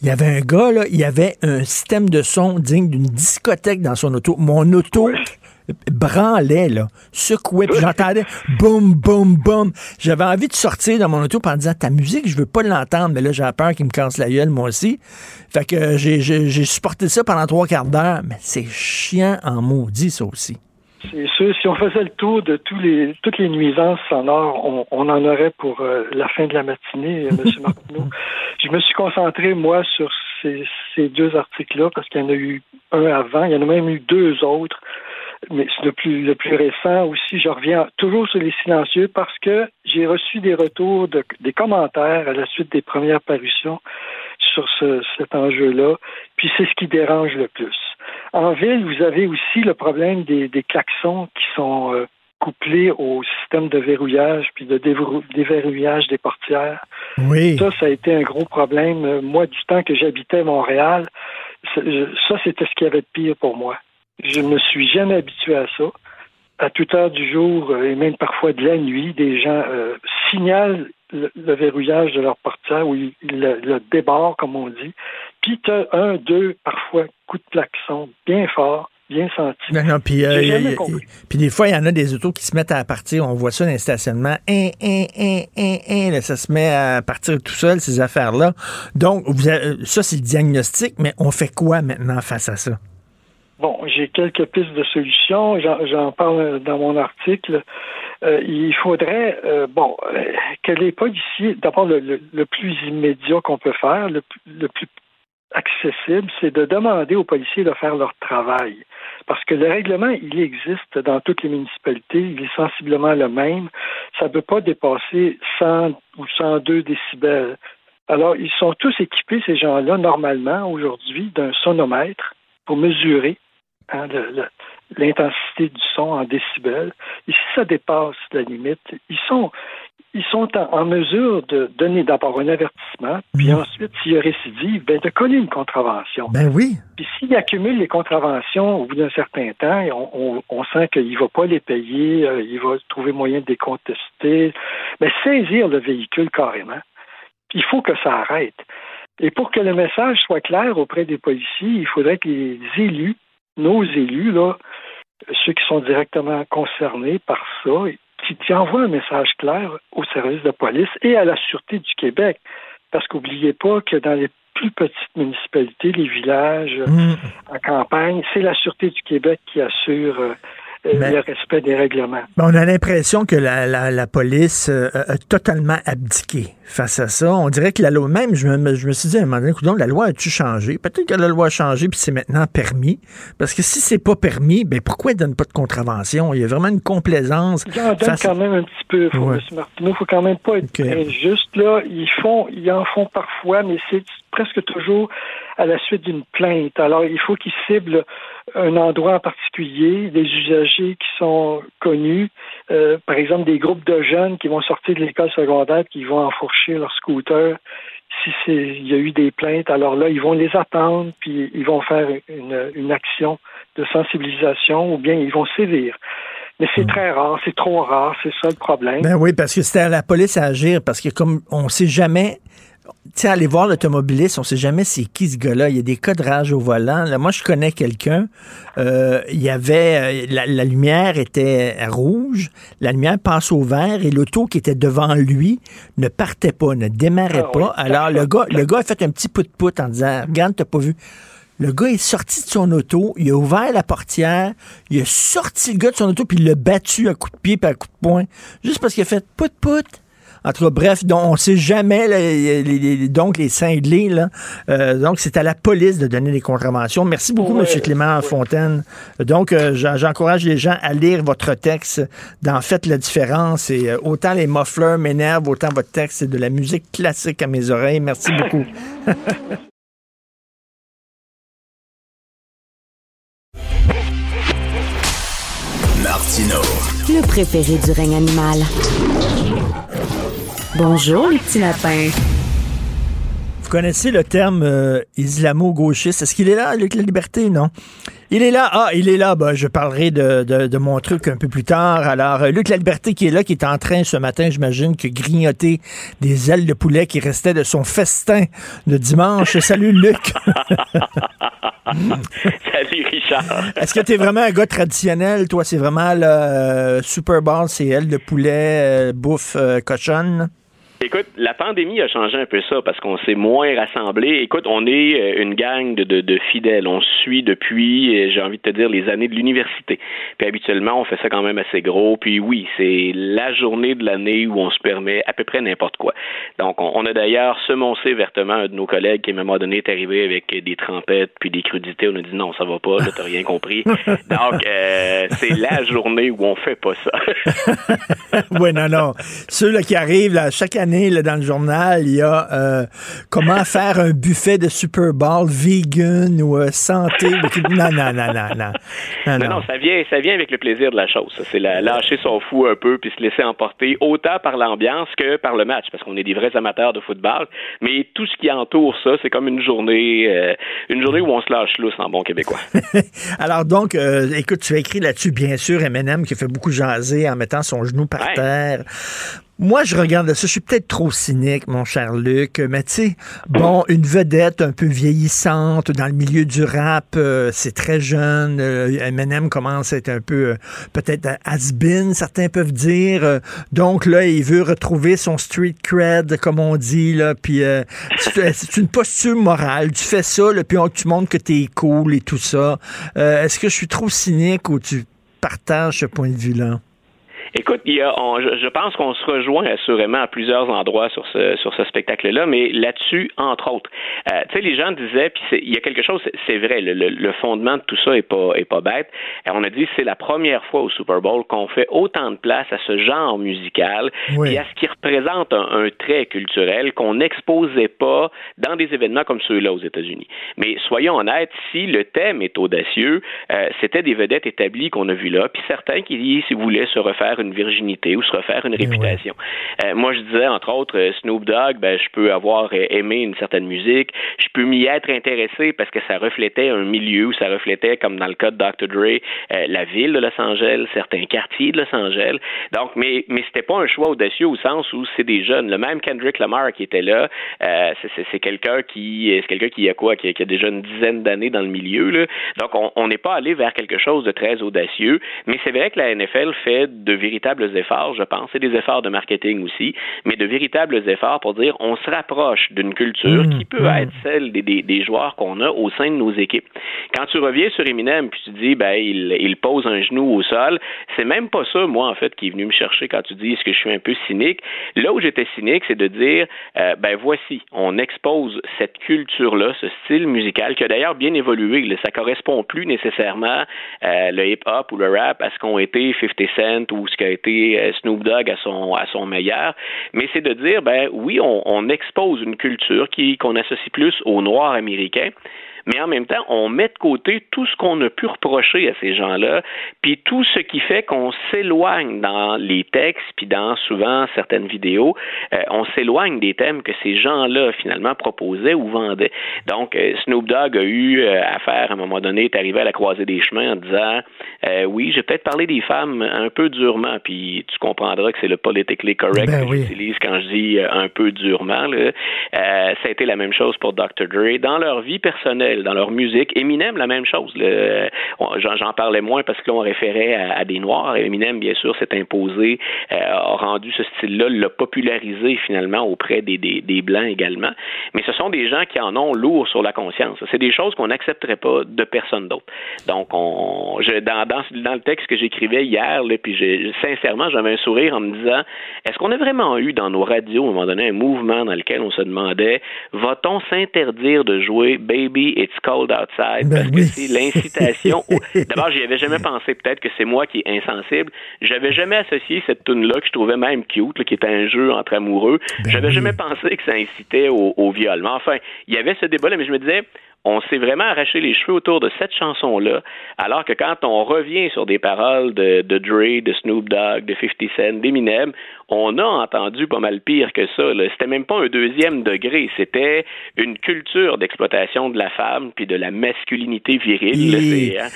il y avait un gars, là, il y avait un système de son digne d'une discothèque dans son auto. Mon auto branlait, là, secouait, puis j'entendais boum, boum, boum. J'avais envie de sortir dans mon auto en disant ta musique, je veux pas l'entendre, mais là, j'ai peur qu'il me casse la gueule, moi aussi. Fait que j'ai supporté ça pendant trois quarts d'heure, mais c'est chiant en maudit, ça aussi. C'est sûr, si on faisait le tour de tous les, toutes les nuisances sonores, on, on en aurait pour euh, la fin de la matinée, euh, M. Martineau. Je me suis concentré, moi, sur ces, ces deux articles-là, parce qu'il y en a eu un avant, il y en a même eu deux autres, mais le plus, le plus récent aussi, je reviens toujours sur les silencieux parce que j'ai reçu des retours, de, des commentaires à la suite des premières parutions sur ce, cet enjeu-là, puis c'est ce qui dérange le plus. En ville, vous avez aussi le problème des, des klaxons qui sont euh, couplés au système de verrouillage puis de déverrouillage des portières. Oui. Ça, ça a été un gros problème. Euh, moi, du temps que j'habitais Montréal, ça, c'était ce qu'il y avait de pire pour moi. Je ne me suis jamais habitué à ça. À toute heure du jour euh, et même parfois de la nuit, des gens signalent le, verrouillage de leur portière ou le, le débord, comme on dit. Puis tu as un, deux, parfois, coups de klaxon bien fort bien senti. Non, non, puis, euh, puis des fois, il y en a des autos qui se mettent à partir. On voit ça dans les stationnements. Un, un, un, là, ça se met à partir tout seul, ces affaires-là. Donc, vous avez, ça, c'est le diagnostic, mais on fait quoi maintenant face à ça? Bon, j'ai quelques pistes de solutions. J'en parle dans mon article. Euh, il faudrait, euh, bon, euh, que les policiers, d'abord, le, le, plus immédiat qu'on peut faire, le, le plus accessible, c'est de demander aux policiers de faire leur travail. Parce que le règlement, il existe dans toutes les municipalités, il est sensiblement le même. Ça ne peut pas dépasser 100 ou 102 décibels. Alors, ils sont tous équipés, ces gens-là, normalement, aujourd'hui, d'un sonomètre pour mesurer hein, l'intensité du son en décibels. Et si ça dépasse la limite, ils sont, ils sont en, mesure de donner d'abord un avertissement, puis ensuite, s'il y a récidive, ben, de coller une contravention. Ben oui. Puis s'il accumule les contraventions au bout d'un certain temps, on, on, sent qu'il ne va pas les payer, euh, il va trouver moyen de les contester, mais saisir le véhicule carrément. Il faut que ça arrête. Et pour que le message soit clair auprès des policiers, il faudrait que les élus, nos élus, là, ceux qui sont directement concernés par ça, qui, envoie un message clair au service de police et à la Sûreté du Québec. Parce qu'oubliez pas que dans les plus petites municipalités, les villages, mm. en campagne, c'est la Sûreté du Québec qui assure euh, le respect des règlements. on a l'impression que la, police a totalement abdiqué face à ça. On dirait que la loi, même, je me, je me suis dit à un moment donné, la loi a-tu changé? Peut-être que la loi a changé puis c'est maintenant permis. Parce que si c'est pas permis, ben pourquoi ils donnent pas de contravention? Il y a vraiment une complaisance. Ils en donnent quand même un petit peu, faut, M. Martineau. faut quand même pas être juste là. Ils font, ils en font parfois, mais c'est presque toujours à la suite d'une plainte. Alors, il faut qu'ils ciblent un endroit en particulier, des usagers qui sont connus, euh, par exemple des groupes de jeunes qui vont sortir de l'école secondaire, qui vont enfourcher leur scooter. Si il y a eu des plaintes, alors là, ils vont les attendre, puis ils vont faire une, une action de sensibilisation ou bien ils vont sévir. Mais c'est hmm. très rare, c'est trop rare, c'est ça le problème. Ben oui, parce que c'était à la police à agir, parce que comme on ne sait jamais sais, aller voir l'automobiliste, on sait jamais c'est qui ce gars-là. Il y a des cas de rage au volant. Là, moi, je connais quelqu'un. Euh, il y avait euh, la, lumière était rouge, la lumière passe au vert et l'auto qui était devant lui ne partait pas, ne démarrait ah pas. Alors le gars, le gars a fait un petit de pout en disant "Regarde, t'as pas vu." Le gars est sorti de son auto, il a ouvert la portière, il a sorti le gars de son auto puis il l'a battu à coups de pied et à coups de poing, juste parce qu'il a fait pout pout. En tout cas, bref, donc, on ne sait jamais, donc, les cinglés, là. Euh, donc, c'est à la police de donner les contraventions. Merci beaucoup, M. Clément Fontaine. Donc, euh, j'encourage les gens à lire votre texte dans Faites la différence. Et euh, autant les mufflers m'énervent, autant votre texte, c'est de la musique classique à mes oreilles. Merci beaucoup. Martino. Le préféré du règne animal. Bonjour, les petits lapins. Vous connaissez le terme euh, islamo-gauchiste? Est-ce qu'il est là, avec la liberté? Non? Il est là. Ah, il est là. Bah, je parlerai de, mon truc un peu plus tard. Alors, euh, Luc La Liberté qui est là, qui est en train ce matin, j'imagine, que grignoter des ailes de poulet qui restaient de son festin de dimanche. Salut, Luc. Salut, Richard. Est-ce que tu es vraiment un gars traditionnel? Toi, c'est vraiment le euh, Super Bowl, c'est ailes de poulet, bouffe cochonne? Écoute, la pandémie a changé un peu ça parce qu'on s'est moins rassemblés. Écoute, on est euh, une gang de, fidèles. On suit depuis, euh, j'ai envie de te dire, les années de l'université. Puis habituellement, on fait ça quand même assez gros. Puis oui, c'est la journée de l'année où on se permet à peu près n'importe quoi. Donc, on, a d'ailleurs semoncé vertement un de nos collègues qui, à un moment donné, est arrivé avec des trempettes puis des crudités. On a dit non, ça va pas, t'as rien compris. Donc, euh, c'est la journée où on fait pas ça. oui, non, non. Ceux là, qui arrivent là, chaque année, dans le journal, il y a euh, comment faire un buffet de Super Bowl vegan ou euh, santé. Non, non, non, non, non. Non, non, ça vient, ça vient avec le plaisir de la chose. C'est lâcher son fou un peu puis se laisser emporter autant par l'ambiance que par le match, parce qu'on est des vrais amateurs de football. Mais tout ce qui entoure ça, c'est comme une journée, euh, une journée où on se lâche lousse en bon québécois. Alors donc, écoute, tu as écrit là-dessus, bien sûr, Eminem qui fait beaucoup jaser en mettant son genou par terre. Moi, je regarde ça. Je suis peut-être trop cynique, mon cher Luc, mais tu sais, bon, une vedette un peu vieillissante dans le milieu du rap, euh, c'est très jeune. Euh, Eminem commence à être un peu, euh, peut-être has-been, certains peuvent dire. donc là, il veut retrouver son street cred, comme on dit, là. Puis c'est une posture morale. Tu fais ça, là, puis on, tu montres que t'es cool et tout ça. Est-ce que je suis trop cynique ou tu partages ce point de vue-là? Écoute, il y a, je, pense qu'on se rejoint assurément à plusieurs endroits sur ce, sur ce spectacle-là, mais là-dessus, entre autres. Euh, tu sais, les gens disaient, puis il y a quelque chose, c'est vrai, le, le, fondement de tout ça est pas, est pas bête. Et on a dit, c'est la première fois au Super Bowl qu'on fait autant de place à ce genre musical et à ce qui représente un, trait culturel qu'on n'exposait pas dans des événements comme ceux-là aux États-Unis. Mais soyons honnêtes, si le thème est audacieux, euh, c'était des vedettes établies qu'on a vues là, puis certains qui, voulaient se refaire une virginité ou se refaire une réputation. Euh, moi, je disais, entre autres, euh, Snoop Dogg, ben, je peux avoir euh, aimé une certaine musique, je peux m'y être intéressé parce que ça reflétait un milieu, ça reflétait, comme dans le cas de Dr. Dre, la ville de Los Angeles, certains quartiers de Los Angeles. Donc, mais, mais c'était pas un choix audacieux au sens où c'est des jeunes. Le même Kendrick Lamar qui était là, c'est quelqu'un qui, c'est quelqu'un qui a quoi, qui a, déjà une dizaine d'années dans le milieu. Là. Donc, on n'est pas allé vers quelque chose de très audacieux, mais c'est vrai que la NFL fait de vérifier véritables efforts, je pense, et des efforts de marketing aussi, mais de véritables efforts pour dire on se rapproche d'une culture mmh, qui peut mmh. être celle des, des, joueurs qu'on a au sein de nos équipes. Quand tu reviens sur Eminem puis tu dis ben il, il pose un genou au sol, c'est même pas ça moi en fait qui est venu me chercher quand tu dis est-ce que je suis un peu cynique? Là où j'étais cynique, c'est de dire euh, ben voici, on expose cette culture là, ce style musical qui a d'ailleurs bien évolué. Là, ça correspond plus nécessairement euh, le hip-hop ou le rap à ce qu'ont été 50 Cent ou ce qu'a été euh, Snoop Dogg à son meilleur, mais c'est de dire ben oui, on, on expose une culture qui qu'on associe plus aux Noirs américains mais en même temps, on met de côté tout ce qu'on a pu reprocher à ces gens-là, puis tout ce qui fait qu'on s'éloigne dans les textes, puis dans souvent certaines vidéos, euh, on s'éloigne des thèmes que ces gens-là finalement proposaient ou vendaient. Donc, euh, Snoop Dogg a eu euh, à faire à un moment donné, est arrivé à la croisée des chemins en disant oui, j'ai peut-être parlé des femmes un peu durement, puis tu comprendras que c'est le politically correct ben que j'utilise quand je dis un peu durement. Là. ça a été la même chose pour Dr. Dre. Dans leur vie personnelle, dans leur musique. Eminem, la même chose. J'en parlais moins parce que l'on référait à, des Noirs. Eminem, bien sûr, s'est imposé, euh, a rendu ce style-là, l'a popularisé finalement auprès des, des, Blancs également. Mais ce sont des gens qui en ont lourd sur la conscience. C'est des choses qu'on n'accepterait pas de personne d'autre. Donc, on, dans, dans, le texte que j'écrivais hier, là, puis sincèrement, j'avais un sourire en me disant, est-ce qu'on a vraiment eu dans nos radios, à un moment donné, un mouvement dans lequel on se demandait, va-t-on s'interdire de jouer Baby et It's Cold Outside ben parce que c'est l'incitation. D'abord, j'y avais jamais pensé. Peut-être que c'est moi qui est insensible. J'avais jamais associé cette tune là que je trouvais même cute, qui était un jeu entre amoureux. Ben j'avais jamais pensé que ça incitait au, au viol. Mais enfin, il y avait ce débat-là, mais je me disais, on s'est vraiment arraché les cheveux autour de cette chanson-là, alors que quand on revient sur des paroles de, de Dre, de Snoop Dogg, de 50 Cent, d'Eminem, on a entendu pas mal pire que ça. C'était même pas un deuxième degré, c'était une culture d'exploitation de la femme puis de la masculinité virile. Hein.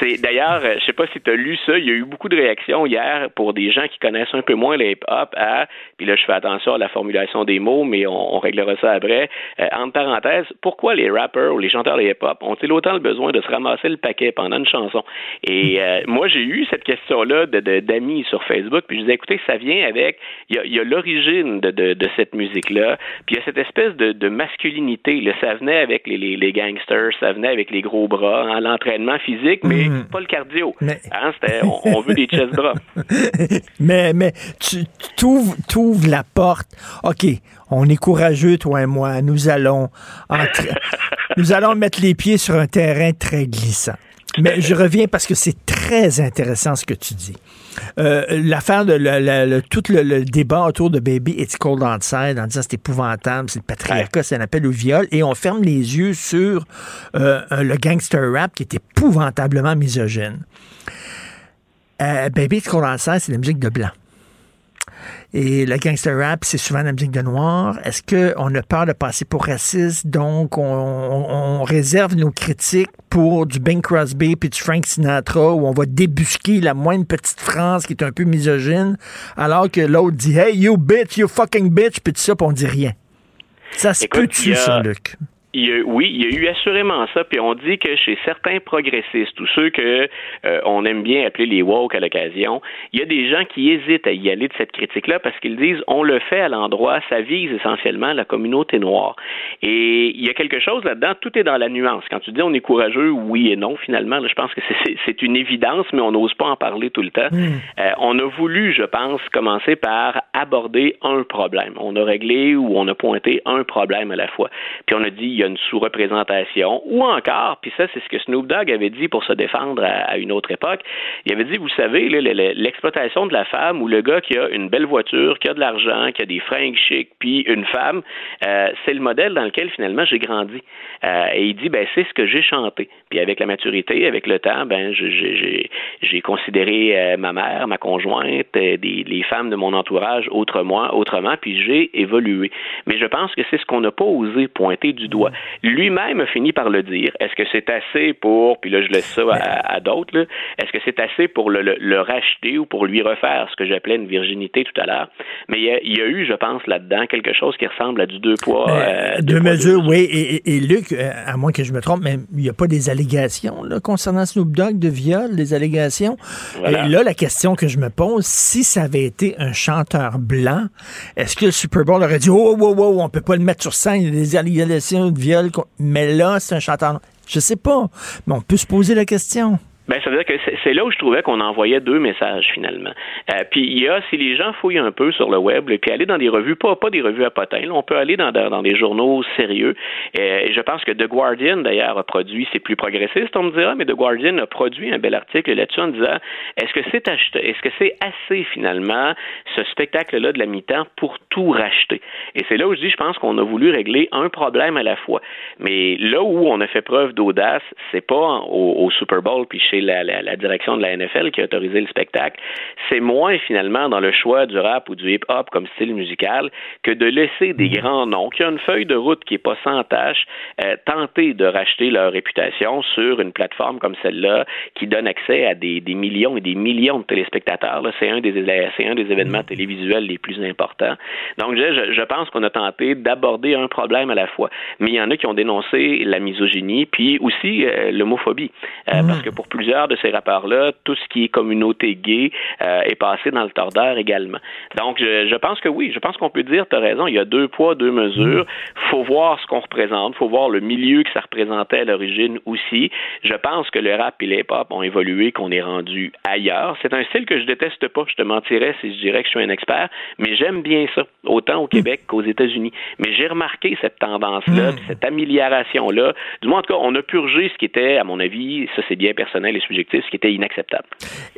C'est d'ailleurs, je sais pas si tu as lu ça, il y a eu beaucoup de réactions hier pour des gens qui connaissent un peu moins le hip-hop à, puis là je fais attention à la formulation des mots, mais on, réglera ça après. Euh, entre parenthèses, pourquoi les rappers ou les chanteurs de hip-hop ont-ils autant le besoin de se ramasser le paquet pendant une chanson? Et euh, moi j'ai eu cette question-là d'amis sur Facebook, puis je disais écoutez, ça vient avec il y a, l'origine de, de, cette musique-là, puis il y a cette espèce de, masculinité. Là, ça venait avec les, les, gangsters, ça venait avec les gros bras, hein, l'entraînement physique, mais mm. pas le cardio. Hein, on, veut des chest mais mais tu ouvres la porte. OK, on est courageux, toi et moi. Nous allons, nous allons mettre les pieds sur un terrain très glissant. Mais je reviens parce que c'est très intéressant ce que tu dis. Euh, l'affaire de le, tout le, débat autour de Baby It's Cold Outside en disant c'est épouvantable, c'est le patriarcat, c'est un appel au viol, et on ferme les yeux sur euh, le gangster rap qui est épouvantablement misogyne. Euh, Baby It's Cold Outside, c'est la musique de blanc. Et le gangster rap, c'est souvent la musique de noir. Est-ce qu'on a peur de passer pour raciste, donc on, réserve nos critiques pour du Bing Crosby puis du Frank Sinatra, où on va débusquer la moindre petite phrase qui est un peu misogyne, alors que l'autre dit Hey, you bitch, you fucking bitch, puis tout ça, puis on dit rien. Ça se peut-tu, ça, Luc? Oui, il y a eu assurément ça. Puis on dit que chez certains progressistes, ou ceux que euh, on aime bien appeler les woke à l'occasion, il y a des gens qui hésitent à y aller de cette critique-là parce qu'ils disent on le fait à l'endroit, ça vise essentiellement la communauté noire. Et il y a quelque chose là-dedans, tout est dans la nuance. Quand tu dis on est courageux, oui et non, finalement, je pense que c'est une évidence, mais on n'ose pas en parler tout le temps. Hmm. Euh, on a voulu, je pense, commencer par aborder un problème. On a réglé ou on a pointé un problème à la fois. Puis on a dit y a une sous-représentation, ou encore, puis ça, c'est ce que Snoop Dogg avait dit pour se défendre à, une autre époque, il avait dit, vous savez, l'exploitation de la femme ou le gars qui a une belle voiture, qui a de l'argent, qui a des fringues chics, puis une femme, euh, c'est le modèle dans lequel finalement j'ai grandi. Euh, et il dit, ben c'est ce que j'ai chanté. Puis avec la maturité, avec le temps, ben j'ai considéré euh, ma mère, ma conjointe, des, les femmes de mon entourage autrement, autrement, puis j'ai évolué. Mais je pense que c'est ce qu'on n'a pas osé pointer du doigt Lui-même a fini par le dire. Est-ce que c'est assez pour, puis là je laisse ça à, d'autres, est-ce que c'est assez pour le, racheter ou pour lui refaire ce que j'appelais une virginité tout à l'heure? Mais il y, a, eu, je pense, là-dedans quelque chose qui ressemble à du deux poids. Euh, deux, mesures, oui. Et, Luc, euh, à moins que je me trompe, mais il n'y a pas des allégations là, concernant Snoop Dogg de viol, des allégations? Et là, la question que je me pose, si ça avait été un chanteur blanc, est-ce que le Super Bowl aurait dit, oh, oh, oh, on peut pas le mettre sur scène, il y a des allégations viol, mais là, c'est un chanteur. Je sais pas, mais on peut se poser la question. Ben, ça veut dire que c'est là où je trouvais qu'on envoyait deux messages finalement. Euh, puis il y a, si les gens fouillent un peu sur le web, et puis aller dans des revues, pas, pas des revues à potins, on peut aller dans, dans des journaux sérieux. Euh, je pense que The Guardian, d'ailleurs, a produit, c'est plus progressiste, on me dira, mais The Guardian a produit un bel article là-dessus en disant est-ce que c'est acheté, est-ce que c'est assez finalement ce spectacle-là de la mi-temps pour tout racheter? Et c'est là où je dis, je pense qu'on a voulu régler un problème à la fois. Mais là où on a fait preuve d'audace, c'est pas au, au Super Bowl puis chez la, direction de la NFL qui a autorisé le spectacle, c'est moins finalement dans le choix du rap ou du hip-hop comme style musical que de laisser des mm. grands noms qui ont une feuille de route qui n'est pas sans tâche euh, tenter de racheter leur réputation sur une plateforme comme celle-là qui donne accès à des, millions et des millions de téléspectateurs. C'est un, des, un des événements mm. télévisuels les plus importants. Donc, je, je pense qu'on a tenté d'aborder un problème à la fois. Mais il y en a qui ont dénoncé la misogynie, puis aussi euh, l'homophobie. Euh. Parce que pour plusieurs de ces rappeurs-là, tout ce qui est communauté gay euh, est passé dans le tordeur également. Donc, je, pense que oui, je pense qu'on peut dire, tu as raison, il y a deux poids, deux mesures. faut voir ce qu'on représente, faut voir le milieu que ça représentait à l'origine aussi. Je pense que le rap et les hop ont évolué, qu'on est rendu ailleurs. C'est un style que je déteste pas, je te mentirais si je dirais que je suis un expert, mais j'aime bien ça, autant au Québec qu'aux États-Unis. Mais j'ai remarqué cette tendance-là, hmm. cette amélioration-là. Du moins, en tout cas, on a purgé ce qui était, à mon avis, ça c'est bien personnel subjectif, ce qui était inacceptable.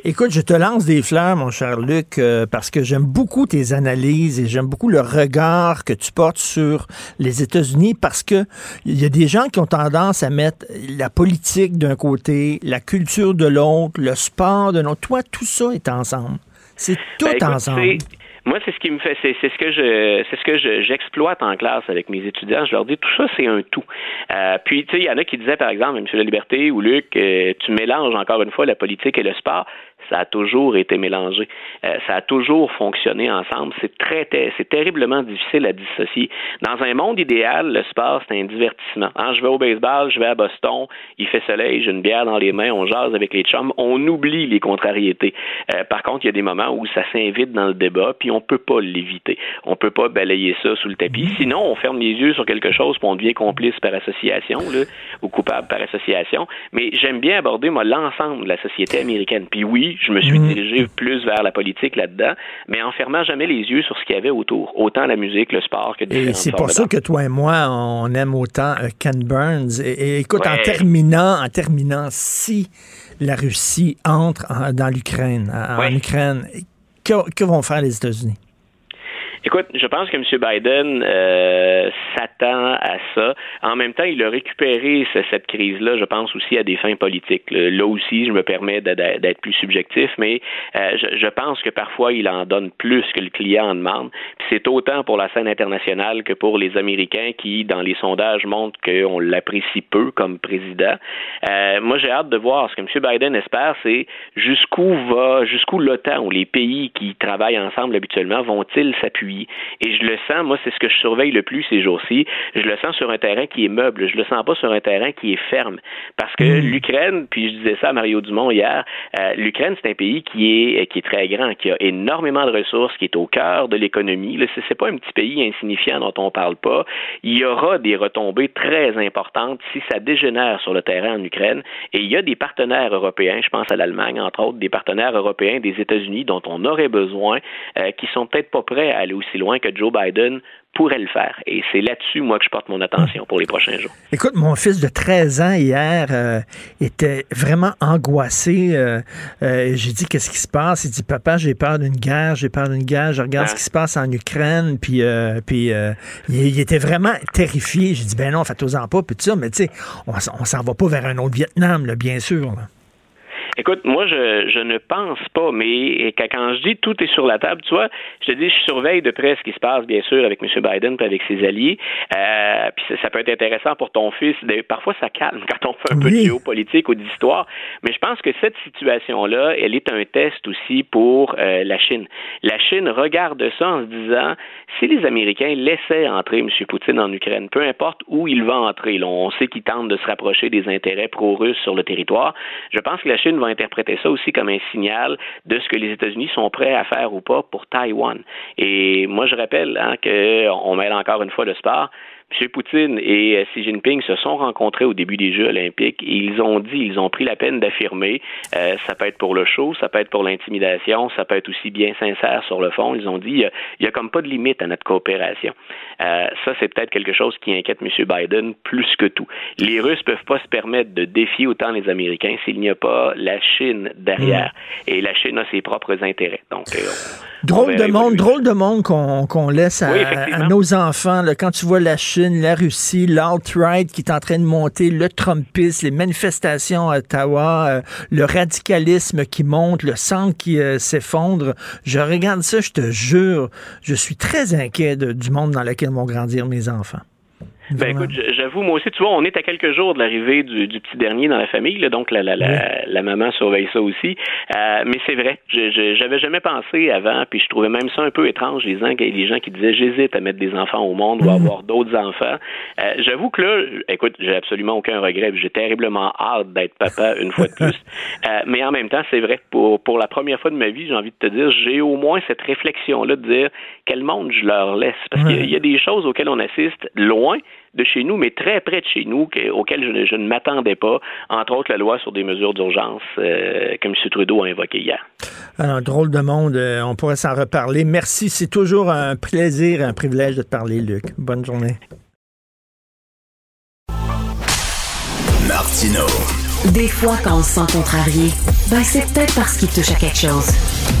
Écoute, je te lance des fleurs, mon cher Luc, euh, parce que j'aime beaucoup tes analyses et j'aime beaucoup le regard que tu portes sur les États-Unis parce que il y a des gens qui ont tendance à mettre la politique d'un côté, la culture de l'autre, le sport de l'autre. Toi, tout ça est ensemble. C'est tout ben, ensemble. Moi, c'est ce qui me fait, c'est, ce que je, c'est ce que j'exploite en classe avec mes étudiants. Je leur dis tout ça, c'est un tout. Euh, puis, tu sais, il y en a qui disaient, par exemple, M. La Liberté ou Luc, euh, tu mélanges encore une fois la politique et le sport ça a toujours été mélangé. Euh, ça a toujours fonctionné ensemble. C'est très, c'est terriblement difficile à dissocier. Dans un monde idéal, le sport, c'est un divertissement. Hein, je vais au baseball, je vais à Boston, il fait soleil, j'ai une bière dans les mains, on jase avec les chums, on oublie les contrariétés. Euh, par contre, il y a des moments où ça s'invite dans le débat, puis on peut pas l'éviter. On peut pas balayer ça sous le tapis. Sinon, on ferme les yeux sur quelque chose, puis on devient complice par association, là, ou coupable par association. Mais j'aime bien aborder, moi, l'ensemble de la société américaine. Puis oui, je me suis mhm. dirigé plus vers la politique là-dedans, mais en fermant jamais les yeux sur ce qu'il y avait autour, autant la musique, le sport que des c'est pour ça que toi et moi, on aime autant euh, Ken Burns. Et, écoute, en terminant, en terminant, si la Russie entre dans l'Ukraine, en, Ukraine, que vont faire les États-Unis? Écoute, je pense que M. Biden euh, s'attend à ça. En même temps, il a récupéré cette crise-là, je pense aussi à des fins politiques. Là aussi, je me permets d'être plus subjectif, mais euh, je, pense que parfois il en donne plus que le client en demande. C'est autant pour la scène internationale que pour les Américains qui, dans les sondages, montrent qu'on l'apprécie peu comme président. Euh, moi, j'ai hâte de voir ce que M. Biden espère, c'est jusqu'où va, jusqu'où l'OTAN ou les pays qui travaillent ensemble habituellement vont-ils s'appuyer et je le sens, moi, c'est ce que je surveille le plus ces jours-ci. Je le sens sur un terrain qui est meuble. Je le sens pas sur un terrain qui est ferme. Parce que hmm. l'Ukraine, puis je disais ça à Mario Dumont hier, euh, l'Ukraine, c'est un pays qui est, qui est très grand, qui a énormément de ressources, qui est au cœur de l'économie. Ce n'est pas un petit pays insignifiant dont on parle pas. Il y aura des retombées très importantes si ça dégénère sur le terrain en Ukraine. Et il y a des partenaires européens, je pense à l'Allemagne, entre autres, des partenaires européens des États-Unis dont on aurait besoin, euh, qui sont peut-être pas prêts à aller aussi loin que Joe Biden pourrait le faire. Et c'est là-dessus, moi, que je porte mon attention pour les prochains jours. Écoute, mon fils de 13 ans hier euh, était vraiment angoissé. Euh, euh, j'ai dit, qu'est-ce qui se passe? Il dit, papa, j'ai peur d'une guerre, j'ai peur d'une guerre, je regarde ce qui se passe en Ukraine. Puis, puis il, était vraiment terrifié. J'ai dit, ben non, faites-en pas, puis tout ça. Mais tu sais, on, on s'en va pas vers un autre Vietnam, bien sûr. Écoute, moi, je, je ne pense pas, mais quand je dis tout est sur la table, tu vois, je te dis, je surveille de près ce qui se passe, bien sûr, avec M. Biden et avec ses alliés. Euh, puis ça, peut être intéressant pour ton fils. Parfois, ça calme quand on fait un peu de géopolitique ou d'histoire. Mais je pense que cette situation-là, elle est un test aussi pour euh, la Chine. La Chine regarde ça en se disant, si les Américains laissaient entrer M. Poutine en Ukraine, peu importe où il va entrer, on sait qu'il tente de se rapprocher des intérêts pro-russes sur le territoire, je pense que la Chine va interpréter ça aussi comme un signal de ce que les États-Unis sont prêts à faire ou pas pour Taïwan. Et moi, je rappelle hein, qu'on mêle encore une fois le sport. M. Poutine et euh, Xi Jinping se sont rencontrés au début des Jeux olympiques et ils ont dit, ils ont pris la peine d'affirmer, euh, ça peut être pour le show, ça peut être pour l'intimidation, ça peut être aussi bien sincère sur le fond. Ils ont dit, il n'y a, comme pas de limite à notre coopération. Euh, ça, c'est peut-être quelque chose qui inquiète M. Biden plus que tout. Les Russes peuvent pas se permettre de défier autant les Américains s'il n'y a pas la Chine derrière. Mm. Et la Chine a ses propres intérêts. Donc, drôle, de monde, drôle de monde qu'on laisse à, nos enfants. quand tu vois la Chine, la Russie, l'alt-right qui est en train de monter, le Trumpisme, les manifestations à Ottawa, euh, le radicalisme qui monte, le sang qui euh, s'effondre. Je regarde ça, je te jure, je suis très inquiet du monde dans lequel vont grandir mes enfants. Ben écoute, j'avoue, moi aussi, tu vois, on est à quelques jours de l'arrivée du, petit dernier dans la famille, donc la, la, la, maman surveille ça aussi. Euh, mais c'est vrai, je j'avais jamais pensé avant, puis je trouvais même ça un peu étrange, les gens, les gens qui disaient j'hésite à mettre des enfants au monde ou à mhm. avoir d'autres enfants. Euh, j'avoue que là, écoute, j'ai absolument aucun regret, j'ai terriblement hâte d'être papa une fois de plus. Euh, mais en même temps, c'est vrai, pour, pour la première fois de ma vie, j'ai envie de te dire, j'ai au moins cette réflexion-là de dire quel monde je leur laisse? Parce qu'il y a des choses auxquelles on assiste loin, de chez nous, mais très près de chez nous, auxquelles je, ne m'attendais pas, entre autres la loi sur des mesures d'urgence euh, que M. Trudeau a invoqué hier. Alors, drôle de monde, euh, on pourrait s'en reparler. Merci, c'est toujours un plaisir, un privilège de te parler, Luc. Bonne journée. Martino. Des fois, quand on se sent contrarié, ben c'est peut-être parce qu'il touche à quelque chose.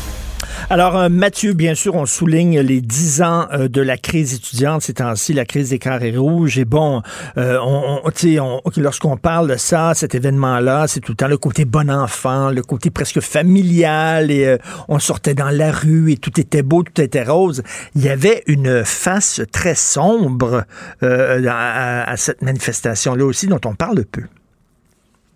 Alors, euh, Mathieu, bien sûr, on souligne les dix ans euh, de la crise étudiante ces temps-ci, la crise des carrés rouges. Et bon, euh, on, on, lorsqu'on parle de ça, cet événement-là, c'est tout le temps le côté bon enfant, le côté presque familial. Et on sortait dans la rue et tout était beau, tout était rose. Il y avait une face très sombre à, à cette manifestation-là aussi, dont on parle peu.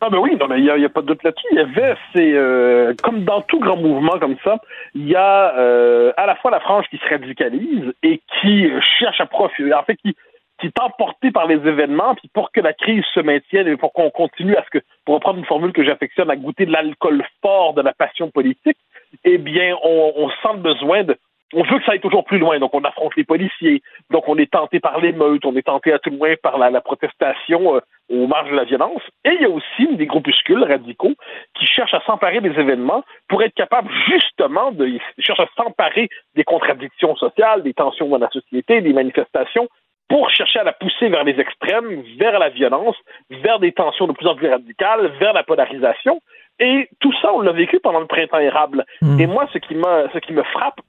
Ah ben oui, non mais il n'y a, pas de doute là-dessus. Il y avait, c'est euh, comme dans tout grand mouvement comme ça, il y a euh, à la fois la frange qui se radicalise et qui cherche à profiter, en fait qui qui est emporté par les événements, puis pour que la crise se maintienne et pour qu'on continue à ce que, pour reprendre une formule que j'affectionne, à goûter de l'alcool fort de la passion politique, eh bien, on sent le besoin de, on veut que ça aille toujours plus loin, donc on affronte les policiers, donc on est tenté par l'émeute, on est tenté à tout le moins par la, protestation euh, aux marges de la violence, et il y a aussi des groupuscules radicaux qui cherchent à s'emparer des événements pour être capables justement de ils cherchent à s'emparer des contradictions sociales, des tensions dans la société, des manifestations, pour chercher à la pousser vers les extrêmes, vers la violence, vers des tensions de plus en plus radicales, vers la polarisation. Et tout ça, on l'a vécu pendant le printemps érable. Hmm. Et moi, ce qui, ce qui me frappe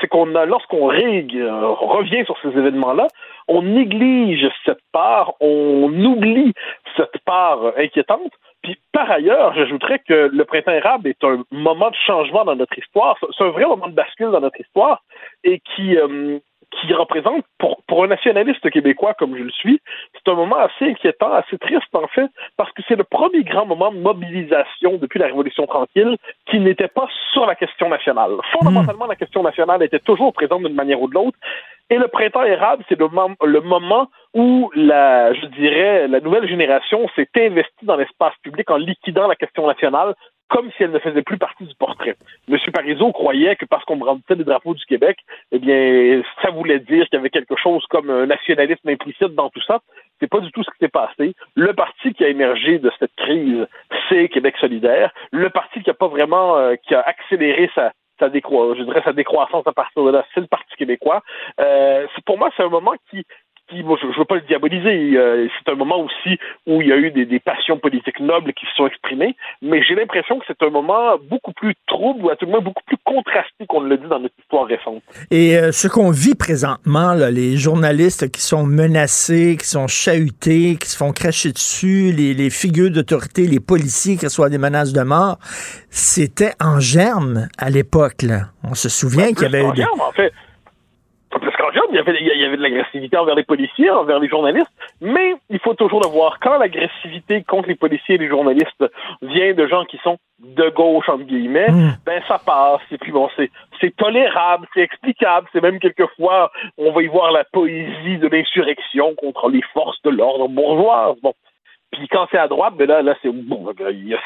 c'est qu'on a, lorsqu'on euh, revient sur ces événements-là, on néglige cette part, on oublie cette part inquiétante. Puis par ailleurs, j'ajouterais que le printemps érable est un moment de changement dans notre histoire. C'est un vrai moment de bascule dans notre histoire et qui, euh, qui représente, pour, pour un nationaliste québécois comme je le suis, c'est un moment assez inquiétant, assez triste en fait, parce que c'est le premier grand moment de mobilisation depuis la Révolution tranquille qui n'était pas sur la question nationale. Fondamentalement, la question nationale était toujours présente d'une manière ou de l'autre, et le printemps érable, c'est le, le, moment où la, je dirais, la nouvelle génération s'est investie dans l'espace public en liquidant la question nationale comme si elle ne faisait plus partie du portrait. M. Parizeau croyait que parce qu'on brandissait des drapeaux du Québec, eh bien, ça voulait dire qu'il y avait quelque chose comme un nationalisme implicite dans tout ça. C'est pas du tout ce qui s'est passé. Le parti qui a émergé de cette crise, c'est Québec solidaire. Le parti qui a pas vraiment, euh, qui a accéléré sa, sa je dirais sa décroissance à partir de là, c'est le Parti québécois. Euh, pour moi, c'est un moment qui, qui, bon, je ne veux pas le diaboliser, c'est un moment aussi où il y a eu des, passions politiques nobles qui se sont exprimées, mais j'ai l'impression que c'est un moment beaucoup plus trouble, ou à tout le moins beaucoup plus contrasté qu'on ne le dit dans notre histoire récente. Et euh, ce qu'on vit présentement, là, les journalistes qui sont menacés, qui sont chahutés, qui se font cracher dessus, les, les figures d'autorité, les policiers qui reçoivent des menaces de mort, c'était en germe à l'époque. On se souvient qu'il y avait... En germe, en fait il y avait, il y avait de l'agressivité envers les policiers, envers les journalistes, mais il faut toujours le voir. Quand l'agressivité contre les policiers et les journalistes vient de gens qui sont de gauche, entre guillemets, hmm. ben ça passe. Et puis bon, c'est, c'est tolérable, c'est explicable, c'est même quelquefois, on va y voir la poésie de l'insurrection contre les forces de l'ordre bourgeoise. Bon. Puis quand c'est à droite, ben là, là c'est bon,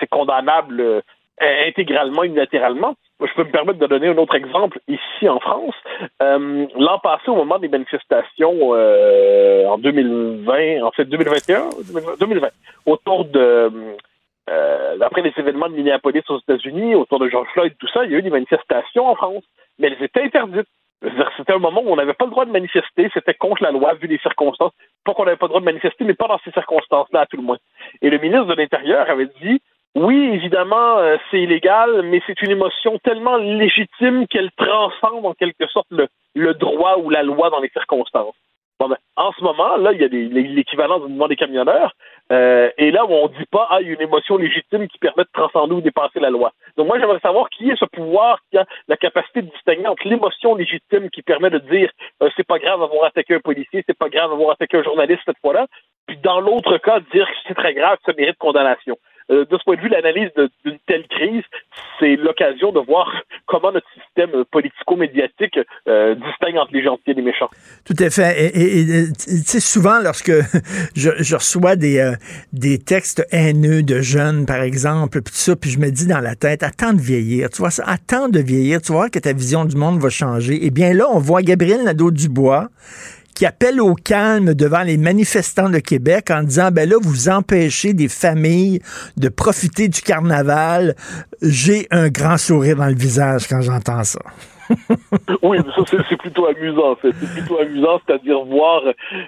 c'est condamnable euh, intégralement, unilatéralement. Je peux me permettre de donner un autre exemple ici en France. Euh, L'an passé, au moment des manifestations euh, en 2020, en fait 2021, 2020, autour de euh, après les événements de Minneapolis aux États-Unis, autour de George Floyd, tout ça, il y a eu des manifestations en France, mais elles étaient interdites. C'était un moment où on n'avait pas le droit de manifester, c'était contre la loi vu les circonstances. Pas qu'on n'avait pas le droit de manifester, mais pas dans ces circonstances-là, à tout le moins. Et le ministre de l'Intérieur avait dit oui, évidemment, euh, c'est illégal, mais c'est une émotion tellement légitime qu'elle transcende en quelque sorte le, le, droit ou la loi dans les circonstances. Bon, ben, en ce moment, là, il y a l'équivalent du mouvement des camionneurs, euh, et là où on ne dit pas, ah, il y a une émotion légitime qui permet de transcender ou dépasser la loi. Donc moi, j'aimerais savoir qui est ce pouvoir qui a la capacité de distinguer entre l'émotion légitime qui permet de dire, euh, c'est pas grave d'avoir attaqué un policier, c'est pas grave d'avoir attaqué un journaliste cette fois-là, puis dans l'autre cas, dire que c'est très grave, ça mérite condamnation. Euh, de ce point de vue, l'analyse d'une telle crise, c'est l'occasion de voir comment notre système politico-médiatique euh, distingue entre les gentils et les méchants. Tout à fait. Et tu sais, souvent, lorsque je, reçois des, euh, des textes haineux de jeunes, par exemple, puis ça, puis je me dis dans la tête, attends de vieillir, tu vois ça, attends de vieillir, tu vois que ta vision du monde va changer. Eh bien là, on voit Gabriel Nadeau-Dubois qui appelle au calme devant les manifestants de Québec en disant, ben là, vous empêchez des familles de profiter du carnaval. J'ai un grand sourire dans le visage quand j'entends ça. Oui, ça, c'est plutôt amusant. C'est plutôt amusant, c'est-à-dire voir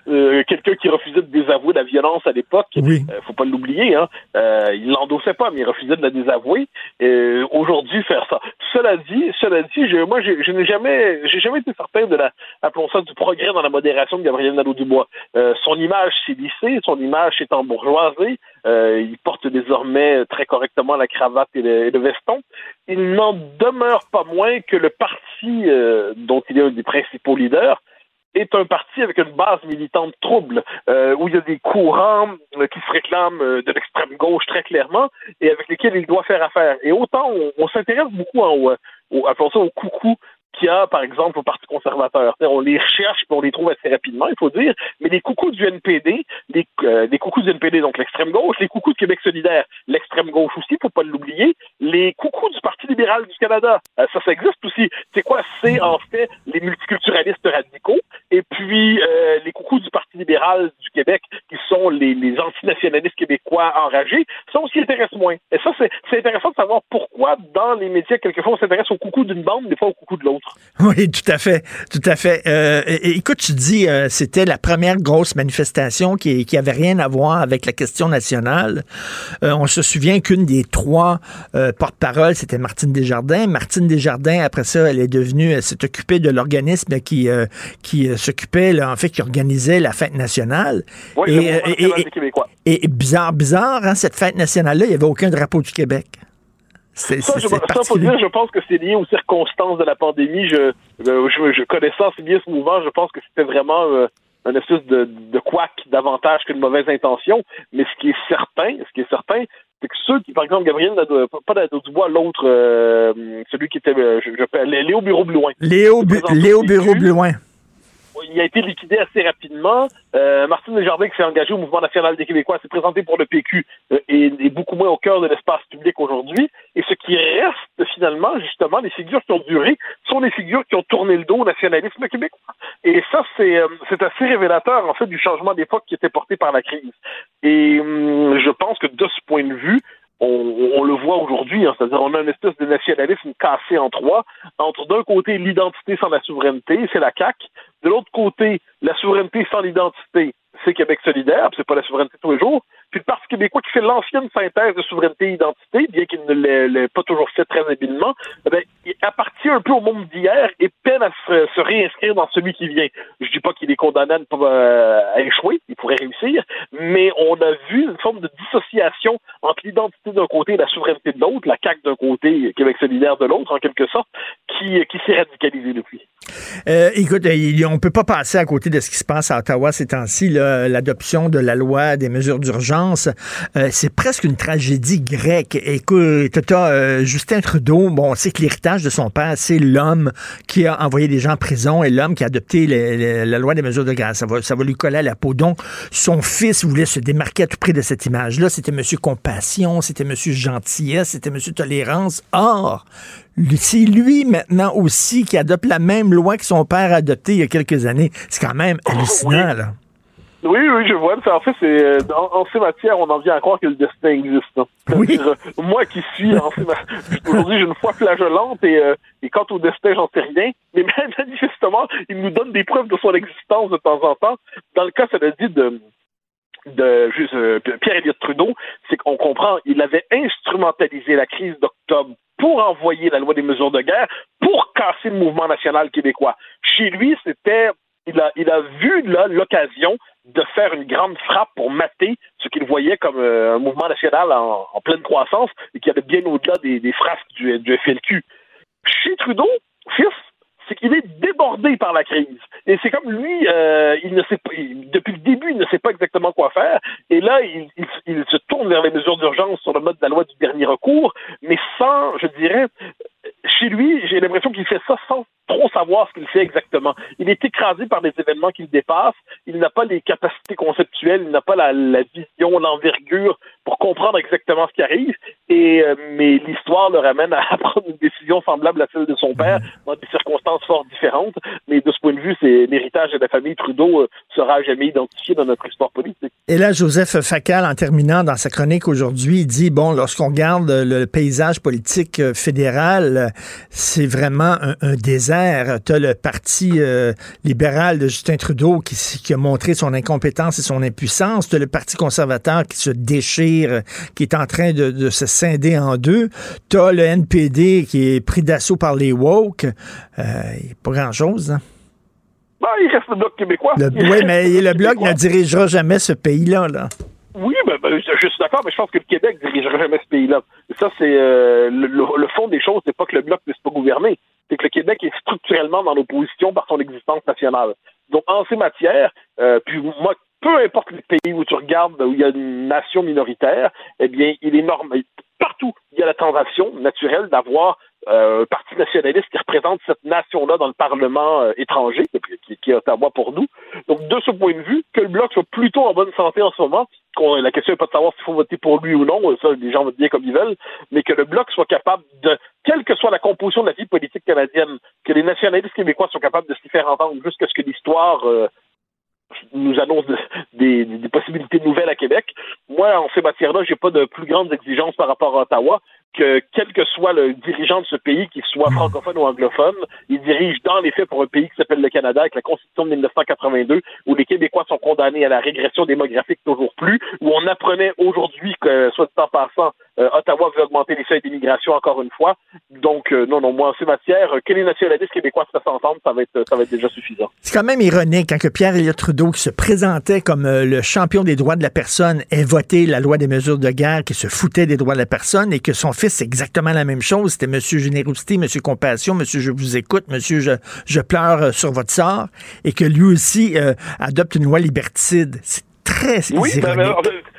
euh, quelqu'un qui refusait de désavouer la violence à l'époque. Oui. Euh, faut pas l'oublier, hein. Euh, il l'endossait pas, mais il refusait de la désavouer. Aujourd'hui, faire ça. Cela dit, cela dit, je, moi, je, n'ai jamais, j'ai jamais été certain de la, appelons ça, du progrès dans la modération de Gabriel Nadeau-Dubois. son image s'est lissée, son image s'est embourgeoisée. Il porte désormais très correctement la cravate et le veston. Il n'en demeure pas moins que le parti euh, dont il est un des principaux leaders, est un parti avec une base militante trouble, euh, où il y a des courants euh, qui se réclament de l'extrême gauche très clairement et avec lesquels il doit faire affaire. Et autant on, s'intéresse beaucoup en, au, appelons ça au coucou qu'il y a, par exemple, au Parti conservateur. On les recherche et on les trouve assez rapidement, il faut dire, mais les coucous du NPD, les, euh, les coucous du NPD, donc l'extrême gauche, les coucous de Québec solidaire, l'extrême gauche aussi, faut pas l'oublier, les coucous du Parti libéral du Canada, euh, ça, ça existe aussi. C'est quoi? C'est en fait les multiculturalistes radicaux, et puis euh, les coucous du Parti libéral du Québec, qui sont les, les antinationalistes québécois enragés, ça aussi intéresse moins. Et ça, c'est intéressant de savoir pourquoi dans les médias, quelquefois, on s'intéresse aux coucous d'une bande, des fois aux coucous de l'autre. Oui, tout à fait, tout à fait. Euh, écoute, tu dis, euh, c'était la première grosse manifestation qui, qui avait rien à voir avec la question nationale. Euh, on se souvient qu'une des trois porte-paroles, c'était Martine Desjardins. Martine Desjardins, après ça, elle est devenue, elle s'est occupée de l'organisme qui qui s'occupait, en fait, qui organisait la fête nationale. Oui, et, et, bizarre, bizarre, hein, cette fête nationale-là, il n'y avait aucun drapeau du Québec. Ça, je, faut dire, je pense que c'est lié aux circonstances de la pandémie. Je, euh, je, je connaissant assez bien ce mouvement, je pense que c'était vraiment euh, un espèce de, de couac davantage qu'une mauvaise intention. Mais ce qui est certain, ce qui est certain, c'est que ceux qui, par exemple, Gabriel, pas Dubois, l'autre, euh, celui qui était, je, je, Léo Bureau-Blouin. Léo, Léo Bureau-Blouin il a été liquidé assez rapidement. Euh, Martine Desjardins, qui s'est engagé au Mouvement national des Québécois, s'est présenté pour le PQ euh, et est beaucoup moins au cœur de l'espace public aujourd'hui. Et ce qui reste, finalement, justement, les figures qui ont duré, sont les figures qui ont tourné le dos au nationalisme québécois. Et ça, c'est euh, c'est assez révélateur, en fait, du changement d'époque qui était porté par la crise. Et hum, je pense que de ce point de vue, on, le voit aujourd'hui, hein, c'est-à-dire on a une espèce de nationalisme cassé en trois, entre d'un côté l'identité sans la souveraineté, c'est la CAQ, de l'autre côté la souveraineté sans l'identité, c'est Québec solidaire, c'est pas la souveraineté tous les jours, puis le Parti québécois qui fait l'ancienne synthèse de souveraineté et identité, bien qu'il ne l'ait pas toujours fait très habilement, eh il appartient un peu au monde d'hier et peine à se, réinscrire dans celui qui vient. Je dis pas qu'il est condamné à, euh, à, échouer, il pourrait réussir, mais on a vu une forme de dissociation entre l'identité d'un côté et la souveraineté de l'autre, la CAQ d'un côté, Québec solidaire de l'autre, en quelque sorte, qui, qui s'est radicalisé depuis. Euh, écoute, euh, on peut pas passer à côté de ce qui se passe à Ottawa ces temps-ci, l'adoption de la loi des mesures d'urgence. Euh, c'est presque une tragédie grecque. Écoute, as, Justin Trudeau, bon, on sait que l'héritage de son père, c'est l'homme qui a envoyé des gens en prison et l'homme qui a adopté la loi des mesures de grâce. Ça va, ça va lui coller à la peau. Donc, son fils voulait se démarquer à tout prix de cette image-là. C'était Monsieur Compassion, c'était Monsieur Gentillesse, c'était Monsieur Tolérance. Or, c'est lui maintenant aussi qui adopte la même loi que son père a adoptée il y a quelques années. C'est quand même hallucinant, oui. là. Oui, oui, je vois. En fait, c'est euh, en, ces matières, on en vient à croire que le destin existe. Hein. Oui. Euh, moi qui suis en ces aujourd'hui, j'ai une foi flageolante et, euh, et quant au destin, j'en sais rien. Mais manifestement, il nous donne des preuves de son existence de temps en temps. Dans le cas, ça le dit de de juste, Pierre Elliott Trudeau, c'est qu'on comprend, il avait instrumentalisé la crise d'octobre pour envoyer la loi des mesures de guerre, pour casser le mouvement national québécois. Chez lui, c'était, il a, il a vu là l'occasion de faire une grande frappe pour mater ce qu'il voyait comme euh, un mouvement national en, pleine croissance et qui allait bien au-delà des, des frasques du, du FLQ. Chez Trudeau, fils, c'est qu'il est débordé par la crise. Et c'est comme lui, euh, il ne sait pas, depuis le début, il ne sait pas exactement quoi faire. Et là, il, il se tourne vers les mesures d'urgence sur le mode de la loi du dernier recours, mais sans, je dirais, chez lui, j'ai l'impression qu'il fait ça sans trop savoir ce qu'il fait exactement. Il est écrasé par des événements qui le dépassent. Il n'a pas les capacités conceptuelles, il n'a pas la, vision, l'envergure pour comprendre exactement ce qui arrive. Et euh, mais l'histoire le ramène à prendre une décision semblable à celle de son père dans des circonstances fort différentes. Mais de ce point de vue, c'est l'héritage de la famille Trudeau euh, sera jamais identifié dans notre histoire politique. Et là, Joseph Facal, en terminant dans sa chronique aujourd'hui, dit bon, lorsqu'on regarde le paysage politique euh, fédéral, c'est vraiment un désert tu as le Parti euh, libéral de Justin Trudeau qui, qui, a montré son incompétence et son impuissance. Tu as le Parti conservateur qui se déchire, qui est en train de, se scinder en deux. Tu as le NPD qui est pris d'assaut par les woke. Euh, pas grand-chose. Hein? Ben, il reste le Bloc québécois. oui, mais le Bloc ne dirigera jamais ce pays-là. Là. Oui, ben, ben, je suis d'accord, mais je pense que le Québec ne dirigera jamais ce pays-là. Ça, c'est euh, le, fond des choses, c'est pas que le Bloc ne puisse pas gouverner, c'est que le Québec est structurellement dans l'opposition par son existence nationale. Donc, en ces matières, euh, puis moi, peu importe le pays où tu regardes, où il y a une nation minoritaire, eh bien, il est normal. Partout, il y a la transaction naturelle d'avoir euh, un parti nationaliste qui représente cette nation-là dans le Parlement euh, étranger, qui, qui, est Ottawa pour nous. Donc, de ce point de vue, que le Bloc soit plutôt en bonne santé en ce moment, la question n'est pas de savoir s'il faut voter pour lui ou non, ça, les gens votent bien comme ils veulent, mais que le Bloc soit capable de, quelle que soit la composition de la vie politique canadienne, que les nationalistes québécois soient capables de s'y faire entendre jusqu'à ce que l'histoire euh, nous annonce des, possibilités nouvelles à Québec. Moi, en ces matières-là, j'ai pas de plus grandes exigences par rapport à Ottawa que quel que soit le dirigeant de ce pays, qu'il soit hmm. francophone ou anglophone, il dirige dans les faits pour un pays qui s'appelle le Canada avec la Constitution de 1982, où les Québécois sont condamnés à la régression démographique toujours plus, où on apprenait aujourd'hui que, soit de temps passant, euh, Ottawa veut augmenter les seuils d'immigration encore une fois. Donc, euh, non, non, moi, en ces matières, euh, que les nationalistes québécois se fassent entendre, ça va être, ça va être déjà suffisant. C'est quand même ironique hein, que Pierre Elliott Trudeau, qui se présentait comme le champion des droits de la personne, ait voté la loi des mesures de guerre, qui se foutait des droits de la personne, et que son fils, c'est exactement la même chose. C'était Monsieur Générosité, Monsieur Compassion, Monsieur Je vous écoute, Monsieur Je, je pleure sur votre sort, et que lui aussi adopte une loi liberticide. C'est très oui, ben, ben,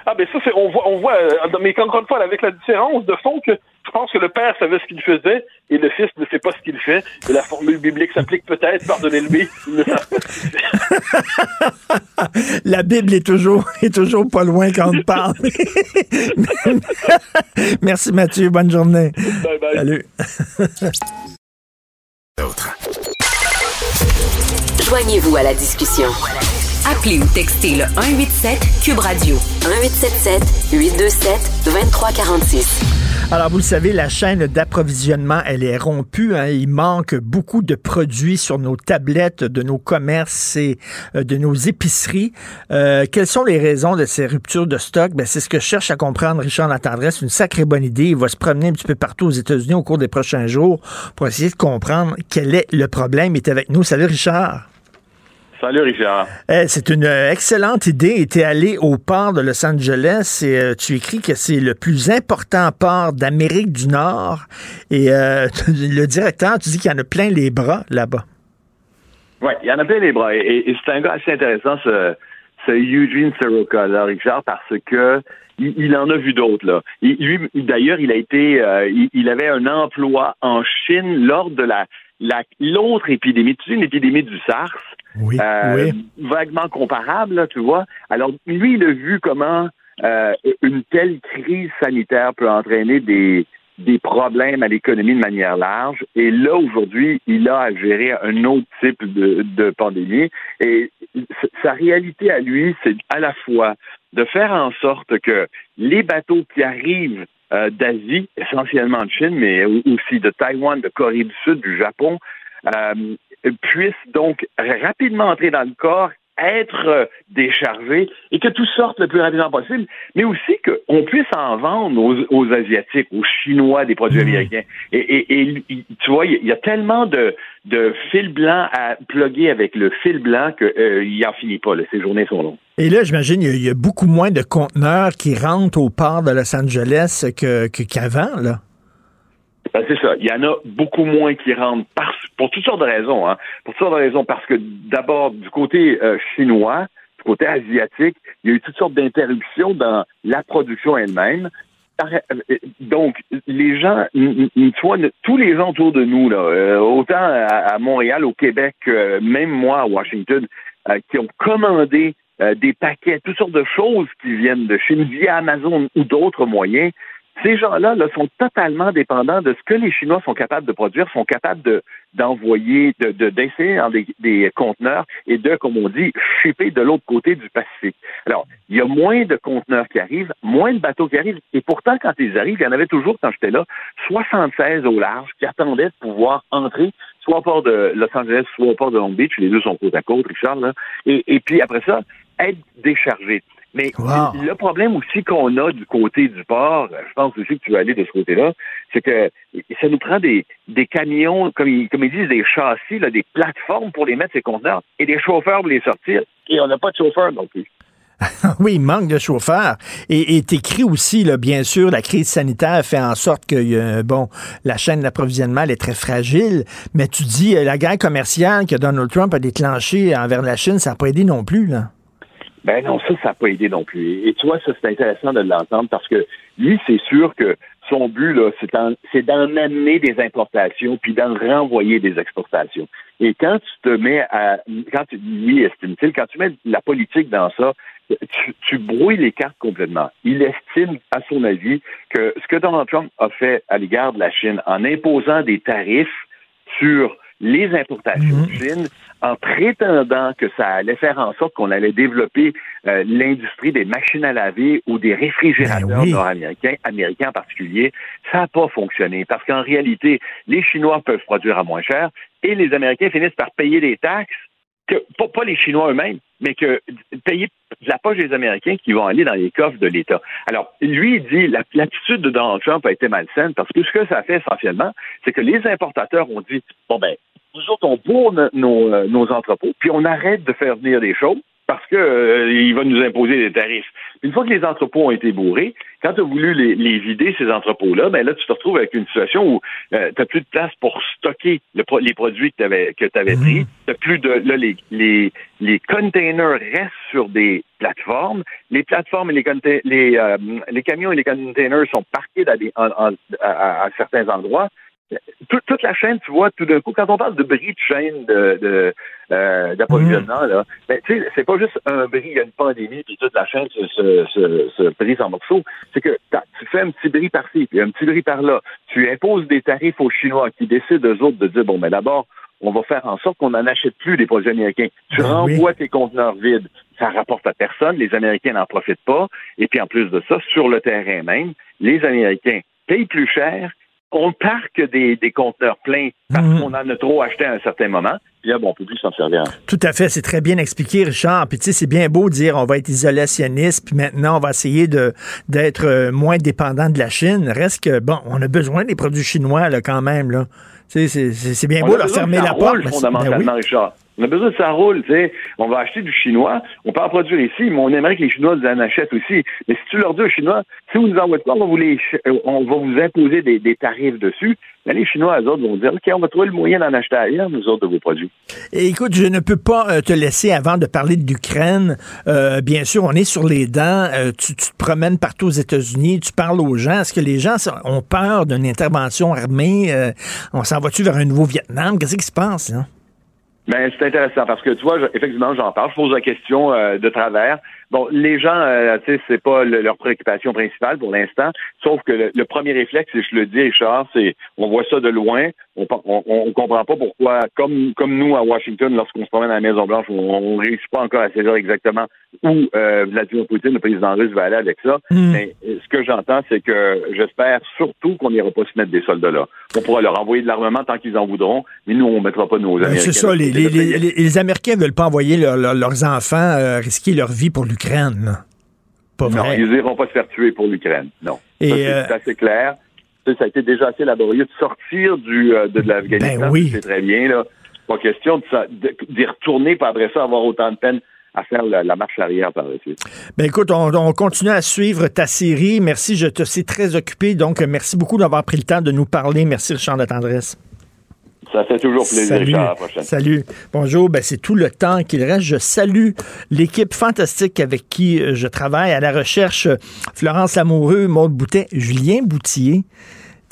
ah ben ça c'est on voit on voit euh, mais encore une fois avec la différence de fond que pense que le père savait ce qu'il faisait et le fils ne sait pas ce qu'il fait. Et la formule biblique s'applique peut-être il ne pas la Bible est toujours est toujours pas loin quand on parle. Merci Mathieu. Bonne journée. Bye bye. salut. Joignez-vous à la discussion. Appelez ou textez le 187 Cube Radio. 1877 827 2346. Alors, vous le savez, la chaîne d'approvisionnement, elle est rompue. Hein. Il manque beaucoup de produits sur nos tablettes de nos commerces et euh, de nos épiceries. Euh, quelles sont les raisons de ces ruptures de stock? Ben, c'est ce que je cherche à comprendre Richard Latendresse. Une sacrée bonne idée. Il va se promener un petit peu partout aux États-Unis au cours des prochains jours pour essayer de comprendre quel est le problème. Il est avec nous. Salut, Richard. Salut Richard. Eh, c'est une euh, excellente idée. Tu es allé au port de Los Angeles et euh, tu écris que c'est le plus important port d'Amérique du Nord. Et euh, le directeur, tu dis qu'il y en a plein les bras là-bas. Oui, il y en a plein les bras. Et, c'est un gars assez intéressant, ce, Eugene Soroka, là, Richard, parce que il, en a vu d'autres là. lui, d'ailleurs, il a été, il, avait un emploi en Chine lors de la l'autre épidémie. Tu sais, une épidémie du SARS? Euh, vaguement comparable, tu vois. Alors, lui, il a vu comment euh, une telle crise sanitaire peut entraîner des, des problèmes à l'économie de manière large. Et là, aujourd'hui, il a à gérer un autre type de, de pandémie. Et sa réalité à lui, c'est à la fois de faire en sorte que les bateaux qui arrivent euh, d'Asie, essentiellement de Chine, mais aussi de Taïwan, de Corée du Sud, du Japon, euh, puissent donc rapidement entrer dans le corps être euh, déchargés et que tout sorte le plus rapidement possible, mais aussi qu'on puisse en vendre aux, Asiatiques, aux Chinois des produits mmh. américains. Et, tu vois, il y, a tellement de, de fil blanc à plugger avec le fil blanc qu'il euh, n'en finit pas. Ces journées sont longues. Et là, j'imagine, il y, a beaucoup moins de conteneurs qui rentrent au port de Los Angeles qu'avant, là. Ben, c'est ça. Il y en a beaucoup moins qui rentrent pour toutes sortes de raisons. Hein. Pour toutes sortes de raisons. Parce que d'abord, du côté euh, chinois, du côté asiatique, il y a eu toutes sortes d'interruptions dans la production elle-même. Euh, donc, les gens, soit tous les gens autour de nous, là, euh, autant à, Montréal, au Québec, même moi à Washington, qui ont commandé des paquets, toutes sortes de choses qui viennent de Chine via Amazon ou d'autres moyens, ces gens-là là, sont totalement dépendants de ce que les Chinois sont capables de produire, sont capables de, d'envoyer, de, de, d'insérer dans des, des, conteneurs et de, comme on dit, shipper de l'autre côté du Pacifique. Alors, il y a moins de conteneurs qui arrivent, moins de bateaux qui arrivent, et pourtant, quand ils arrivent, il y en avait toujours, quand j'étais là, 76 au large qui attendaient de pouvoir entrer soit au port de Los Angeles, soit au port de Long Beach, les deux sont côte à côte, Richard, là, et, et puis après ça, être déchargés. Mais le problème aussi qu'on a du côté du port, je pense aussi que tu vas aller de ce côté-là, c'est que ça nous prend des, des camions, comme ils, comme ils disent, des châssis, là, des plateformes pour les mettre ces conteneurs et des chauffeurs pour les sortir. Et on n'a pas de chauffeurs non plus. oui, il manque de chauffeurs. Et t'écris aussi, là, bien sûr, la crise sanitaire fait en sorte que, euh, bon, la chaîne d'approvisionnement est très fragile. Mais tu dis, euh, la guerre commerciale que Donald Trump a déclenchée envers la Chine, ça n'a pas aidé non plus, là. Ben non, ça, ça n'a pas aidé non plus. Et tu vois, ça, c'est intéressant de l'entendre parce que lui, c'est sûr que son but, là, c'est d'en amener des importations puis d'en renvoyer des exportations. Et quand tu te mets à, quand tu, lui estime-t-il, quand tu mets la politique dans ça, tu, tu, brouilles les cartes complètement. Il estime, à son avis, que ce que Donald Trump a fait à l'égard de la Chine en imposant des tarifs sur les importations mhm. de Chine en prétendant que ça allait faire en sorte qu'on allait développer euh, l'industrie des machines à laver ou des réfrigérateurs ben nord-américains, américains en particulier, ça n'a pas fonctionné parce qu'en réalité, les Chinois peuvent produire à moins cher et les Américains finissent par payer des taxes que pas, les Chinois eux-mêmes, mais que payer de la poche des Américains qui vont aller dans les coffres de l'État. Alors, lui, il dit l'attitude de Donald Trump a été malsaine parce que ce que ça fait essentiellement, c'est que les importateurs ont dit bon ben nous autres, on bourre nos, euh, nos entrepôts, puis on arrête de faire venir des choses parce qu'il euh, va nous imposer des tarifs. Une fois que les entrepôts ont été bourrés, quand tu as voulu les, vider, ces entrepôts-là, ben là, tu te retrouves avec une situation où euh, tu n'as plus de place pour stocker les produits que tu avais, que avais pris. Mmh. T'as plus de. Là, les, les, les containers restent sur des plateformes. Les plateformes et les, les, les camions et les containers sont parqués à, à certains endroits toute, la chaîne, tu vois, tout d'un coup, quand on parle de bris de chaîne de, euh, d'approvisionnement, là, ben, tu sais, c'est pas juste un bris, il y a une pandémie, puis toute la chaîne se, se, se, brise en morceaux. C'est que tu fais un petit bris par-ci, puis un petit bris par-là. Tu imposes des tarifs aux Chinois qui décident, eux autres, de dire, bon, mais d'abord, on va faire en sorte qu'on n'en achète plus des produits américains. Tu Ben renvoies tes conteneurs vides, ça rapporte à personne, les Américains n'en profitent pas, et puis en plus de ça, sur le terrain même, les Américains payent plus cher, on parque des, des conteneurs pleins parce Mhm. qu'on en a trop acheté à un certain moment, puis là, bon, on peut plus s'en servir. Tout à fait, c'est très bien expliqué, Richard. Puis tu sais, c'est bien beau de dire on va être isolationniste, puis maintenant on va essayer de d'être euh, moins dépendant de la Chine. Reste que bon, on a besoin des produits chinois là quand même là. Tu sais, c'est- bien On beau leur fermer la porte. fondamentalement, ben oui. Richard. On a besoin que ça tu sais. On va acheter du chinois, on peut en produire ici, mais on aimerait que les Chinois nous en achètent aussi. Mais si tu leur dis aux Chinois, si vous nous envoyez pas, on va vous, les, euh, on va vous imposer des, des tarifs dessus, les Chinois, eux autres, vont dire, OK, on va trouver le moyen d'en acheter ailleurs, nous autres, de vos produits. Écoute, je ne peux pas euh, te laisser avant de parler de l'Ukraine. Euh, bien sûr, on est sur les dents. Euh, tu, tu te promènes partout aux États-Unis, tu parles aux gens. Est-ce que les gens ont peur d'une intervention armée? Euh, on s'en va-tu vers un nouveau Vietnam? Qu'est-ce qui se passe? Là? Ben, c'est intéressant parce que tu vois, effectivement, j'en parle, je pose la question euh, de travers. Bon, les gens, euh, tu sais, c'est pas le- leur préoccupation principale pour l'instant, sauf que le, le premier réflexe, et je le dis, Richard, c'est on voit ça de loin, on, on, on comprend pas pourquoi, comme comme nous à Washington, lorsqu'on se promène à la Maison Blanche, on, on réussit pas encore à saisir exactement où euh, Vladimir Poutine, le président russe, va aller avec ça. Hmm. Mais euh, ce que j'entends, c'est que j'espère surtout qu'on n'ira pas se mettre des soldats là. On pourra leur envoyer de l'armement tant qu'ils en voudront, mais nous, on mettra pas nos Ben, Américains. c'est ça, les, les, les, les- les Américains veulent pas envoyer leur- leur- leurs enfants euh, risquer leur vie pour l'Ukraine. Là. Pas Non, vrai. ils n'iront pas se faire tuer pour l'Ukraine. Non. Et, ça, c'est euh, assez clair. Ça, ça a été déjà assez laborieux de sortir du, euh, de, de l'Afghanistan. Ben oui. C'est très bien, là. Pas question d'y retourner, puis après ça, avoir autant de peine à faire la, la marche arrière par la suite. Ben écoute, on, on continue à suivre ta série. Merci, je te sais très occupé. Donc, merci beaucoup d'avoir pris le temps de nous parler. Merci, Richard de Tendresse. Ça fait toujours plaisir, Salut. Richard. À la prochaine. Salut. Bonjour. Ben, c'est tout le temps qu'il reste. Je salue l'équipe fantastique avec qui euh, je travaille à la recherche. Florence Lamoureux, Maude Boutet, Julien Boutier.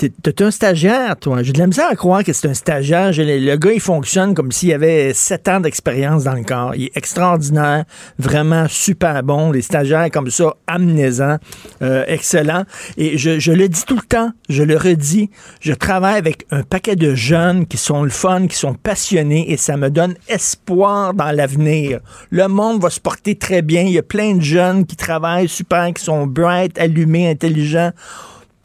T'es un stagiaire, toi. J'ai de la misère à croire que c'est un stagiaire. Le, gars, il fonctionne comme s'il avait sept ans d'expérience dans le corps. Il est extraordinaire, vraiment super bon. Les stagiaires comme ça, amenaisants, euh, excellent. Et je, je le dis tout le temps, je le redis, je travaille avec un paquet de jeunes qui sont le fun, qui sont passionnés et ça me donne espoir dans l'avenir. Le monde va se porter très bien. Il y a plein de jeunes qui travaillent super, qui sont bright, allumés, intelligents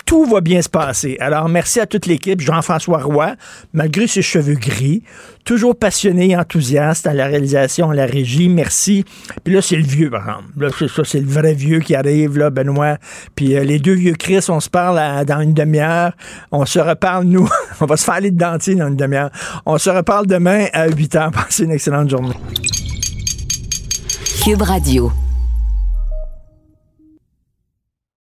tout va bien se passer. Alors, merci à toute l'équipe. Jean-François Roy, malgré ses cheveux gris, toujours passionné et enthousiaste à la réalisation, à la régie. Merci. Puis là, c'est le vieux, par exemple. Là, c'est ça, c'est le vrai vieux qui arrive, là, Benoît. Puis euh, les deux vieux Chris, on se parle à- dans une demi-heure. On se reparle, nous. on va se faire aller de dentier dans une demi-heure. On se reparle demain à 8 h. Passez une excellente journée. Cube Radio.